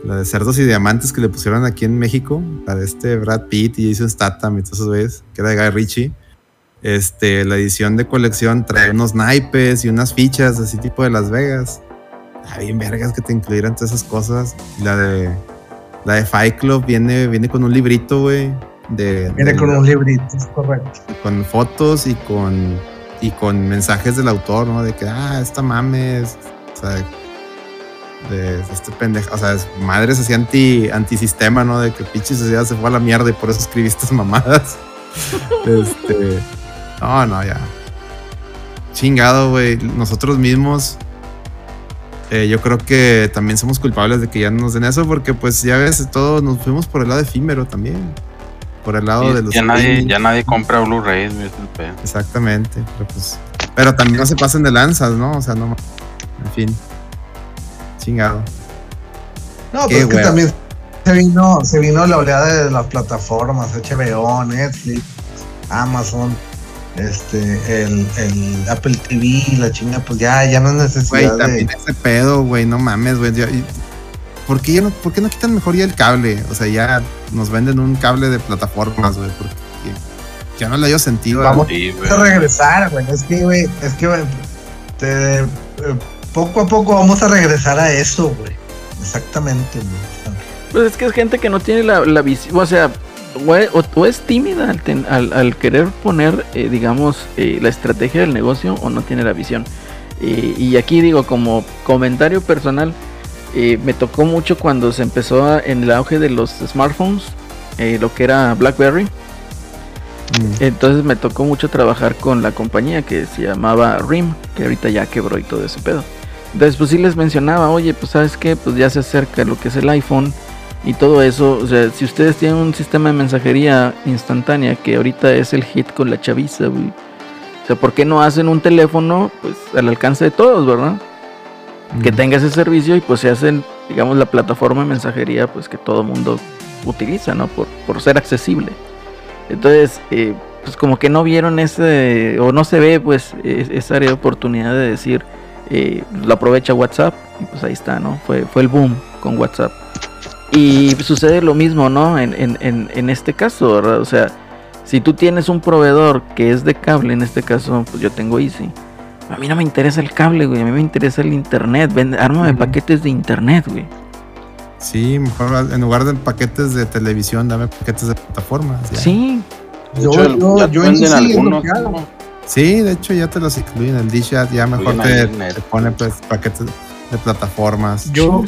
La de Cerdos y Diamantes que le pusieron aquí en México. La de este Brad Pitt y Jason Statham y todos esos güeyes, que era de Guy Ritchie. Este, la edición de colección trae unos naipes y unas fichas así tipo de Las Vegas. Ah, bien vergas que te incluyeran todas esas cosas. Y la de la de Fight Club viene, viene con un librito, güey. De, Viene con un librito, es correcto. con fotos y con y con mensajes del autor, ¿no? De que ah, esta mames, o sea, de, este pendejo, o sea, es- madres así anti antisistema, ¿no? De que pinche sociedad se fue a la mierda y por eso escribí estas mamadas. este, no, no, ya. Chingado, güey. Nosotros mismos eh, yo creo que también somos culpables de que ya no nos den eso porque pues ya ves, todos nos fuimos por el lado efímero también. Por el lado de los ya, nadie, ya nadie compra Blu-ray, güey, es el pedo. Exactamente, pero pues. Pero también no se pasen de lanzas, ¿no? O sea, no. En fin. Chingado. No, Qué pues es que también se vino, se vino la oleada de las plataformas, HBO, Netflix, Amazon, este, el, el Apple TV, la chinga, pues ya, ya no es Güey, necesidad también de. ese pedo, güey, no mames, güey. ¿Por qué, ya no, ¿Por qué no quitan mejor ya el cable? O sea, ya nos venden un cable de plataformas, güey, porque ya no le dio sentido. a- Vamos Sí, güey. a regresar, güey. Es que, güey, es que, güey, te- eh, poco a poco vamos a regresar a eso, güey. Exactamente, güey. Pues es que es gente que no tiene la, la visión, o sea, o es, o- o es tímida al, ten- al- al querer poner, eh, digamos, eh, la estrategia del negocio o no tiene la visión. Eh, y aquí digo, como comentario personal, me tocó mucho cuando se empezó a- en el auge de los smartphones, lo que era BlackBerry. Mm. Entonces me tocó mucho trabajar con la compañía que se llamaba RIM, que ahorita ya quebró y todo ese pedo. Entonces pues sí les mencionaba, oye, pues sabes qué, pues ya se acerca lo que es el iPhone y todo eso. O sea, si ustedes tienen un sistema de mensajería instantánea que ahorita es el hit con la chaviza, güey. O sea, ¿por qué no hacen un teléfono pues al alcance de todos, verdad? que tenga ese servicio y pues se hacen, digamos, la plataforma de mensajería pues que todo mundo utiliza, ¿no? Por, por ser accesible. Entonces, eh, pues como que no vieron ese, o no se ve pues es- esa área de oportunidad de decir, eh, lo aprovecha WhatsApp y pues ahí está, ¿no? Fue, fue el boom con WhatsApp. Y sucede lo mismo, ¿no? En, en, en, en este caso, ¿verdad? O sea, si tú tienes un proveedor que es de cable, en este caso, pues yo tengo Easy. A mí no me interesa el cable, güey. A mí me interesa el internet. Vende, ármame paquetes de internet, güey. Sí, mejor en lugar de paquetes de televisión, dame paquetes de plataformas. ya. Sí. Yo- yo- ya yo en sí algunos. Sí, de hecho ya te los incluyen. El Dish ya, ya mejor te, en te pone pues paquetes de plataformas. Yo,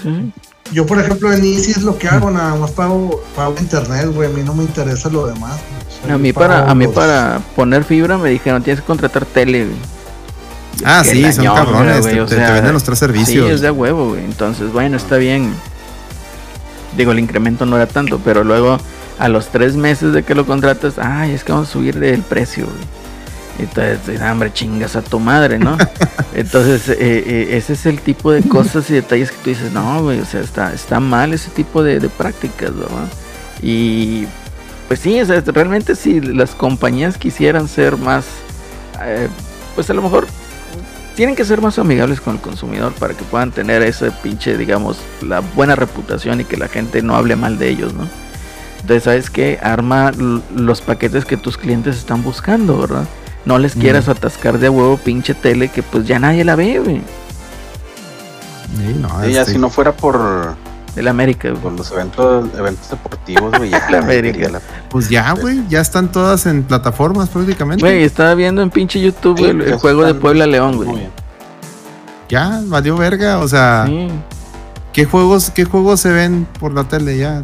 yo, por ejemplo, en Easy es lo que hago, nada más pago, pago internet, güey. A mí no me interesa lo demás. A mí para, a mí los- para poner fibra me dijeron tienes que contratar tele, güey. Ah, sí, son lañón, cabrones. güey, te, o venden los tres servicios. Sí, es de huevo, güey. Entonces, bueno, está bien. Digo, el incremento no era tanto, pero luego a los tres meses de que lo contratas, ay, es que vamos a subir el precio, güey. Entonces, ah, hombre, chingas a tu madre, ¿no? Entonces, eh, eh, ese es el tipo de cosas y detalles que tú dices, no, güey, o sea, está, está mal ese tipo de, de prácticas, ¿verdad? Y pues sí, o sea, realmente si las compañías quisieran ser más, eh, pues a lo mejor tienen que ser más amigables con el consumidor para que puedan tener ese pinche, digamos, la buena reputación y que la gente no hable mal de ellos, ¿no? Entonces, ¿sabes qué? Arma los paquetes que tus clientes están buscando, ¿verdad? No les quieras atascar de a huevo pinche tele que pues ya nadie la ve, güey. Sí, no, Sí, ya este, si no fuera por, El América, güey. por los eventos, eventos deportivos, güey, ya La América. la- Pues ya, güey, ya están todas en plataformas prácticamente. Güey, estaba viendo en pinche YouTube Sí, el, juego de Puebla León, muy güey. bien. Ya, valió verga. O sea, Sí. ¿qué juegos, qué juegos se ven por la tele ya?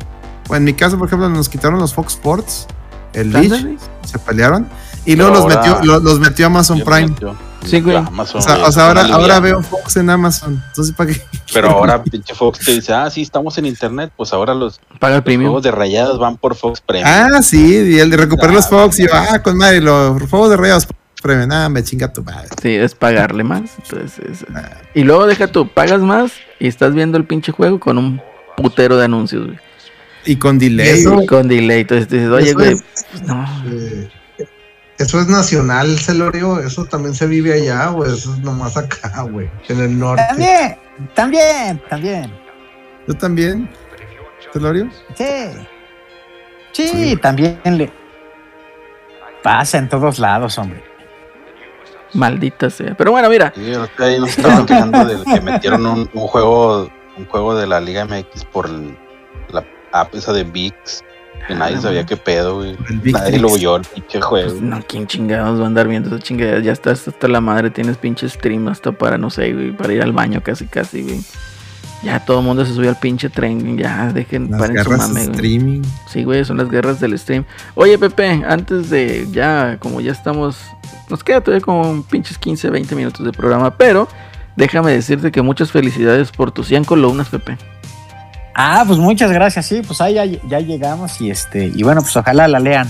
Bueno, en mi caso, por ejemplo, nos quitaron los Fox Sports, el Ándale. se pelearon. Y luego los metió, lo- los metió Amazon Prime. metió. Sí, güey. Amazon, O sea, güey, o sea, es ahora, ahora veo Fox en Amazon. Entonces, ¿para qué? Pero ahora pinche Fox te dice, ah, sí, estamos en internet, pues ahora los Paga el premium. juegos de rayadas van por Fox Premium. Ah, sí, y el de recuperar los Ah, Fox. Y yo, ah, con madre, los juegos de rayos premium. Ah, me chinga tu madre. Sí, es pagarle más. Entonces, es- Y luego deja tú, pagas más y estás viendo el pinche juego con un putero de anuncios, güey. Y con delay. Eso- güey. Con delay. Entonces dices, oye, güey, es- pues, no. Eh, eso es nacional, Celorio. Eso también se vive allá, güey. Eso es nomás acá, güey. En el norte. También, también, también. ¿Tú también, Telorio? Sí. Sí, también le pasa en todos lados, hombre. Maldita sea. Pero bueno, mira. Sí, día nos estaban quejando de que metieron un, un juego un juego de la Liga MX por el- la app esa de VIX. Que nadie Ah, sabía qué pedo, güey. El Big Nadie lo oyó el pinche juego. Pues no, ¿quién chingados va a andar viendo esa chingadera? Ya estás hasta la madre, tienes pinche stream hasta para, no sé, güey, para ir al baño casi, casi, güey. Ya todo el mundo se subió al pinche tren, ya dejen, Las paren su guerras mame, güey. streaming. Sí, güey, son las guerras del stream. Oye, Pepe, antes de ya, como ya estamos, nos queda todavía como pinches 15, 20 minutos de programa, pero déjame decirte que muchas felicidades por tus 100 columnas, Pepe. Ah, pues muchas gracias, sí, pues ahí ya, ya llegamos y este, y bueno, pues ojalá la lean.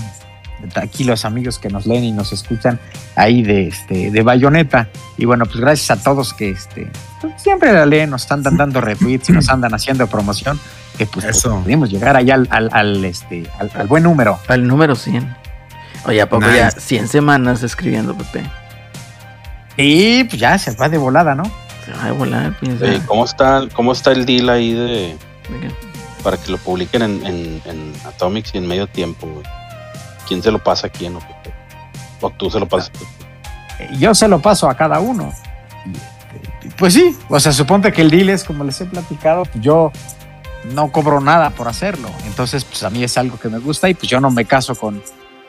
Aquí los amigos que nos leen y nos escuchan ahí de este, de Bayonetta. Y bueno, pues gracias a todos que este pues, siempre la leen, nos andan dando retweets y nos andan haciendo promoción. Que pues, pues, Eso. pudimos llegar allá al, al, al, este, al, al buen número. Al número 100. Oye, ¿a poco ya Nice. 100 semanas escribiendo, Pepe? Y pues ya se va de volada, ¿no? Se va a volar, pues, ya. ¿cómo, está, ¿Cómo está el deal ahí de ¿De qué? para que lo publiquen en, en, en Atomics y en medio tiempo, güey? ¿Quién se lo pasa a quién? O, qué? ¿O tú se lo pasas? yo se lo paso a cada uno. Y, Pues sí, o sea, suponte que el deal es, como les he platicado, yo no cobro nada por hacerlo. Entonces, pues a mí es algo que me gusta y pues yo no me caso con,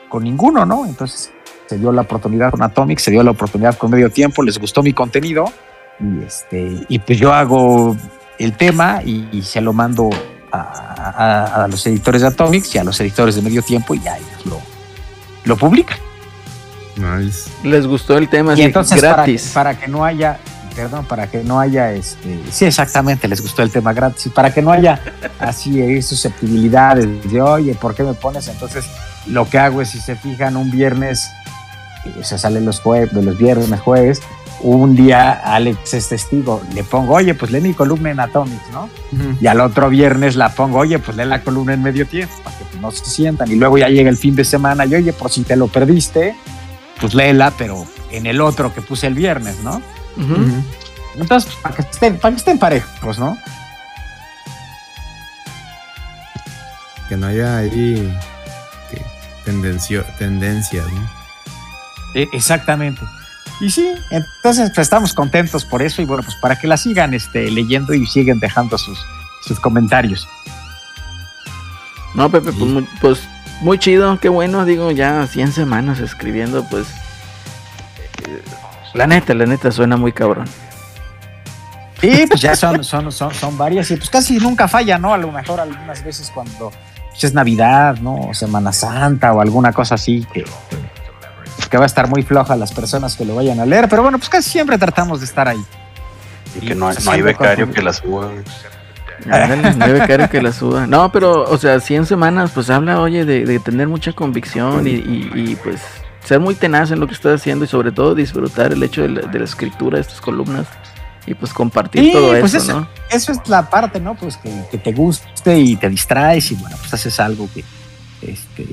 con ninguno, ¿no? Entonces, se dio la oportunidad con Atomic, se dio la oportunidad con Medio Tiempo, les gustó mi contenido y, este, y pues yo hago el tema y, y se lo mando a, a- a los editores de Atomics y a los editores de Medio Tiempo y ya ellos lo, lo publican. Nice. Les gustó el tema, Y entonces para, gratis. para que no haya, perdón, para que no haya este, sí exactamente, les gustó el tema gratis, y para que no haya así eh, susceptibilidades de oye, ¿por qué me pones? Entonces lo que hago es si se fijan un viernes, eh, se sale los jueves, de los viernes, jueves, un día Alex es testigo, le pongo, oye, pues lee mi columna en Atomics, ¿no? Y al otro viernes la pongo, oye, pues lee la columna en medio tiempo, para que pues, no se sientan. Y luego ya llega el fin de semana y oye, por si te lo perdiste, pues léela, pero en el otro que puse el viernes, ¿no? Ujú. Ujú. Entonces, pues, para que estén, para que estén parejos, ¿no? Que no haya ahí tendencio, tendencias, ¿no? E- exactamente. Y sí, entonces pues, estamos contentos por eso y bueno, pues para que la sigan este, leyendo y siguen dejando sus, sus comentarios. No, Pepe, pues, muy, pues muy chido, qué bueno, digo, ya 100 semanas escribiendo, pues eh, la neta, la neta suena muy cabrón. Y pues ya son, son, son, son varias y pues casi nunca falla, ¿no? A lo mejor algunas veces cuando pues, es Navidad, ¿no? O Semana Santa o alguna cosa así que, que va a estar muy floja las personas que lo vayan a leer, pero bueno, pues casi siempre tratamos de estar ahí. Y que no, hay- pues, no hay becario con- que la suba. Ándale, no hay becario que la suba. No, pero, o sea, 100 semanas, pues habla, oye, de, de tener mucha convicción y, y- y, pues ser muy tenaz en lo que estás haciendo y sobre todo disfrutar el hecho de la, de la escritura de estas columnas y pues compartir Sí, todo pues eso, eso- ¿no? Eso es la parte, ¿no? Pues que, que te guste y te distraes y bueno, pues haces algo que, este,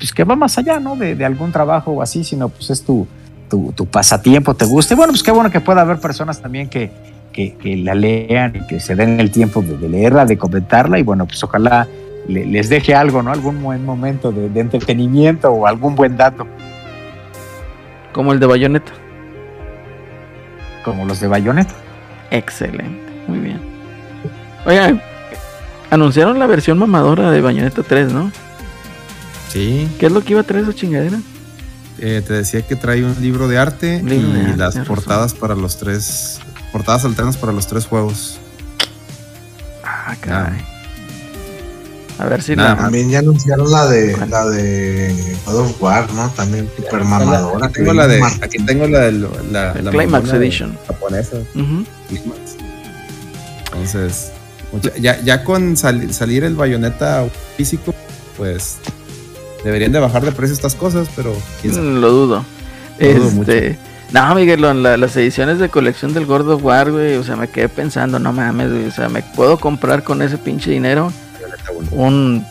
pues que va más allá, ¿no? De, de algún trabajo o así, sino pues es tu, tu, tu pasatiempo, te gusta. Y bueno, pues qué bueno que pueda haber personas también que, que, que la lean y que se den el tiempo de, de leerla, de comentarla y bueno, pues ojalá le- les deje algo, ¿no? Algún buen momento de, de entretenimiento o algún buen dato, Como el de Bayonetta. como los de Bayonetta. Excelente, muy bien. Oigan, anunciaron la versión mamadora de Bayonetta 3, ¿no? Sí, ¿Qué es lo que iba a traer esa chingadera? eh, te decía que trae un libro de arte libro y de arte, las portadas para los tres, portadas alternas para los tres juegos. Ah, caray. A ver si Nada la... También ya anunciaron la de ¿Cuál? la de God of War, ¿no? También super mamadora. Aquí tengo la de, aquí tengo la de la, El la Climax Edition. japonesa. Climax. Entonces, ya, ya con sal- salir el bayoneta físico, pues deberían de bajar de precio estas cosas, pero quién sabe. Mm, Lo dudo. Lo dudo este. No, Miguel, la- las ediciones de colección del God of War, güey, o sea, me quedé pensando, no mames, güey, o sea, me puedo comprar con ese pinche dinero un,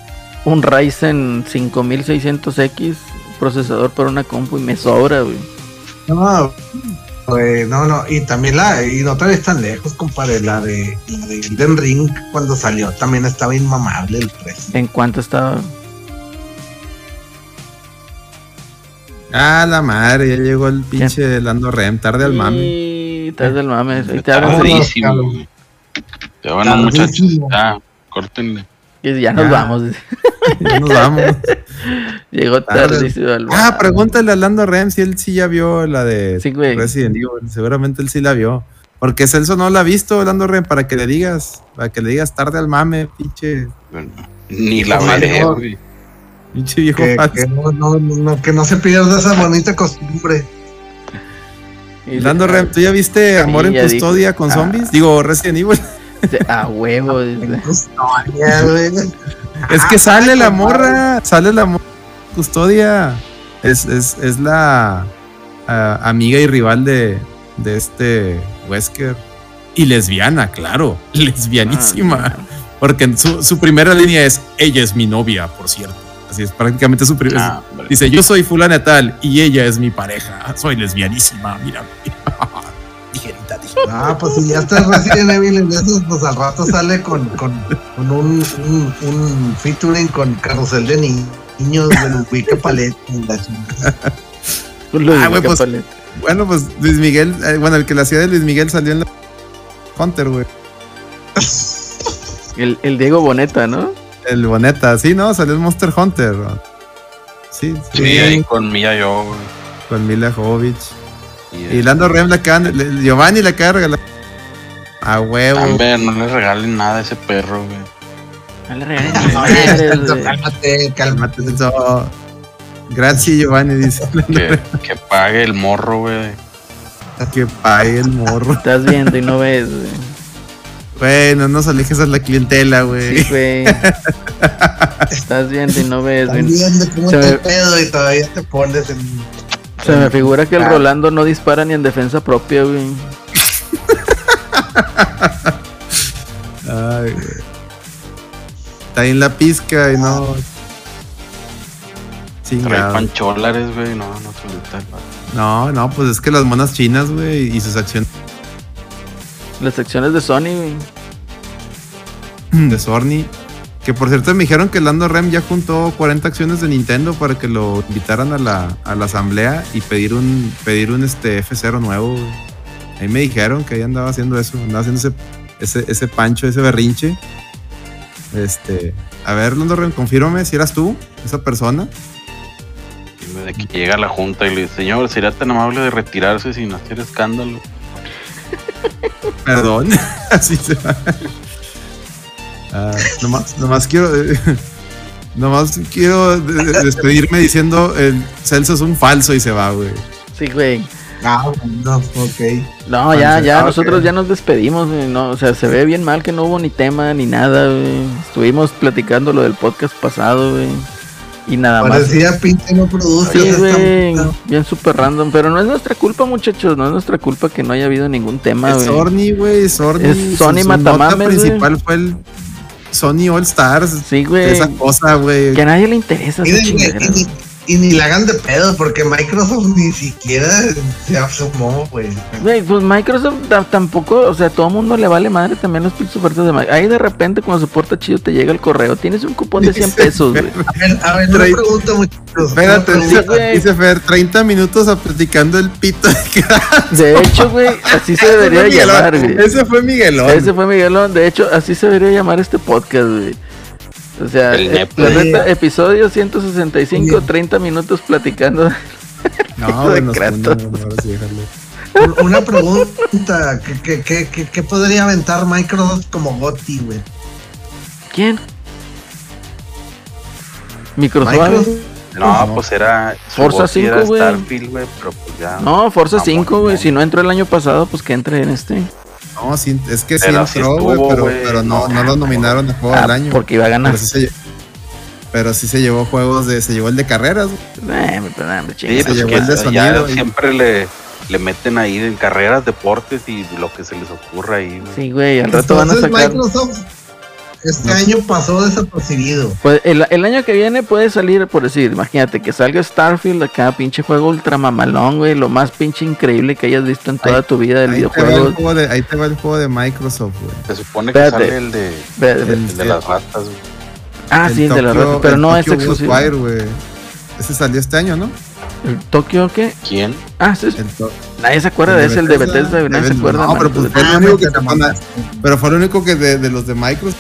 un Ryzen 5600X procesador para una compu y me sobra, güey. No, güey, no, no. Y también la, y no vez tan lejos, compadre, la de, la de Elden Ring cuando salió también estaba inmamable el precio. ¿En cuánto estaba? Ah, la madre, ya llegó el pinche Lando Rem, tarde al mame. Te das del mame. Ahí te Está hablan güey. Ya bueno, muchachos. Ya, córtenle. Y ya nos Ya. vamos. Ya nos vamos. Llegó Tarde. tardísimo al Ah, pregúntale a Lando Rem si él sí ya vio la de Sí. Resident Evil. Seguramente él sí la vio. Porque Celso no la ha visto, Lando Rem, para que le digas, para que le digas tarde al mame, pinche, Bueno, Ni la veré. Pinche viejo Que, que no, no, no, que no se pierda esa bonita costumbre. Y Lando Rem, ¿tú ya viste Amor Sí, en dijo. Custodia con Ah. zombies? Digo, Resident Evil. A huevo. güey. Es que Ah, sale la morra, sale la morra custodia. Es, es, es la ah, amiga y rival de, de este Wesker. Y lesbiana, claro, lesbianísima. Ah, Porque en su, su primera línea es, ella es mi novia, por cierto. Así es, prácticamente su primera. Ah. Dice, yo soy fulana tal y ella es mi pareja. Soy lesbianísima, mira. Tijerita, tijerita. Ah, pues si ya está Resident Evil en esos, pues al rato sale con, con, con un, un, un featuring con Carrusel de Ni- Niños de Lupica Palet. y la chingada. Lo Ah, güey, pues- paleta. Bueno, pues Luis Miguel, eh, bueno, el que la hacía de Luis Miguel salió en la Hunter, güey. el, el Diego Boneta, ¿no? El Boneta, sí, ¿no? Salió el Monster Hunter. Sí, sí, Sí, ahí con Mía yo, güey. con Mila Jovovich. Y, Y Lando Rem la acaban, le- Giovanni la acaba de regalar. A huevo. Hombre, no le regalen nada a ese perro, güey. No le regalen cálmate, cálmate. Cálmate, eso. Gracias, Giovanni, dice. Que, que pague el morro, güey. que pague el morro. Estás viendo y no ves, güey. Güey, no nos alejes a la clientela, güey. Sí, güey. Estás viendo y no ves, Estás güey. viendo cómo Se te me- pedo y todavía te pones en. Se me figura que el Ah. Rolando no dispara ni en defensa propia, güey. Ay, güey. Está ahí en la pizca y no. Trae Chingado. pancholares, güey. No. No, no, pues es que las monas chinas, güey, y sus acciones Las secciones de Sony, güey. de Sorny. Que por cierto me dijeron que Lando Rem ya juntó 40 acciones de Nintendo para que lo invitaran a la, a la asamblea y pedir un pedir un este F0 nuevo. güey. Ahí me dijeron que ahí andaba haciendo eso, andaba haciendo ese, ese, ese pancho, ese berrinche. Este, a ver, Lando Rem, confírmame si eras tú, esa persona. De que llega a la junta y le dice, señor, sería tan amable de retirarse sin hacer escándalo. Perdón, así se va. Ah, nomás, nomás quiero. eh, nomás quiero de- de- despedirme diciendo: el Celso es un falso y se va, güey. Sí, güey. Ah, no, ok. No, ya, ya, Ah, nosotros ya nos despedimos, no, o sea, se ve bien mal que no hubo ni tema ni nada, güey. Estuvimos platicando lo del podcast pasado, güey. Y nada más. Parecía pinche no produce. Sí, güey, bien súper random, pero no es nuestra culpa, muchachos, no es nuestra culpa que no haya habido ningún tema, Es güey. Sony, güey. Sony. Es su- Sony su Matamames, nota principal fue el Sony All Stars. Sí, güey, Esa cosa, güey. que a nadie le interesa esa. Y ni- la hagan de pedo, porque Microsoft ni siquiera se asomó, güey. Güey, pues Microsoft ta- tampoco, o sea, todo el mundo le vale madre también los pinches ofertas de Microsoft. Ahí de repente cuando se porta chido te llega el correo, tienes un cupón de 100 pesos, güey. A ver, a ver, una Trae- pregunta, muchachos. Espérate, Sí, dice, Fer, 30 minutos a platicando el pito de De hecho, güey, así se debería llamar, güey. Ese fue Miguelón. Ese fue Miguelón. De hecho, así se debería llamar este podcast, güey. O sea, El eh, la neta, episodio 165, 30 minutos platicando. No. Un- Una pregunta. ¿Qué, qué, qué, qué, qué podría aventar Microsoft como GOTI, güey? ¿Quién? Microsoft. Microsoft. No, No. pues era. Forza voz sí era 5, güey. Starfield, güey, pero pues ya. No, Forza Vamos, 5, güey. Si no entró el año pasado, pues que entre en este. No, sí, es que sí Pero sí entró, güey, pero, pero no, no lo nominaron a juego Ah, del año. porque iba a ganar. Pero sí, se, lle- pero sí se llevó juegos de. Se llevó el de carreras. güey. Eh, Sí, se pues llevó el de ya sonido y- siempre le, le meten ahí en carreras, deportes y lo que se les ocurra ahí. Sí, güey, al rato van a sacar. Microsoft este No. año pasó desapercibido. Pues el, el año que viene puede salir, por decir, imagínate que salga Starfield, acá pinche juego ultra mamalón, güey, lo más pinche increíble que hayas visto en toda Ahí- tu vida del Ahí te, va el videojuego. juego de, ahí te va el juego de Microsoft, güey. Se supone que Espérate. sale el de, el de las ratas, güey. Ah, El sí, el de la Tokyo- rata, pero no es exclusivo. Ese salió este año, ¿no? ¿El Tokio qué? ¿Quién? Ah, sí, nadie se acuerda de ese, el de Bethesda, nadie se acuerda. No, pero pues fue Ah, el único que Pero fue el único que de, de los de Microsoft.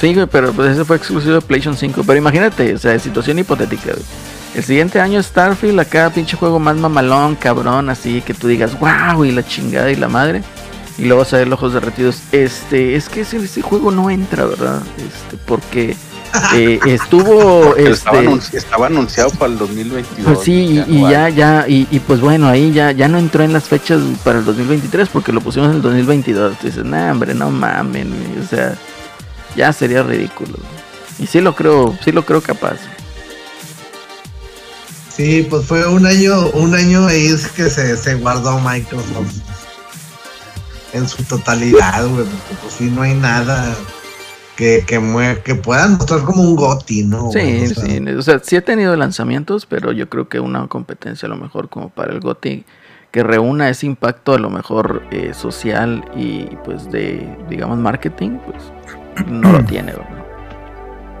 Sí, güey, pero pues ese fue exclusivo de PlayStation 5. Pero imagínate, o sea, situación hipotética, güey. El siguiente año Starfield, acá pinche juego más mamalón, cabrón, así que tú digas, wow, y la chingada y la madre. Y luego vas a ver los ojos derretidos. Este, es que ese, ese juego no entra, ¿verdad? Este, porque eh, estuvo, este, anunci- estaba anunciado para el 2022. pues sí, y, y no ya, ya, y, y pues bueno, ahí ya, ya no entró en las fechas para el 2023 porque lo pusimos en el 2022. Dices, nah, hombre, no mamen, güey", o sea, ya sería ridículo. Y sí lo creo, sí lo creo capaz. Sí, pues fue un año, un año ahí es que se, se guardó Microsoft en su totalidad, güey, porque pues sí no hay nada que, que, mue- que puedan mostrar como un GOTI, ¿no? Sí, güey? O sea, sí, o sea, sí he tenido lanzamientos, pero yo creo que una competencia a lo mejor como para el GOTY que reúna ese impacto a lo mejor eh, social y pues de, digamos, marketing, pues no lo tiene,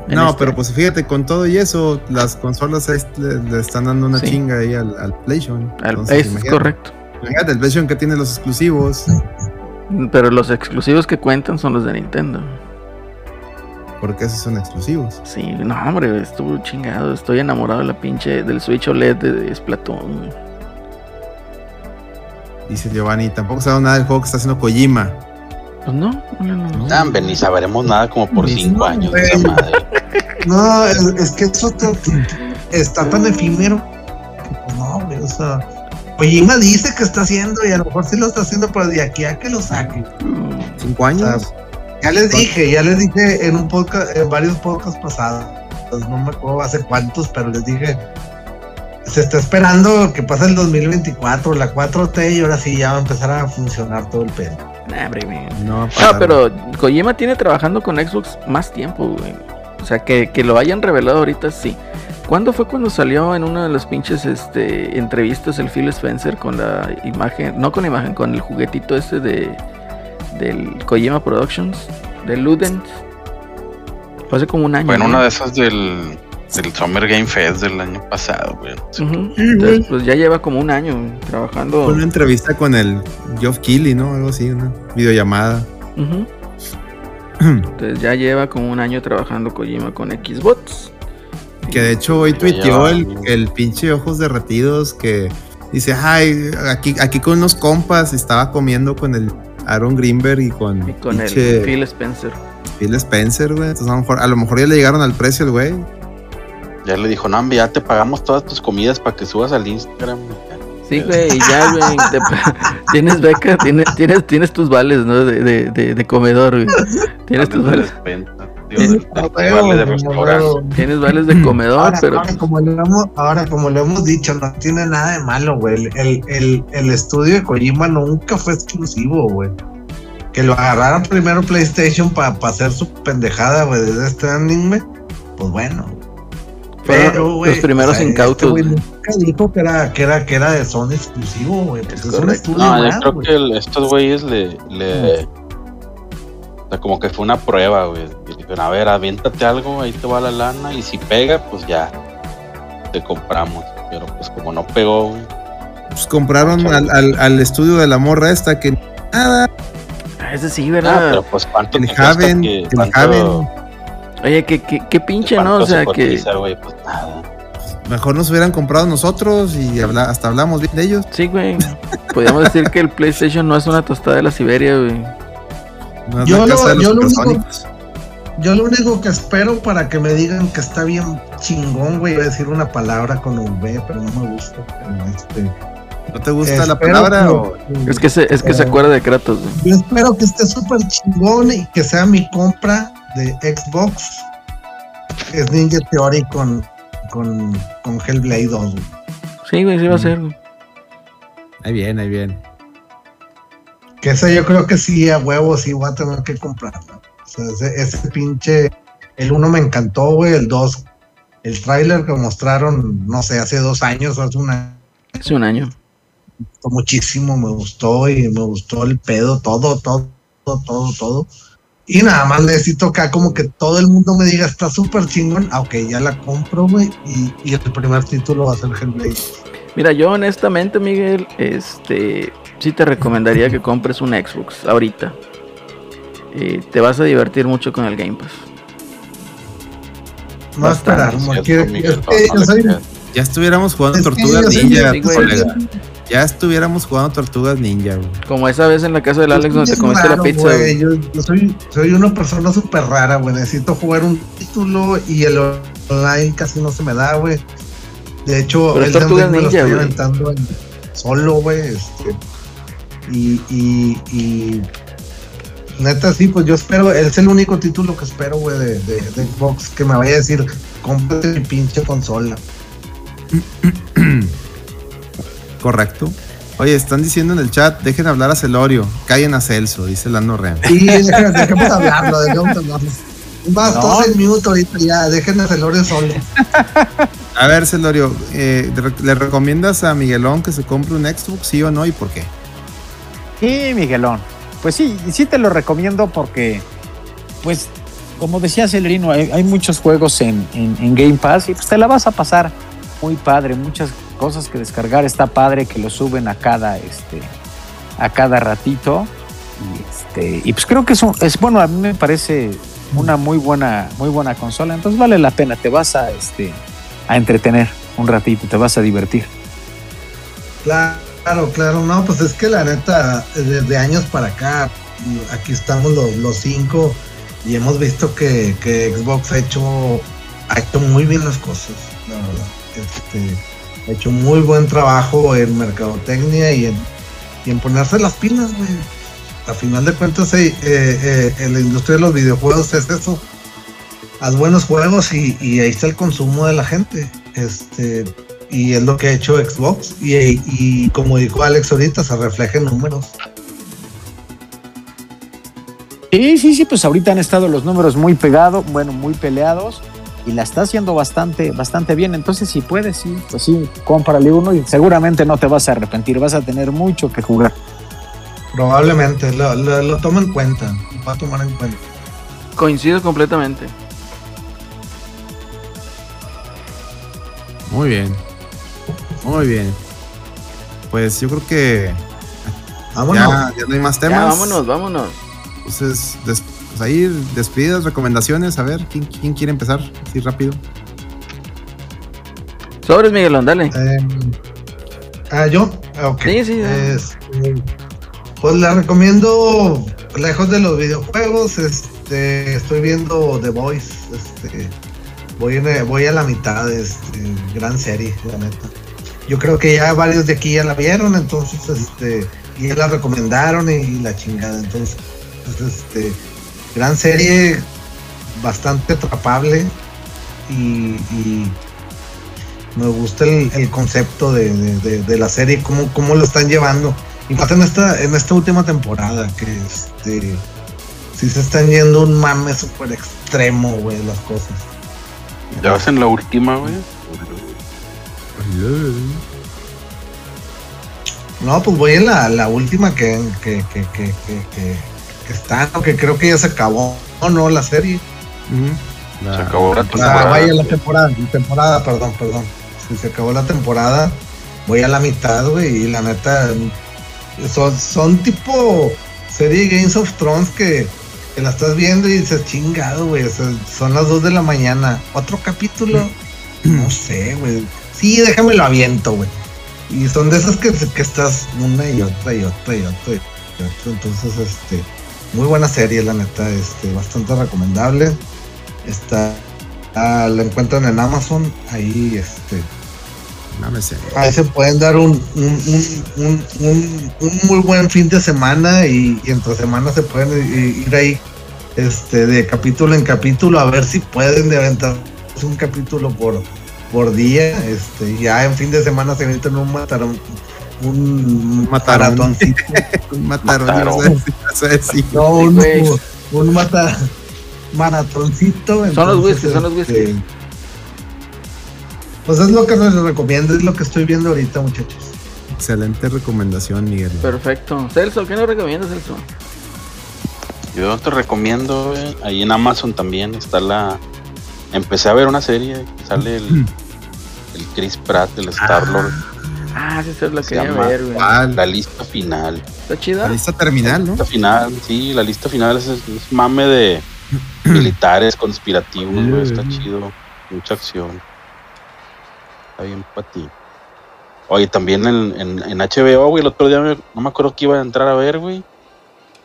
No, este- pero pues fíjate, con todo y eso, las consolas le, le están dando una Sí. chinga ahí al, al PlayStation. al- Entonces, es imagínate. correcto. Imagínate, el PlayStation que tiene los exclusivos. Pero los exclusivos que cuentan son los de Nintendo. Porque esos son exclusivos. Sí, no, hombre, estuvo chingado. Estoy enamorado de la pinche del Switch OLED de, Splatoon. Dice Giovanni, tampoco sabe nada del juego que está haciendo Kojima. Pues no, no, no, ni sabremos nada como por Ni cinco no, años. esa madre. No, es, es que eso te- está tan efímero. que, pues, no, güey, o sea. Kojima dice que está haciendo y a lo mejor sí lo está haciendo, pero de aquí a que lo saque. ¿Cinco años? O sea, Ya les dije, ya les dije en un podcast, en varios podcasts pasados, no me acuerdo hace cuántos, pero les dije, se está esperando que pase el 2024, la 4T y ahora sí ya va a empezar a funcionar todo el pedo. Nah, hombre, güey. No, pero Kojima tiene trabajando con Xbox más tiempo, güey. O sea, que, que lo hayan revelado ahorita, sí. ¿Cuándo fue cuando salió en una de las pinches este, entrevistas el Phil Spencer con la imagen, no con la imagen, con el juguetito este de del Kojima Productions, de Ludent? Fue hace como un año. Fue en ¿no? una de esas del, del Summer Game Fest del año pasado, güey. Entonces, pues ya lleva como un año trabajando. Fue una entrevista con el Geoff Keighley, ¿no? Algo así, una videollamada. Ujú. Entonces ya lleva como un año trabajando Kojima con Xbox. Que de hecho hoy tuiteó el, el pinche ojos derretidos que dice, ay, aquí, aquí con unos compas estaba comiendo con el Aaron Greenberg y con, Y con el Phil Spencer. Phil Spencer, güey. Entonces a lo, mejor, a lo mejor ya le llegaron al precio el güey. Ya le dijo, no, hombre, ya te pagamos todas tus comidas para que subas al Instagram. Sí, güey, y ya, güey. te- tienes beca, tienes, tienes, tienes tus vales, ¿no? De, de, de, de comedor, güey. Tienes tus Vales vale de tienes vales de comedor, Ahora, pero ahora, como lo hemos, ahora, como lo hemos dicho, no tiene nada de malo, güey. El, el, el estudio de Kojima nunca fue exclusivo, güey. Que lo agarraran primero PlayStation para hacer su pendejada, güey, desde Stranding, güey. Pues bueno. Pero, güey, los primeros o sea, este incautos. güey. nunca dijo que era, que era, que era de Sony exclusivo, güey. pues Es es un estudio No, yo creo que el- estos güeyes le, le. O sea, como que fue una prueba, güey. Dijeron, a ver, aviéntate algo, ahí te va la lana. Y si pega, pues ya. Te compramos. Pero pues como no pegó, güey. Pues compraron al, al, al estudio de la morra esta que nada, Ah, ese sí, Ah, ¿verdad? pero pues cuánto el te cuesta Haven, que- el cuánto- Haven. Oye, qué, qué, qué pinche, ¿no? O sea, se que. pues nada. mejor nos hubieran comprado nosotros y habla- hasta hablamos bien de ellos. Sí, güey. Podríamos decir que el PlayStation no es una tostada de la Siberia, güey. No es Yo la lo- yo lo único-. Yo lo único que espero para que me digan que está bien chingón, güey, voy a decir una palabra con un B, pero no me gusta. pero, este, ¿No te gusta la palabra? que- o- Es que se, es que se Eh. acuerda de Kratos, güey. Yo espero que esté súper chingón y que sea mi compra de Xbox. Es Ninja Theory con, con, con Hellblade 2. güey. Sí, güey, sí va a ser, güey. Ahí bien, ahí bien. Que ese yo creo que sí, a huevo, sí voy a tener que. O sea, ese, ese pinche. El uno me encantó, güey. El 2. El tráiler que mostraron, no sé, hace dos años o hace una Hace un año. gustó muchísimo, me gustó y me gustó el pedo, todo, todo, todo, todo. Y nada más necesito acá como que todo el mundo me diga está súper chingón, aunque ya la compro, güey, y, y el primer título va a ser Hellblade. Mira, yo honestamente, Miguel, este, sí te recomendaría que compres un Xbox ahorita. Eh, te vas a divertir mucho con el Game Pass. No a esperar, no, creas. Ya estuviéramos jugando es soy- Ninja, colega. Ya estuviéramos jugando Tortugas Ninja, güey. Como esa vez en la casa del Alex donde te comiste la pizza. güey. Yo, yo soy, soy una persona súper rara, güey. Necesito jugar un título y el online casi no se me da, güey. De hecho, Pero el Tortugas Ring me lo Ninja, estoy güey. aventando en- solo, güey. Este, y, y, y neta, sí, pues yo espero, es el único título que espero, güey, de, de, de Xbox que me vaya a decir, cómprate mi pinche consola. Correcto. Oye, están diciendo en el chat, dejen hablar a Celorio, callen a Celso, dice Lando Ren. Sí, déjame- dejemos hablarlo, dejemos hablarlo. Más No. todos en minuto ahorita ya, dejen a Celorio solo. A ver, Celorio, eh, ¿le recomiendas a Miguelón que se compre un Xbox, sí o no, y por qué? Sí, Miguelón. Pues sí, y sí te lo recomiendo porque, pues, como decía Celerino, hay, hay muchos juegos en, en- en Game Pass y pues te la vas a pasar muy padre. Muchas cosas que descargar. Está padre que lo suben a cada, este, a cada ratito. Y, este, y pues creo que es, un- es bueno, a mí me parece una muy buena, muy buena consola. Entonces vale la pena. Te vas a, este, a entretener un ratito, te vas a divertir. Claro, claro, no, pues es que la neta, desde años para acá, aquí estamos los, los cinco y hemos visto que, que Xbox ha hecho, ha hecho muy bien las cosas, la verdad. Este, ha hecho muy buen trabajo en mercadotecnia y en, y en ponerse las pilas, güey. A final de cuentas, eh, eh, eh, en la industria de los videojuegos es eso. Haz buenos juegos y, y ahí está el consumo de la gente. Este, y es lo que ha hecho Xbox y, y como dijo Alex ahorita se refleja en números Sí, sí, sí, pues ahorita han estado los números muy pegados, bueno, muy peleados y la está haciendo bastante, bastante bien. Entonces, si puedes, sí, pues sí, cómprale uno y seguramente no te vas a arrepentir, vas a tener mucho que jugar. Probablemente, lo, lo, toma en cuenta, va a tomar en cuenta. Coincido completamente. Muy bien. Muy bien. Pues yo creo que. Vámonos. Ya, no hay más temas. Vámonos, vámonos. Entonces, después pues ahí despedidas, recomendaciones. A ver, ¿quién, quién quiere empezar? Así rápido. Sobres, Miguelón, dale. Eh, ah, yo. Ah, ok. Sí, sí, dale. Este, pues la recomiendo lejos de los videojuegos. Este, estoy viendo The Voice. Este, voy, en- voy a la mitad. Este, gran serie, la neta. Yo creo que ya varios de aquí ya la vieron, entonces, este, y ya la recomendaron y, la chingada. Entonces, este, gran serie, bastante atrapable y, y me gusta el, el concepto de, de- de- de la serie, cómo, cómo lo están llevando. Y más en esta, en esta última temporada, que este sí se están yendo un mame súper extremo, güey, las cosas. Ya vas en la última, güey. No, pues voy en la, la última que, que, que, que, que, que- que está, ¿no? que creo que ya se acabó, ¿no? La serie. Se acabó la Ah, temporada. vaya la temporada, la temporada, perdón, perdón. Si se acabó la temporada, voy a la mitad, güey, y la neta, son, son tipo serie Games of Thrones que, que la estás viendo y dices, chingado, güey, o sea, son las 2 de la mañana, otro capítulo, no sé, güey. Sí, déjame lo aviento, güey. Y son de esas que, que estás una y otra y otra y otra y otra. Entonces, este, muy buena serie, la neta, este, bastante recomendable. Está, ah, la encuentran en Amazon, ahí, este, ahí se pueden dar un, un, un, un, muy buen fin de semana y, y entre semana se pueden ir ahí este de capítulo en capítulo a ver si pueden de aventar un capítulo por, por día este ya en fin de semana se aventan un matarón un maratoncito. Un mataron. Mataron. no un, un mata maratoncito Son los entonces, whiskies, son los este, whiskies. pues es lo que les recomiendo es lo que estoy viendo ahorita muchachos Excelente recomendación, Miguel. Perfecto. Celso, ¿qué nos recomiendas, Celso? Yo te recomiendo, güey, ahí en Amazon también está la. Empecé a ver una serie, sale el, el Chris Pratt, el Star Lord, Ah, sí, esa es la Se quería llama- ver, güey. La lista final. ¿Está chida? La lista terminal, ¿no? lista final, sí, la lista final es, es mame de militares conspirativos, güey, está chido, mucha acción. Está bien para ti. Oye, también en, en, en HBO, güey, el otro día me- no me acuerdo que iba a entrar a ver, güey.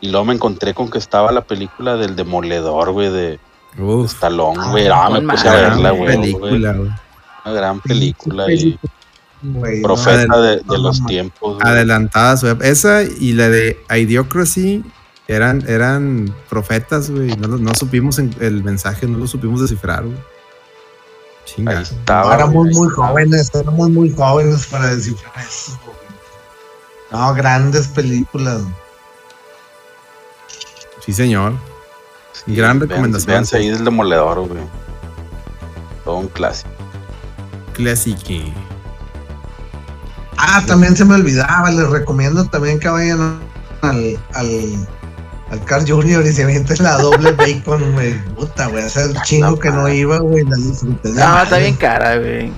Y luego me encontré con que estaba la película del Demoledor, güey, de Uf. Stallone, güey. Ah, me con puse a verla, gran güey. película, güey. Una gran película y No, profeta de, de no, los no, tiempos. güey. Adelantada su ep- Esa y la de Idiocracy eran, eran profetas, güey. No, supimos en- el mensaje, no lo supimos descifrar, güey. Ahí Chinga. estaba. éramos muy jóvenes, éramos muy jóvenes para descifrar eso. No, grandes películas. Sí, señor. Sí, Gran vean- recomendación. Véanse ahí del Demoledor, güey. Todo un clásico. Clásico. Ah, también se me olvidaba, les recomiendo también que vayan al, al, al Carl Jr. y se avienten la doble bacon, güey. Puta, güey, hace el chingo que no iba, güey, la disfruté. No, madre. está bien cara, güey.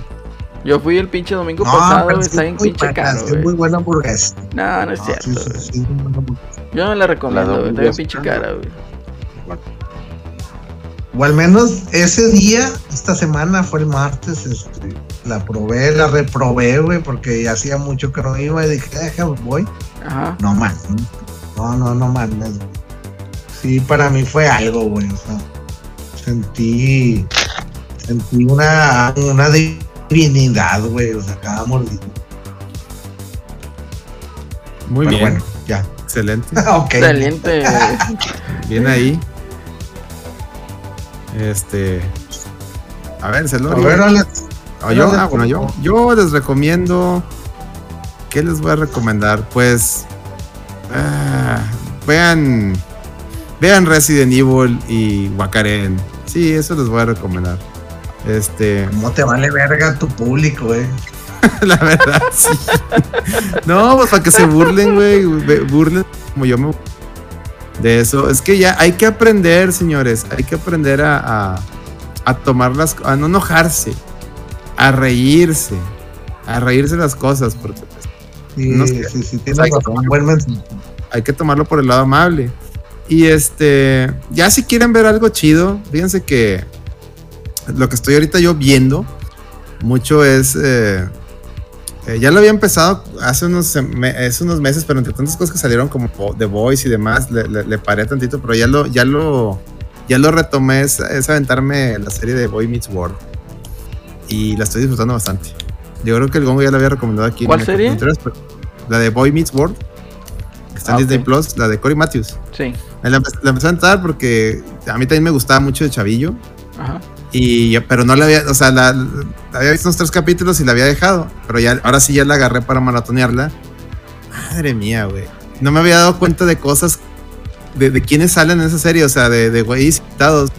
Yo fui el pinche domingo No, pasado, güey. Está es bien pinche caro, es muy buena hamburguesa. No, no es No, cierto, sí, sí, sí. Yo no la recomiendo, güey. Está bien pinche cara, güey. O al menos ese día, esta semana fue el martes, este, la probé, la reprobé, güey, porque hacía mucho que no iba y dije, deja, voy. Ajá. No mames. No, no, no mames. güey. Sí, para mí fue algo, güey. O sea, sentí. Sentí una, una divinidad, güey. O sea, cada mordida. Muy Pero bien. bueno, ya. Excelente. ok. Excelente. Bien ahí. Este. A ver, A Celorio. ver, Alex. Ah, yo, ah, bueno, yo, les recomiendo. ¿Qué les voy a recomendar? Pues. ah, vean. Vean Resident Evil y Wakaren. Sí, eso les voy a recomendar. Este. ¿Cómo te vale verga tu público, eh? La verdad, sí. No, pues para que se burlen, güey. Burlen como yo me. De eso. Es que ya hay que aprender, señores. Hay que aprender a, a, a tomar las. a no enojarse. a reírse, a reírse las cosas, porque pues, Sí, No sé. sí, sí, tienes Exacto. razón, buen mensaje. hay que tomarlo por el lado amable. Y este, ya si quieren ver algo chido, fíjense que lo que estoy ahorita yo viendo mucho es, eh, eh, ya lo había empezado hace unos, hace unos meses, pero entre tantas cosas que salieron como The Voice y demás, le, le- le paré tantito, pero ya lo, ya lo, ya lo retomé, es, es aventarme la serie de Boy Meets World. Y la estoy disfrutando bastante. Yo creo que el Gongo ya la había recomendado aquí. ¿Cuál serie? La de Boy Meets World. que Está en Ah, Disney. Plus, la de Cory Matthews. Sí. La, la empecé a entrar porque a mí también me gustaba mucho de Chavillo. Ajá. Y, yo- pero no la había, o sea, la, la había visto unos tres capítulos y la había dejado. Pero ya, ahora sí ya la agarré para maratonearla. Madre mía, güey. No me había dado cuenta de cosas, de, de quiénes salen en esa serie, o sea, de, güeyes invitados.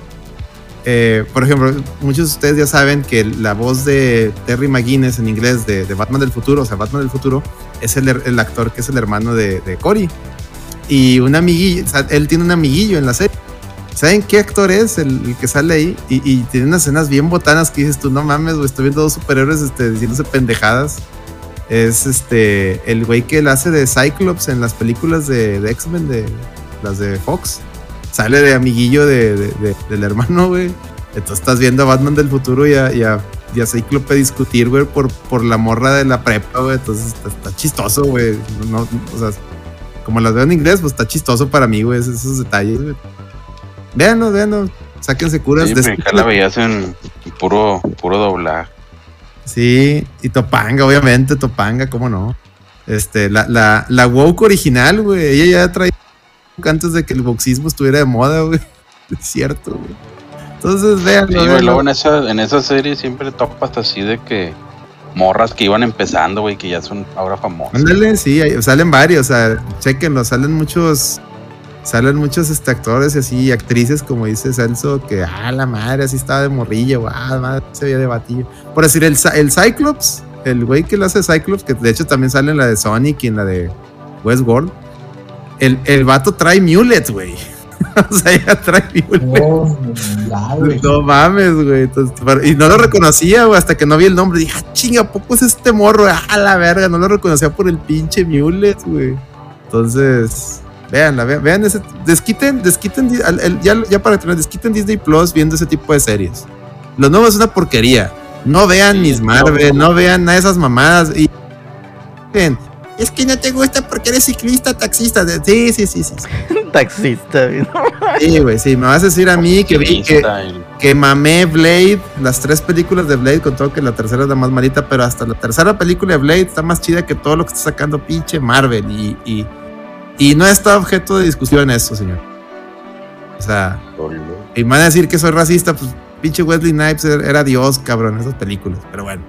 Eh, por ejemplo, muchos de ustedes ya saben que la voz de Terry McGuinness en inglés de, de Batman del futuro, o sea, Batman del futuro, es el, el actor que es el hermano de, de Cory. Y un amiguillo, o sea, él tiene un amiguillo en la serie. ¿Saben qué actor es el, el que sale ahí? Y, y tiene unas escenas bien botanas que dices tú, no mames, güey, estoy viendo dos superhéroes este, diciéndose pendejadas. Es este, el güey que él hace de Cyclops en las películas de, de X-Men, de las de Fox. Sale de amiguillo de, de- de- del hermano, güey. Entonces estás viendo a Batman del futuro y a, y a, y a Cyclope discutir, güey, por, por la morra de la prepa, güey. Entonces está, está chistoso, güey. No, no, o sea, como las veo en inglés, pues está chistoso para mí, güey, esos, esos detalles, güey. Véanlo, véanlo. Sáquense curas. Sí, de- me acá la veías en puro, puro doblaje. Sí, y Topanga, obviamente, Topanga, cómo no. Este, la, la, la woke original, güey. Ella ya traía antes de que el boxismo estuviera de moda, güey. Es cierto, güey. Entonces, Sí, véanlo. güey, véanlo. luego en esa, en esa serie siempre topas así de que morras que iban empezando, güey, que ya son ahora famosas. Ándale, sí, salen varios, o sea, chequenlo, salen muchos, salen muchos este, actores y así, actrices, como dice Celso, que, ah, la madre, así estaba de morrillo, ah, madre, se veía de batillo. Por decir, el, el Cyclops, el güey que lo hace Cyclops, que de hecho también sale en la de Sonic y en la de Westworld, el, el vato trae mulet, güey. o sea, ya trae mulet. Oh. No mames, güey. Entonces, pero- Y no lo reconocía, güey, hasta que no vi el nombre. Dije, ah, chinga, ¿a poco es este morro? Ah, la verga, no lo reconocía por el pinche Mulet, güey. Entonces, véanla, vean, vean ese. Desquiten, desquiten, ya, ya para terminar, desquiten Disney Plus viendo ese tipo de series. Lo nuevo es una porquería. No vean Sí, Miss no, Marvel, no. no vean nada de esas mamadas. Y. Es que no te gusta porque eres ciclista, taxista. Sí, sí, sí, sí. Taxista. Sí, güey, sí. Me vas a decir a mí que vi que, que mamé Blade, las tres películas de Blade, con todo que la tercera es la más malita, pero hasta la tercera película de Blade está más chida que todo lo que está sacando pinche Marvel. Y, y, y no está objeto de discusión eso, señor. O sea, y me van a decir que soy racista, pues pinche Wesley Snipes era era Dios, cabrón, en esas películas. Pero bueno,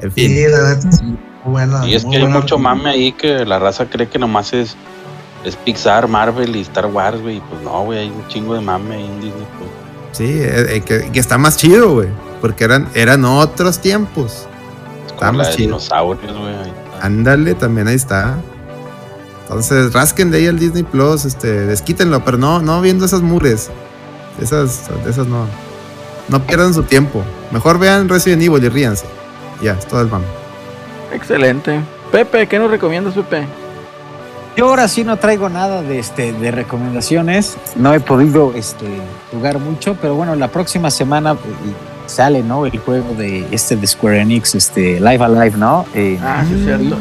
en fin. Sí, la sí. Buena, Y es que hay mucho película. mame ahí que la raza cree que nomás es, es Pixar, Marvel y Star Wars, güey. y Pues no, güey, hay un chingo de mame ahí en Disney. Pues. Sí, eh, eh, que, que está más chido, güey. Porque eran, eran otros tiempos. Es Está como la más de chido. dinosaurios, güey. está. Ándale, también ahí está. Entonces, rasquen de ahí el Disney Plus, este, desquítenlo, pero no, no viendo esas mures. Esas, esas no. No pierdan su tiempo. Mejor vean Resident Evil y ríanse. Ya, es todo el mame. Excelente. Pepe, ¿qué nos recomiendas, Pepe? Yo ahora sí no traigo nada de este de recomendaciones. No he podido este jugar mucho, pero bueno, la próxima semana y sale, ¿no? El juego de este de Square Enix, este Live Alive, ¿no? Eh, Ah, sí, es cierto.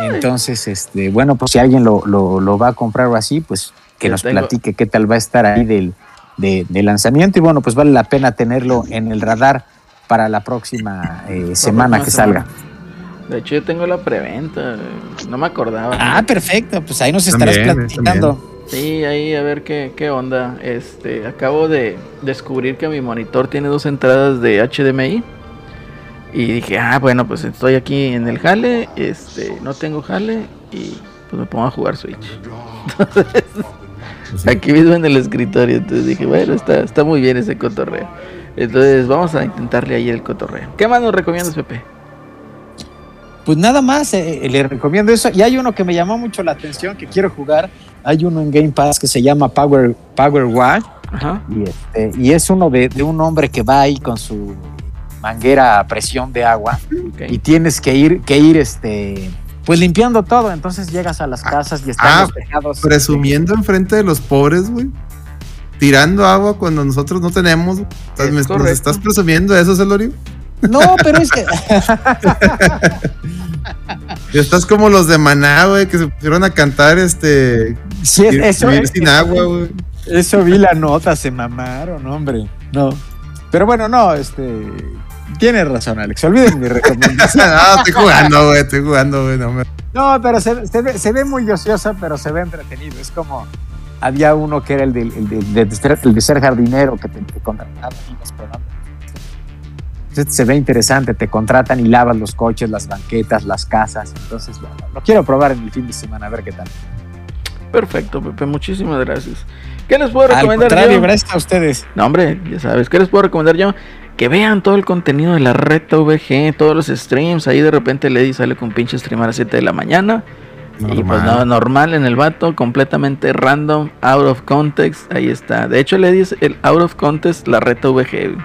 Entonces, este, bueno, pues si alguien lo, lo, lo va a comprar o así, pues que Yo nos tengo- platique qué tal va a estar ahí del, de, de lanzamiento. Y bueno, pues vale la pena tenerlo en el radar para la próxima eh, semana que salga. De hecho, yo tengo la preventa. No me acordaba. Ah, perfecto, pues ahí nos estarás También, platicando. Sí, ahí a ver qué, qué onda. Este, acabo de descubrir que mi monitor tiene dos entradas de HDMI. Y dije, ah, bueno, pues estoy aquí en el jale, este, no tengo jale y pues me pongo a jugar Switch. Entonces, Sí. aquí mismo en el escritorio. Entonces dije, bueno, está, está muy bien ese cotorreo. Entonces vamos a intentarle ahí el cotorreo. ¿Qué más nos recomiendas, Pepe? Pues nada más, eh, le recomiendo eso. Y hay uno que me llamó mucho la atención, que quiero jugar. Hay uno en Game Pass que se llama Power, Power Watch. Ajá. Y, este, y es uno de, de un hombre que va ahí con su manguera a presión de agua y tienes que ir, que ir este, pues limpiando todo. Entonces llegas a las casas y están ah, los tejados. Presumiendo enfrente de los pobres, güey. Tirando agua cuando nosotros no tenemos. Estás- Es ¿me- ¿Nos correcto. estás presumiendo eso, Celorio? No, pero es que Y Estás como los de Maná, güey, que se pusieron a cantar este. sí, es- eso, vivir sin agua, güey. eso vi la nota, se mamaron, hombre. No. Pero bueno, no, este. Tienes razón, Alex. Olviden mi recomendación. no, estoy jugando, güey, estoy jugando, güey. No, me- No, pero se, se ve, se ve muy ociosa, pero se ve entretenido. Es como. Había uno que era el, de, ser, el de ser jardinero que te, te contrataban. Entonces, se ve interesante, te contratan y lavas los coches, las banquetas, las casas. Entonces, bueno, lo quiero probar en el fin de semana, a ver qué tal. Perfecto, Pepe, muchísimas gracias. ¿Qué les puedo recomendar yo? a ustedes. No, hombre, ya sabes, ¿qué les puedo recomendar yo? Que vean todo el contenido de la reta VG, todos los streams. Ahí de repente Lady sale con pinche stream a las 7 de la mañana. Y pues Normal. no, normal en el vato, completamente random, out of context. Ahí está. De hecho, Lady es el out of context, la reta VG.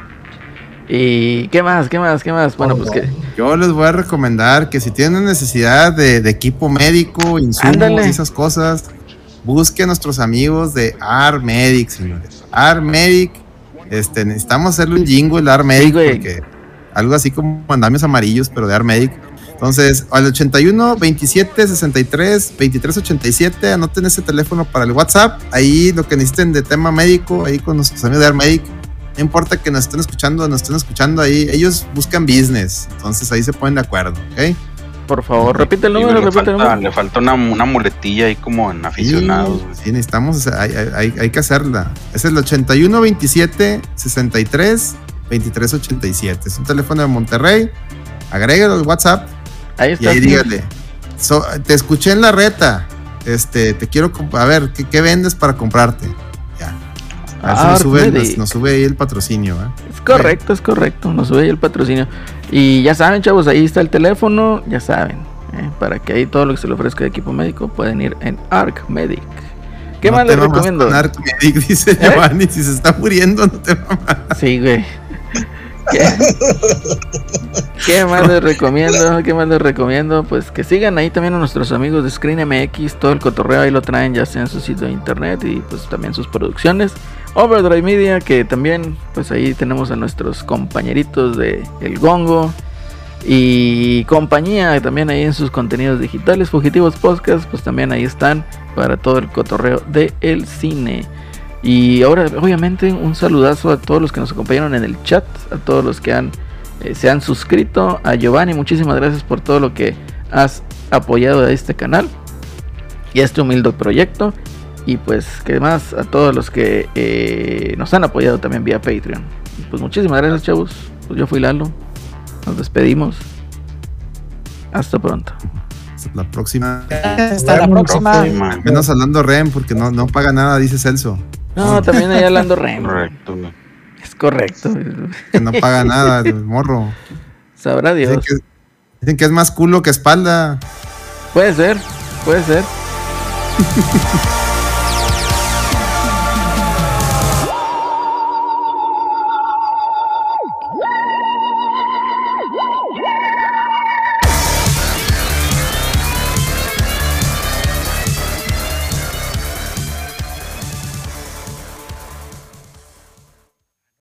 ¿Y qué más? ¿Qué más? ¿Qué más? Bueno, pues que. Yo les voy a recomendar que si tienen necesidad de, de equipo médico, insumos Ándale. y esas cosas, busquen a nuestros amigos de ARMedic, señores. ARMedic, este, necesitamos hacerle un jingle a ARMedic porque algo así como andamios amarillos, pero de ARMedic. Entonces, al 81 27 63 23 87, anoten ese teléfono para el WhatsApp. Ahí lo que necesiten de tema médico, ahí con nuestros amigos de ARMedic. No importa que nos estén escuchando, nos estén escuchando ahí. Ellos buscan business. Entonces ahí se ponen de acuerdo, ¿ok? Por favor, repite el número, le, falta, número. le falta una, una muletilla ahí como en aficionados. Sí, necesitamos, hay, hay- hay- hay que hacerla. Es el 81 27 63 23 87. Es un teléfono de Monterrey. Agrégalo al WhatsApp Ahí y está. ahí dígale. "So- te escuché en la reta. Este, te quiero a ver, ¿qué, qué vendes para comprarte? A ver si nos sube, nos, nos sube ahí el patrocinio, ¿eh? Es correcto, es correcto. Nos sube ahí el patrocinio. Y ya saben, chavos, ahí está el teléfono. Ya saben. eh, para que ahí todo lo que se le ofrezca de equipo médico pueden ir en Arc Medic. ¿Qué No más les recomiendo? Arcmedic, dice ¿Eh? Giovanni. Si se está muriendo, no te mamas. Sí, güey. ¿Qué? ¿Qué más les recomiendo? ¿Qué más les recomiendo? Pues que sigan ahí también a nuestros amigos de Screen MX, todo el cotorreo ahí lo traen ya sea en su sitio de internet y pues también sus producciones. Overdrive Media, que también pues ahí tenemos a nuestros compañeritos de El Gongo y compañía también ahí en sus contenidos digitales. Fugitivos Podcast, pues también ahí están para todo el cotorreo de el cine. Y ahora, obviamente, un saludazo a todos los que nos acompañaron en el chat, a todos los que han eh, se han suscrito. A Giovanni, muchísimas gracias por todo lo que has apoyado a este canal y a este humilde proyecto. Y pues, que más a todos los que eh, nos han apoyado también vía Patreon. Pues muchísimas gracias, chavos. Pues yo fui Lalo. Nos despedimos. Hasta pronto. Hasta la próxima. Hasta la próxima. Próxima. Menos hablando Rem, porque no, no paga nada, dice Celso. No, también ahí hablando Rem. Correcto. güey. Es correcto. Que no paga nada, el morro. Sabrá Dios. Dicen que, dicen que es más culo que espalda. Puede ser, puede ser.